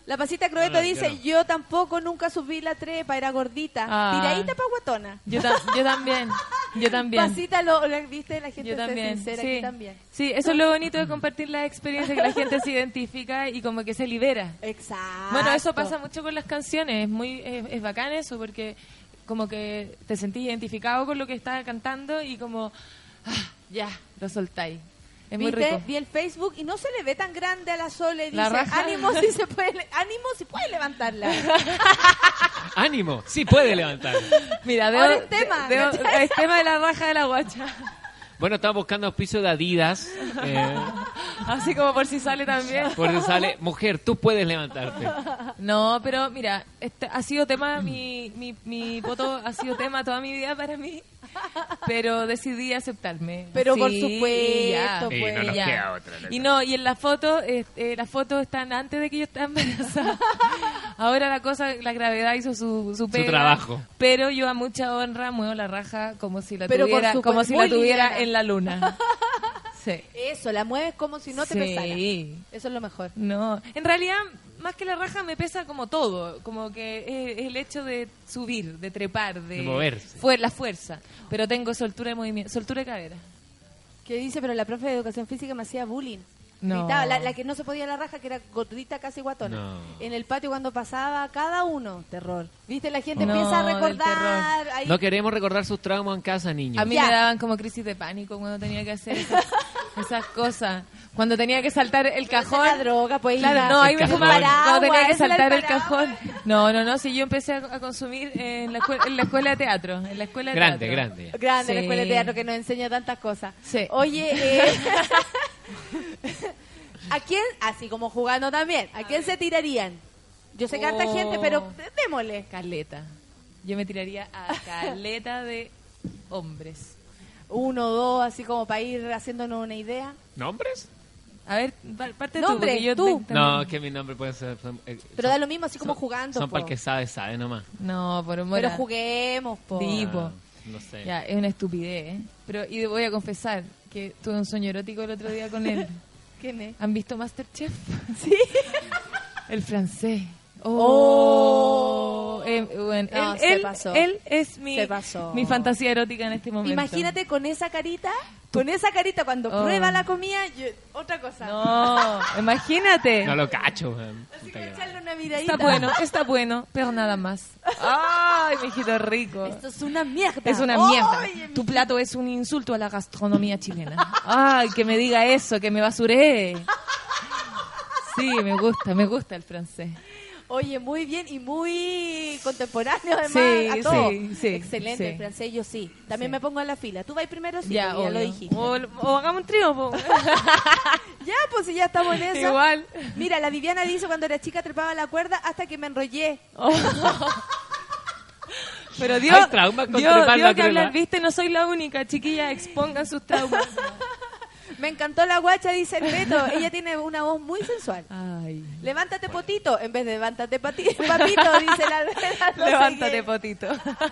La pasita No, no, dice, yo no. yo tampoco nunca subí la trepa, era gordita. Ah. Tiradita pa' guatona. Yo, ta- yo también, yo también. Pasita, lo, lo- viste, la gente Yo también, sincera sí. aquí también. Sí, eso es lo bonito de compartir la experiencia, que la gente se identifica y como que se libera. Exacto. Bueno, eso pasa mucho con las canciones, es muy es, es bacán eso porque como que te sentís identificado con lo que estás cantando y como ah, ya, lo soltáis. Es muy rico. Vi el Facebook y no se le ve tan grande a la Sole. Dice, La raja. ánimo si se puede, le- ánimo si puede levantarla. ¡Ánimo! Sí puede levantar. Mira, Ahora veo, el tema, el tema de la raja de la guacha. Bueno, estaba buscando auspicio de Adidas. eh, Así como por si sale también. por eso sale, mujer, tú puedes levantarte. No, pero mira, este ha sido tema, mi, mi, mi voto ha sido tema toda mi vida para mí, pero decidí aceptarme. Pero por supuesto, ya. Y no nos Ya. queda otra. loco. Y no, y en la foto, eh, eh, las fotos están antes de que yo estaba embarazada. Ahora la cosa, la gravedad hizo su, su pega. trabajo. Pero yo a mucha honra muevo la raja como si la Pero tuviera, como si la tuviera en la luna. Sí. Eso, la mueves como si no te Sí. pesara. Eso es lo mejor. No, en realidad, más que la raja me pesa como todo, como que es, el hecho de subir, de trepar, de, De moverse. fue la fuerza. Pero tengo soltura de movimiento, soltura de cadera. ¿Qué dice? Pero la profe de educación física me hacía bullying. No. Gritaba, la, la que no se podía la raja, que era gordita casi guatona. No. En el patio cuando pasaba cada uno, terror. ¿Viste? La gente No, empieza a recordar. ahí- No queremos recordar sus traumas en casa, niños. A mí Ya. me daban como crisis de pánico cuando tenía que hacer esas, esas cosas. Cuando tenía que saltar el cajón. La droga, pues. Claro, no, ahí me fumaba. Cuando tenía que saltar el cajón. No, no, no, si yo empecé a, a consumir en la, escue- en la escuela de teatro. En la escuela de Grande, teatro. grande. Grande la escuela de teatro que nos enseña tantas cosas. Sí. Oye, eh, ¿a quién, así como jugando también, ¿a quién se tirarían? Yo sé que harta Oh. gente, pero démosle. Caleta. Yo me tiraría a caleta de hombres. Uno, dos, así como para ir haciéndonos una idea. ¿Nombres? A ver, pa- parte Nombre, tú. yo tú. te- No, que mi nombre puede ser. eh, Pero son- da lo mismo, así como son- jugando. Son po. para el que sabe, sabe nomás. No, por Pero juguemos, po. Sí, po. Ah, no sé. Ya, es una estupidez, ¿eh? Pero, y voy a confesar que tuve un sueño erótico el otro día con él. ¿Quién es? ¿Han visto Masterchef? Sí. El francés. Oh. Eh, bueno, No, él, se él- pasó. él es mi, Se pasó. mi fantasía erótica en este momento. Imagínate con esa carita, con esa carita cuando Oh. prueba la comida, yo- otra cosa. No, imagínate. No lo cacho, weón. Así Puta que que echarle una miradita. Está bueno, está bueno, pero nada más. Ay, mijito rico. Esto es una mierda. Es una mierda. Oye, Tu plato es un insulto a la gastronomía chilena. Ay, que me diga eso, que me basuré. Sí, me gusta, me gusta el francés. Oye, muy bien y muy contemporáneo además Sí, a todo. sí, sí, Excelente, sí. el francés yo sí. También Sí. me pongo en la fila. Tú vas primero, sí, ya, ya lo dijiste. O, o hagamos un trío, po. Ya, pues si ya estamos en eso. Igual. Mira, la Viviana dice cuando era chica trepaba la cuerda hasta que me enrollé. Oh. Pero Dios, Hay traumas con Dios, Dios la que hablar, viste, no soy la única, chiquilla, expongan sus traumas. Me encantó la guacha, dice el Beto. Ella tiene una voz muy sensual. Ay. Levántate potito en vez de levántate pati- papito, dice la, no sé Levántate, potito.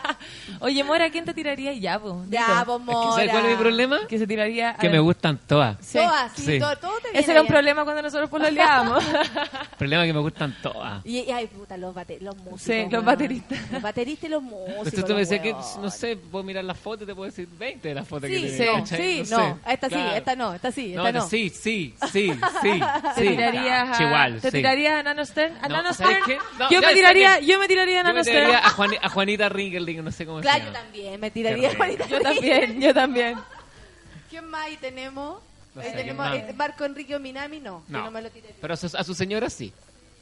Oye, Mora, ¿quién te tiraría? Ya, po. Ya, vos, Es que, ¿Sabes cuál es mi problema? Que se tiraría... Que me gustan todas. Sí. Todas, sí, Sí. Todo, todo te viene Ese era un problema cuando nosotros pololeábamos. Problema que me gustan todas. Y, y ay, puta, los, bate- los músicos. Sí, los bateristas. Los bateristas y los músicos. Entonces tú me decías que, no sé, puedo mirar las fotos y te puedo decir 20 de las fotos Sí, que sí, ¿cachai? sí, sé. no, esta sí, Claro. esta no, esta sí, No, esta no. sí, sí, sí, sí. ¿Te sí. tirarías a, igual, ¿te sí. tirarías a Nano Stern? ¿A No, Nano ¿sabes Stern? qué? No, yo, me tiraría, que- yo me tiraría a Yo Nano me tiraría a, Juani- a Juanita Ringelding, no sé cómo Claro, se yo llama. también, me tiraría Qué Juanita Yo también, yo también. ¿Quién más ahí tenemos? No Ahí sé, tenemos eh, Marco Enrique Minami, no, yo No. no me lo tiraría. Pero a su, a su señora sí.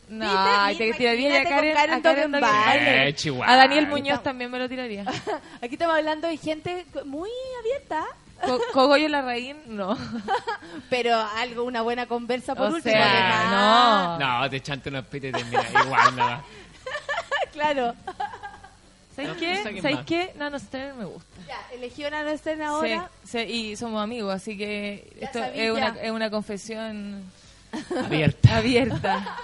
No, ¿Viste? ay, te tiraría a Karen, Karen a Karen. Eh, Chihuahua. A Daniel Muñoz también me lo tiraría. Aquí estamos hablando de gente muy abierta, Co- Cogollo Larraín, no. pero algo, una buena conversa por O último. sea, no. No, te chante unos pites y te mira, igual no va. Claro. ¿Sabes No, no qué? quién ¿Sabes más. qué? Nano Stern me gusta. Ya, eligió una no estén ahora. Sí, sí, y somos amigos, así que Ya esto sabí, es una, es una confesión Abierta. abierta.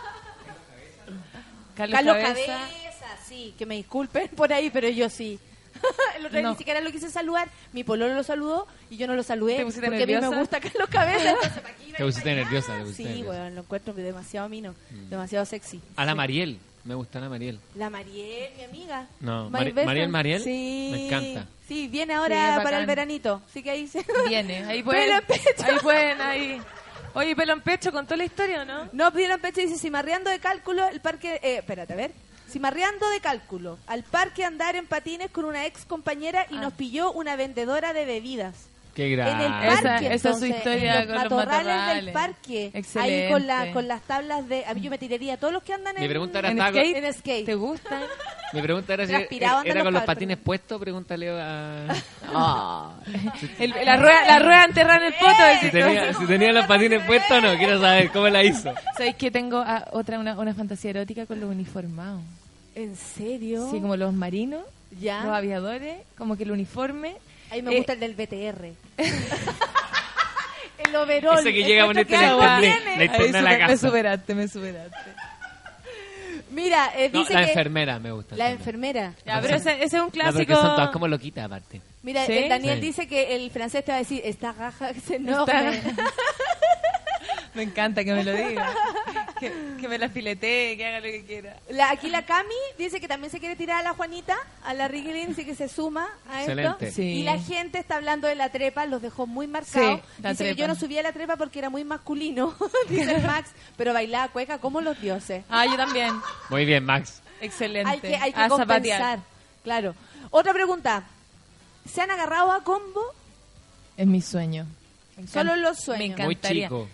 Carlos, Carlos Cabeza. Cabeza. sí, que me disculpen por ahí, pero yo sí. El otro día No. ni siquiera lo quise saludar, mi pololo lo saludó y yo no lo saludé ¿Te pusiste porque a mí nerviosa? me gusta Carlos Cabeza. entonces, ¿para qué iba a Te pusiste nerviosa, te pusiste Sí, nerviosa. bueno, lo encuentro demasiado mino, demasiado sexy. A la Mariel. Me gusta la Mariel. La Mariel, mi amiga. No, Mari- best Mariel. Mariel, Sí. me encanta. Sí, viene Sí, ahora es para el veranito. Así que ahí se... Viene, ahí Pelo pueden, en pecho. ahí pueden, ahí. Oye, pelo en pecho, ¿contó la historia no? No, pidieron pecho y dice, cimarreando de cálculo, el parque... Eh, espérate, a ver. Cimarreando de cálculo, al parque andar en patines con una ex compañera y Ah. nos pilló una vendedora de bebidas. Qué En el. Esa- parque, esa es su entonces, historia en con los los matorrales del matorrales. parque. Excelente. Ahí con, la, con las tablas de... A mí yo me tiraría a todos los que andan en... pregunta ¿En skate? En skate. ¿Te gustan? mi pregunta era si era con los los patines puestos, pregúntale a... El- la, rueda, la rueda enterrada en el poto. ¡Eh! Si tenía, si tenía los patines puestos o no, quiero saber cómo la hizo. ¿Sabéis que tengo ah, otra, una, una fantasía erótica con los uniformados? ¿En serio? Sí, como los marinos, Ya. los aviadores, como que el uniforme. A mí me Eh, gusta el del BTR. el overall. Ese que llega a ponerte la la Ahí la super- me casa. superaste, me superaste. Mira, eh, No, dice la que... enfermera me gusta. La también. enfermera. Ya, pero ese, ese es un No, porque clásico. son todas como loquitas aparte. Mira, ¿Sí? el Daniel Sí. dice que el francés te va a decir, esta gaja que se enoja. Me encanta que me lo diga. que, que me la filetee, que haga lo que quiera. La, aquí la Cami dice que también se quiere tirar a la Juanita, a la Riglin, dice que se suma a Excelente. esto. Sí. Y la gente está hablando de la trepa, los dejó muy marcados. Sí, dice que trepa. yo no subía a la trepa porque era muy masculino, dice el Max, pero bailaba cueca como los dioses. Ah, yo también. Muy bien, Max. Excelente. Hay que, hay que a compensar. zapatear. Claro. Otra pregunta. ¿Se han agarrado a combo? Es mi sueño. Solo los sueños. Me Muy encantaría. chico.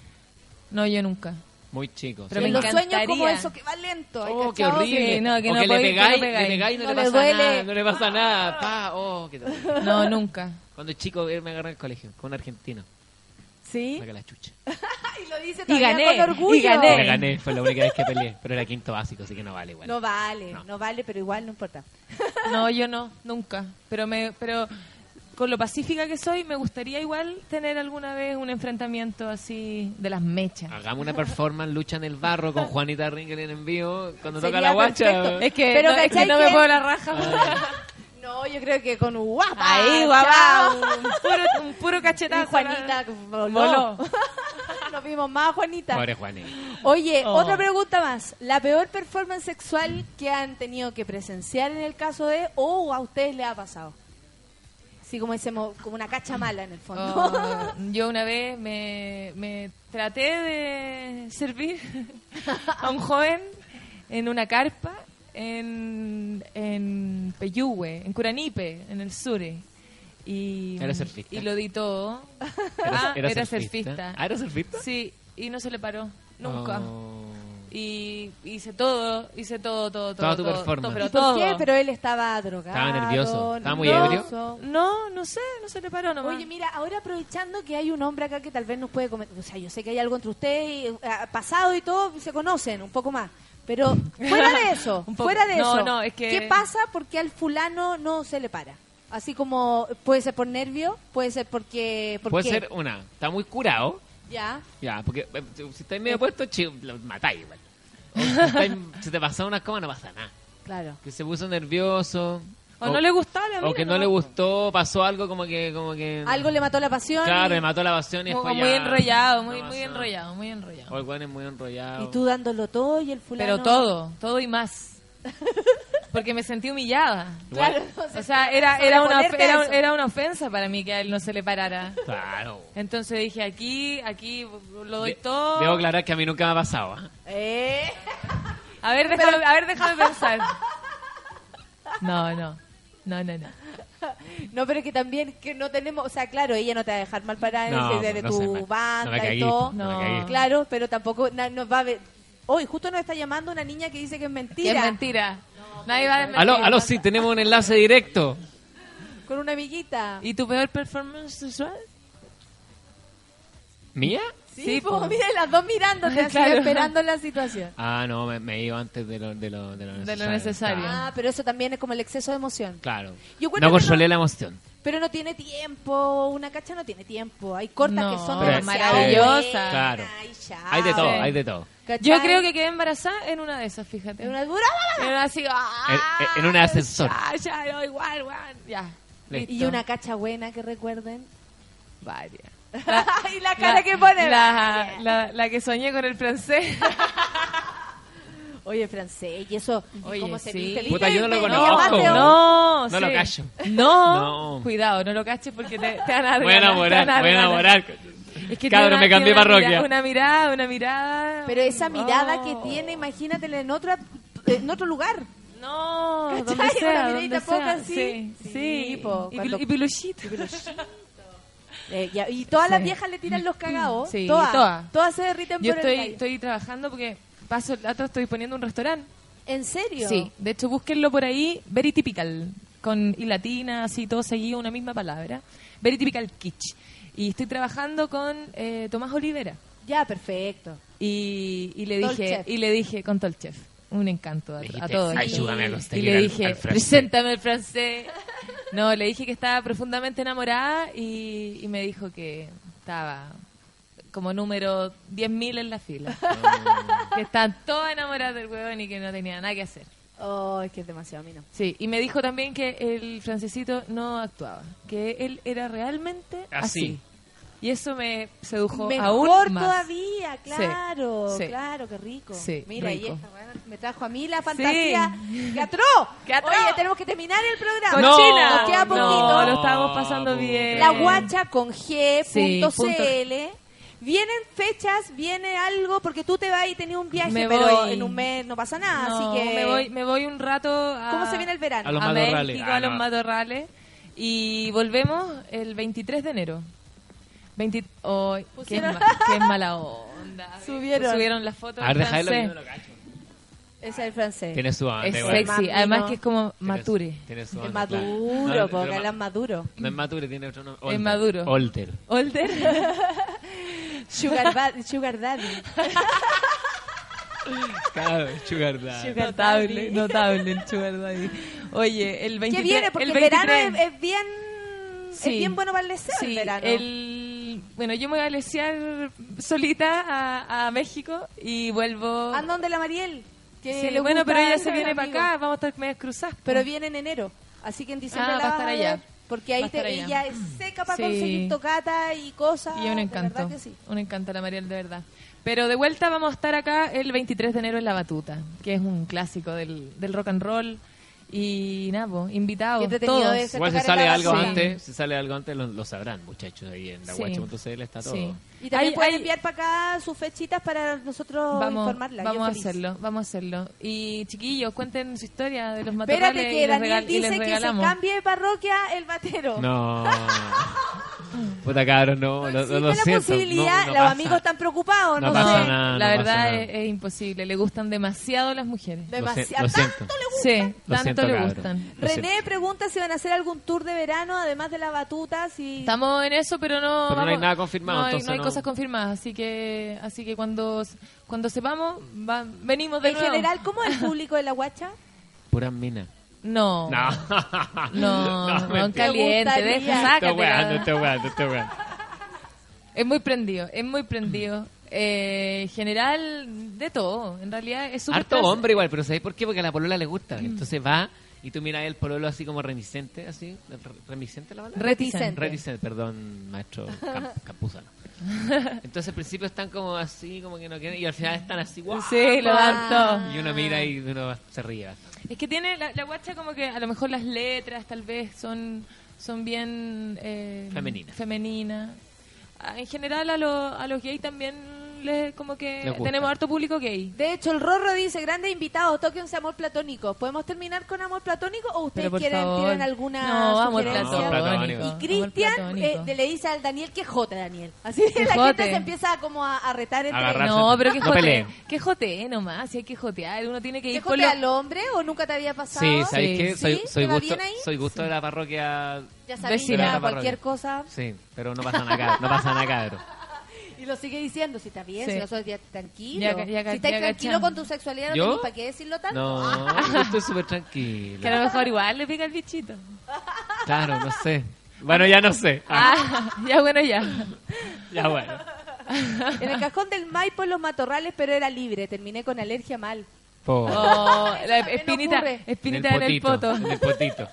No, yo nunca. Muy chico. Pero sí. me los sueños como eso que va lento. ¿hay Oh, qué horrible. Sí, no, que o no que le podéis- que no pegáis, pegáis. le pegáis y no, No le pasa duele. nada. No le pasa nada. Pa, oh, qué. No, nunca. Cuando chico él me agarró en el colegio con un argentino. ¿Sí? Saca la chucha. Y lo dice Y gané, con orgullo. y gané. Le gané, fue la única vez que peleé. Pero era quinto básico, así que no vale igual. No vale, No. no. vale, pero igual no importa. No, yo no, nunca. Pero me, pero con lo pacífica que soy, me gustaría igual tener alguna vez un enfrentamiento así de las mechas. Hagamos una performance, lucha en el barro con Juanita Ringel en vivo cuando Sería toca la guacha. perfecto. Es que, Pero no, es que ¿cachai no me puedo la raja. No, yo creo que con guapa. Ahí, guapa, un puro, un puro Y cachetazo. Juanita voló. Voló. Nos vimos más, Juanita. Pobre Juanita. Oye, Oh. otra pregunta más. ¿La peor performance sexual que han tenido que presenciar en el caso de o a ustedes les ha pasado? Así como decimos, como una cacha mala en el fondo. Oh, yo una vez me, me traté de servir a un joven en una carpa en, en Peyúgue, en Curanipe, en el sur. Y, ¿Era surfista? y lo di todo. ¿Era- Ah, era era surfista? surfista. Ah, ¿era surfista? Sí, y no se le paró, nunca. Oh. Y hice todo, hice todo, todo, todo. Toda tu todo, performance. todo, ¿Y pero por todo. qué? Pero él estaba drogado. Estaba nervioso. Estaba muy nervioso. No, no sé, no se le paró nomás. Oye, mira, ahora aprovechando que hay un hombre acá que tal vez nos puede comentar, o sea, yo sé que hay algo entre ustedes, y, eh, pasado y todo, se conocen un poco más, pero fuera de eso, fuera de No, eso, no, es que- ¿qué pasa porque al fulano no se le para? Así como puede ser por nervio, puede ser porque... ¿por Puede qué? ser una. Está muy curado. Ya, Ya, porque eh, si estáis medio puesto, chi, lo matáis igual. O si, estáis- si te pasa una coma, no pasa nada. claro. Que se puso nervioso. o no le gustaba la O mina, que no le gustó, pasó algo como que... Como que Algo le mató la pasión. Claro, y, le mató la pasión y Muy, después muy ya enrollado, muy, no muy pasó. enrollado, muy enrollado. O el weón es muy enrollado. y tú dándolo todo y el fulano... Pero todo, todo y más. Porque me sentí humillada. Igual- O sea, era, era, una, era, una ofensa para mí que a él no se le parara. Claro. Entonces dije, aquí, aquí lo doy De- todo. Debo aclarar que a mí nunca me ha pasado. ¿ah? Eh. A ver, déjame, a ver, déjame pensar. No, no. No, no, no. No, pero que también que no tenemos, o sea, claro, ella no te va a dejar mal parada No, el de, de no tu sé, me- no banda y todo. Claro, pero tampoco nos va a ver. Hoy justo nos está llamando una niña que dice que es Que mentira. es mentira. Nadie va a desmentir. Aló, aló, sí, tenemos un enlace directo. Con una amiguita. ¿Y tu peor performance sexual? ¿Mía? Sí, po. pues miren las dos mirándote, así Claro. esperando la situación. Ah, no, me, me iba antes de lo, de lo, de lo necesario. necesario. Ah, pero eso también es como el exceso de emoción. Claro. Yo No controlé la emoción. Pero no tiene tiempo, una cacha no tiene tiempo. Hay cortas No, que son Pero- demasiado maravillosa. buenas Claro. Hay de todo, Sí. hay de todo. ¿Cachai? Yo creo que quedé embarazada en una de esas, fíjate. En una dura. En una así, ¡ah! En, en un ascensor. Ya, ya, no, igual, igual. Ya. Listo. Y una cacha buena que recuerden. Varias. y la cara que pone. La, la, la que soñé con el francés. Oye, francés, y eso, Oye, ¿cómo se sí. viste? Puta, yo no lo conozco. hoy. No, No lo sí. cacho. No, No. cuidado, no lo caches porque te, te van a dar Voy a enamorar, voy a enamorar. Es que Cabro, tiene me una- cambié una parroquia. Una mirada, una mirada. Pero esa mirada Oh. que tiene, imagínatela en, otra, en otro lugar. No, ¿Cachai? donde Una sea, miradita donde poca sea. así. Sí, Sí, sí. po, y, cuando- pilu- y piluchito. Eh, ya- y todas las Sí. viejas le tiran los cagados. Sí, todas, todas. todas. se derriten Yo por estoy, el estoy trabajando porque paso el dato, estoy poniendo un restaurante. ¿En serio? Sí, de hecho búsquenlo por ahí, Very Typical, con y latina, así todo seguido, una misma palabra. Very Typical Kitsch. Y estoy trabajando con eh, Tomás Olivera. Ya, perfecto. Y, y le dije, y le dije con Tol Chef. Un encanto a, a todos. "Ayúdame a Y le al- dije, al francés". preséntame el francés. No, le dije que estaba profundamente enamorada y, y me dijo que estaba como número 10.000 en la fila. que estaban todas enamoradas del huevón y que no tenía nada que hacer. Oh, es que es demasiado, a mí no. Sí, y me dijo también que el francesito no actuaba, que él era realmente así. Así. Y eso me sedujo Mejor aún más. todavía, claro, sí. claro, qué rico. Sí, Mira, y rico. esta weá me trajo a mí la fantasía. ¡Qué atroz! ¡Qué atroz! Oye, tenemos que terminar el programa. No, China. Nos queda poquito. No, lo estábamos pasando bien. La guacha con G.cl. Vienen fechas, viene algo, porque tú te vas y tenías un viaje, Me pero voy. en un mes no pasa nada, No, así que... me voy, me voy un rato a, ¿Cómo se viene el verano? A los a matorrales. México, Ah, a los no. matorrales. Y volvemos el 23 de enero. 20... oh, qué, ma- qué mala onda. Subieron. Subieron las fotos. A ver, es el francés. Tiene su Es igual. sexy. Más Además que es como mature. tiene su Es claro. maduro, No, porque pero él es ma- maduro. No es mature, tiene otro nombre. Es Older. maduro. Older. Older. Sugar, ba- sugar daddy. Claro, sugar daddy. Sugar notable, daddy. notable el sugar daddy. Oye, el 23... ¿Qué viene? Porque el, el 23 verano es, es bien... Sí. Es bien bueno para el deseo el Sí, verano. el- bueno, yo me voy a lesear solita a, a México y vuelvo... ¿A dónde la Mariel? Que Sí, le bueno, pero ella el se viene para acá, vamos a estar medias cruzadas. Pero viene en enero. Así que en diciembre Ah, la va a estar allá. Porque ahí te- ella es seca para Sí. conseguir tocata y cosas. Y un de encanto, verdad que sí. un encanto la Mariel, de verdad. Pero de vuelta vamos a estar acá el 23 de enero en La Batuta, que es un clásico del, del rock and roll. Y nada, invitados todos. Igual si sale algo antes, si sale algo antes lo, lo sabrán, muchachos, ahí en la Sí. guacha.cl está todo. Y también Hay- pueden hay- enviar para acá sus fechitas para nosotros Vamos, informarla. vamos a hacerlo, vamos a hacerlo. Y chiquillos, cuenten su historia de los Espérate matorrales que y, les Daniel y dice que se cambie de parroquia el batero. No. Puta cabrón, no, lo, Existe lo la siento. posibilidad, no, no los pasa. amigos están preocupados, no, No sé. nada. La no verdad es, es imposible, le gustan demasiado las mujeres. Demasiado. Tanto le gusta. Sí, Lo tanto siento, le gustan. René pregunta si van a hacer algún tour de verano, además de la batuta. Si... Estamos en eso, pero no. Pero no hay nada confirmado, No hay, entonces no hay no- cosas confirmadas, así que así que cuando cuando sepamos va- venimos de en nuevo. general, ¿cómo es el público de la guacha? Pura mina. No. No. No, no, mentira. caliente, deja, Estoy sácatela. weando, estoy weando, estoy weando. Es muy prendido, es muy prendido. Eh, general, de todo. En realidad es súper Harto hombre igual, pero ¿sabéis por qué? Porque a la polola le gusta. Entonces va Y tú miras el pololo así como remisente, así. re- ¿Remisente la palabra? Reticente. Reticente, perdón, maestro Cam- Campuzano. Entonces al principio están como así, como que no quieren, y al final están así, ¡guau! Sí, lo dan todo. Y uno mira y uno se ríe. Es que tiene la, la guacha como que a lo mejor las letras tal vez son son bien eh, Femeninas. femeninas. Ah, En general a, los a los gays también como que tenemos harto público gay. De hecho, el Rorro dice, grandes invitados, tóquense amor platónico. ¿Podemos terminar con amor platónico o ustedes quieren, favor. tienen alguna No, amor platónico. Y Cristian eh, le dice al Daniel que jote, Daniel. Así Que la jote. gente se empieza como a, a retar entre Agarrarse. No, pero que jote, que jote nomás, si hay que jotear, uno tiene que ¿Que ir con jote lo- al hombre o nunca te había pasado? Sí, ¿sabéis Sí. qué? Soy, ¿Sí? soy, ¿Te va gusto, bien ahí? soy gusto de la parroquia. Ya sabía, Vecina. cualquier cosa. Sí, pero no pasa nada, no pasa nada. Y lo sigue diciendo, si está bien, Sí. si no sos ya tranquilo. Ya ca- ya ca- si estás ya tranquilo con tu sexualidad, no ¿Yo? tenés para qué decirlo tanto. No, yo estoy súper tranquilo. que a lo mejor igual le pica el bichito. Claro, no sé. Bueno, ya no sé. Ah, Ah, ya bueno, ya. ya bueno. En el cajón del Maipo en los matorrales, pero era libre. Terminé con alergia mal. Po. Oh, la ¿Qué me espinita, ocurre? espinita en el, poto. En el potito.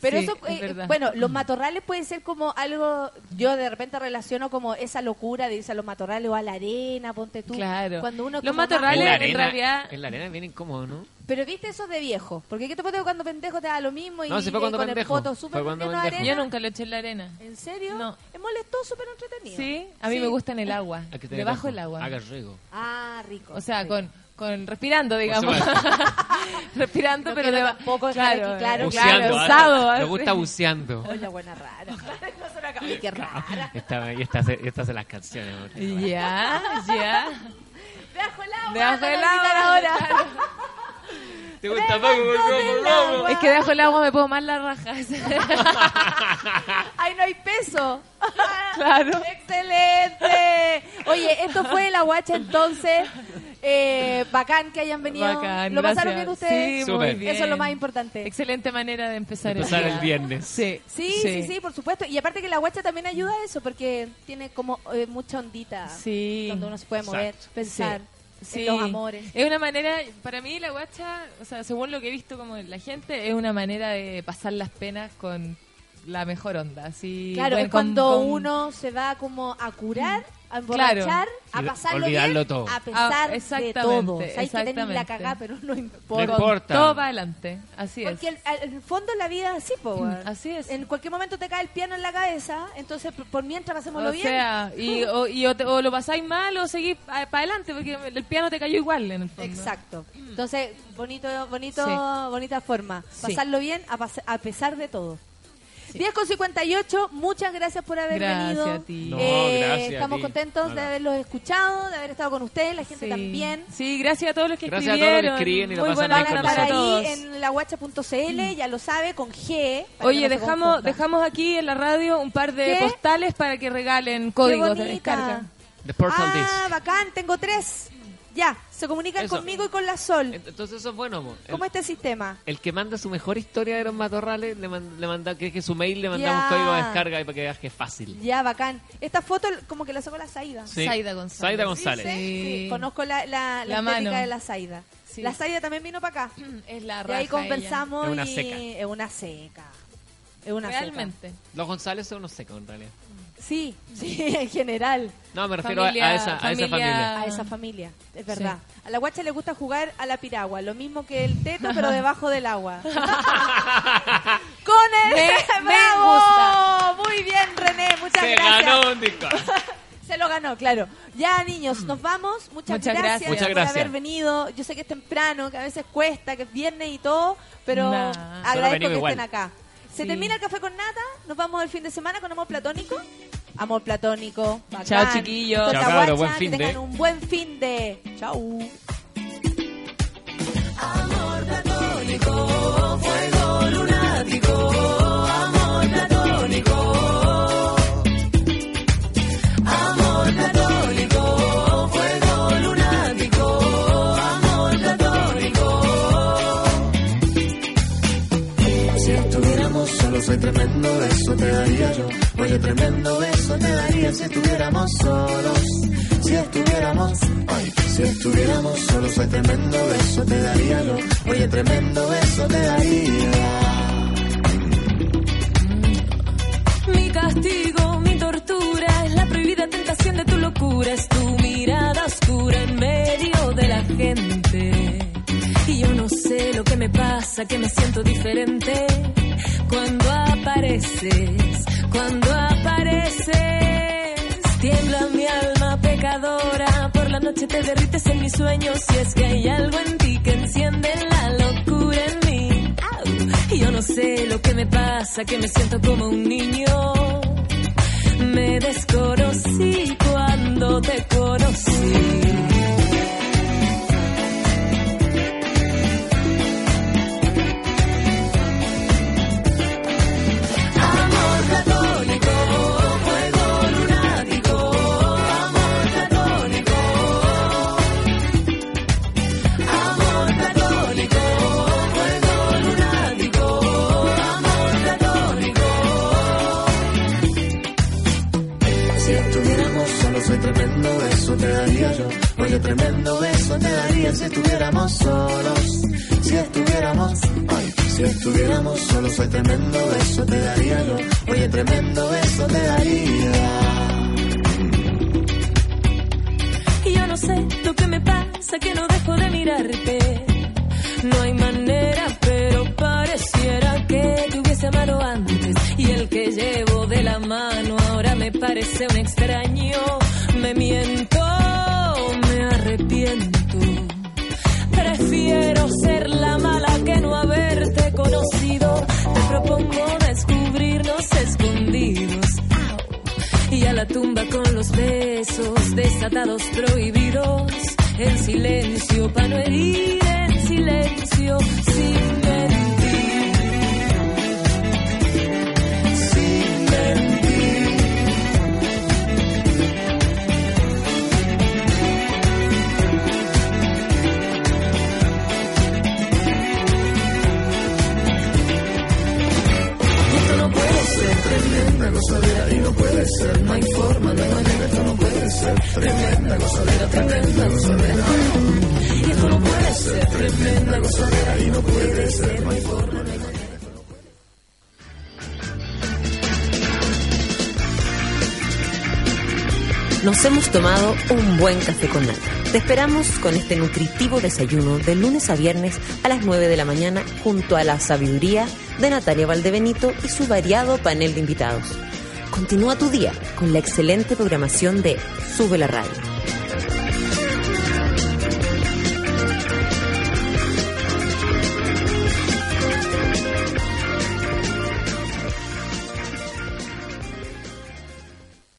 Pero Sí, eso, es eh, verdad. bueno, los matorrales pueden ser como algo, yo de repente relaciono como esa locura de irse a los matorrales o a la arena, ponte tú. Claro. Cuando uno Los como matorrales- en la en arena, realidad- En la arena es bien incómodo, ¿no? Pero viste eso de viejo, porque ¿qué te pasa cuando pendejo te da lo mismo y No, si fue cuando con pendejo. el súper Fue pendejo. arena? Yo nunca lo eché en la arena. ¿En serio? No. Es molestoso, pero entretenido. Sí, a mí Sí. me gusta en el agua, que tener debajo del agua. Haga riego. Ah, rico. O sea, con, con respirando, digamos. respirando, No pero de dejar claro, aquí claro, Buceando. claro, ah, usado. Me gusta buceando. Oye, la buena rara. No qué rara. Esta, y estas y estas son las canciones. Ya, ya. Debajo el agua. Debajo agua, ahora. ¿Te gusta. Es que debajo del agua me puedo más la raja. Ay, no hay peso. Claro. Excelente. Oye, esto fue la guacha entonces. Eh, bacán que hayan venido. Bacán, ¿Lo pasaron bien ustedes? Sí, muy bien. Eso es lo más importante. Excelente manera de empezar, Empezar día. el viernes. Sí, Sí, sí, sí, por supuesto. Y aparte que la guacha también ayuda a eso, porque tiene como eh, mucha ondita. Sí. Donde uno se puede mover, Exacto. pensar Sí. en los amores. Es una manera, para mí la guacha, o sea, según lo que he visto como la gente, es una manera de pasar las penas con la mejor onda. Así, Claro, bueno, es con- cuando con- uno se va como a curar, a Claro. emborrachar, a Y pasarlo olvidarlo bien, todo. a pesar Ah, de todo. Sabes que tenés la exactamente. cagá, pero no No importa. con importa. todo para adelante. Así es. Porque el- al- en el fondo la vida es así, po, weón. Así es. En cualquier momento te cae el piano en la cabeza, entonces por, mientras pasémoslo O bien. sea, y, o, y o, te- o lo pasáis mal o seguís para adelante, porque el piano te cayó igual en el fondo. Exacto. Entonces, bonito, bonito, Sí. bonita forma. Sí. Pasarlo bien a, pas- a pesar de todo. 10 con 58, muchas gracias por haber Gracias venido. a ti. No, Eh, gracias a estamos ti. contentos de haberlos escuchado, de haber estado con ustedes, la gente Sí. también. Sí, gracias a todos los que Gracias a todos los que escribieron. escriben y lo Muy pasan buena bien Van a estar para ahí en laguacha.cl, ya lo sabe, con G. Oye, no dejamos, dejamos aquí en la radio un par de ¿Qué? postales para que regalen códigos de descarga. The Ah, Disc. bacán, tengo tres. Ya, se comunican Eso. conmigo y con la Sol. Entonces eso es bueno. mo. El, ¿Cómo es este sistema? el que manda su mejor historia de los matorrales, le, man- le manda, que es que su mail le mandamos Ya. código de descarga y para que veas que es fácil. Ya, bacán. Esta foto como que la sacó la Saida. Sí. Zaida González. Zaida González. Sí, Sí. sí, Conozco la, la, la, La estética mano. de la Saida. Sí. La Saida también vino para acá. Es la Y raja ahí ella. conversamos Es una y seca. es una seca. Es una seca. Realmente. Los González son unos secos en realidad. Sí, sí, en general. No, me refiero a- Familia- a, esa, a esa familia-. A esa familia, es verdad. A la guacha le gusta jugar a la piragua, lo mismo que el teto, pero debajo del agua. Con el Me- me ¡Bravo! Muy bien, René, muchas Se gracias. ganó un disco. Se lo ganó, claro. Ya, niños, nos vamos. Muchas, Muchas gracias. Muchas por gracias. haber venido. Yo sé que es temprano, que a veces cuesta, que es viernes y todo, pero Nah. agradezco que igual. estén acá. Se Sí. termina el café con nata, nos vamos el fin de semana con amor platónico. Amor platónico. bacán. Chao, chiquillos. Esto es Chao, La cabros, Guacha, buen fin que de. tengan un buen fin de. Chau. Oye, tremendo beso te daría si estuviéramos solos. Si estuviéramos, ay, si estuviéramos solos, ay, tremendo beso te daría yo. Oye, tremendo beso te daría. Mi castigo, mi tortura, es la prohibida tentación de tu locura, es tu mirada oscura en medio de la gente. Y yo no sé lo que me pasa, que me siento diferente cuando apareces, cuando apareces. Tiembla mi alma pecadora, por la noche te derrites en mis sueños y es que hay algo en ti que enciende la locura en mí. Au. Yo no sé lo que me pasa, que me siento como un niño. Me desconocí cuando te conocí. Oye, tremendo beso te daría si estuviéramos solos. Si estuviéramos, ay, si estuviéramos solos, soy tremendo beso te daría yo. Oye, tremendo beso te daría. Y yo no sé lo que me pasa, que no dejo de mirarte. No hay manera, pero pareciera que te hubiese amado antes. Y el que llevo de la mano ahora me parece un extraño. Me miento, arrepiento. Prefiero ser la mala que no haberte conocido. Te propongo descubrirnos escondidos. Y a la tumba con los besos desatados prohibidos. En silencio, para no herir en silencio, sin mentir. Tremenda gozadera y no puede ser, no hay forma, no hay manera, esto no puede ser tremenda gozadera, tremenda gozadera. Y esto no puede ser tremenda gozadera y no puede ser, no hay forma, no hay manera. Nos hemos tomado un buen café con nata. Te esperamos con este nutritivo desayuno de lunes a viernes a las 9 de la mañana junto a la sabiduría de Natalia Valdebenito y su variado panel de invitados. Continúa tu día con la excelente programación de Sube la Radio.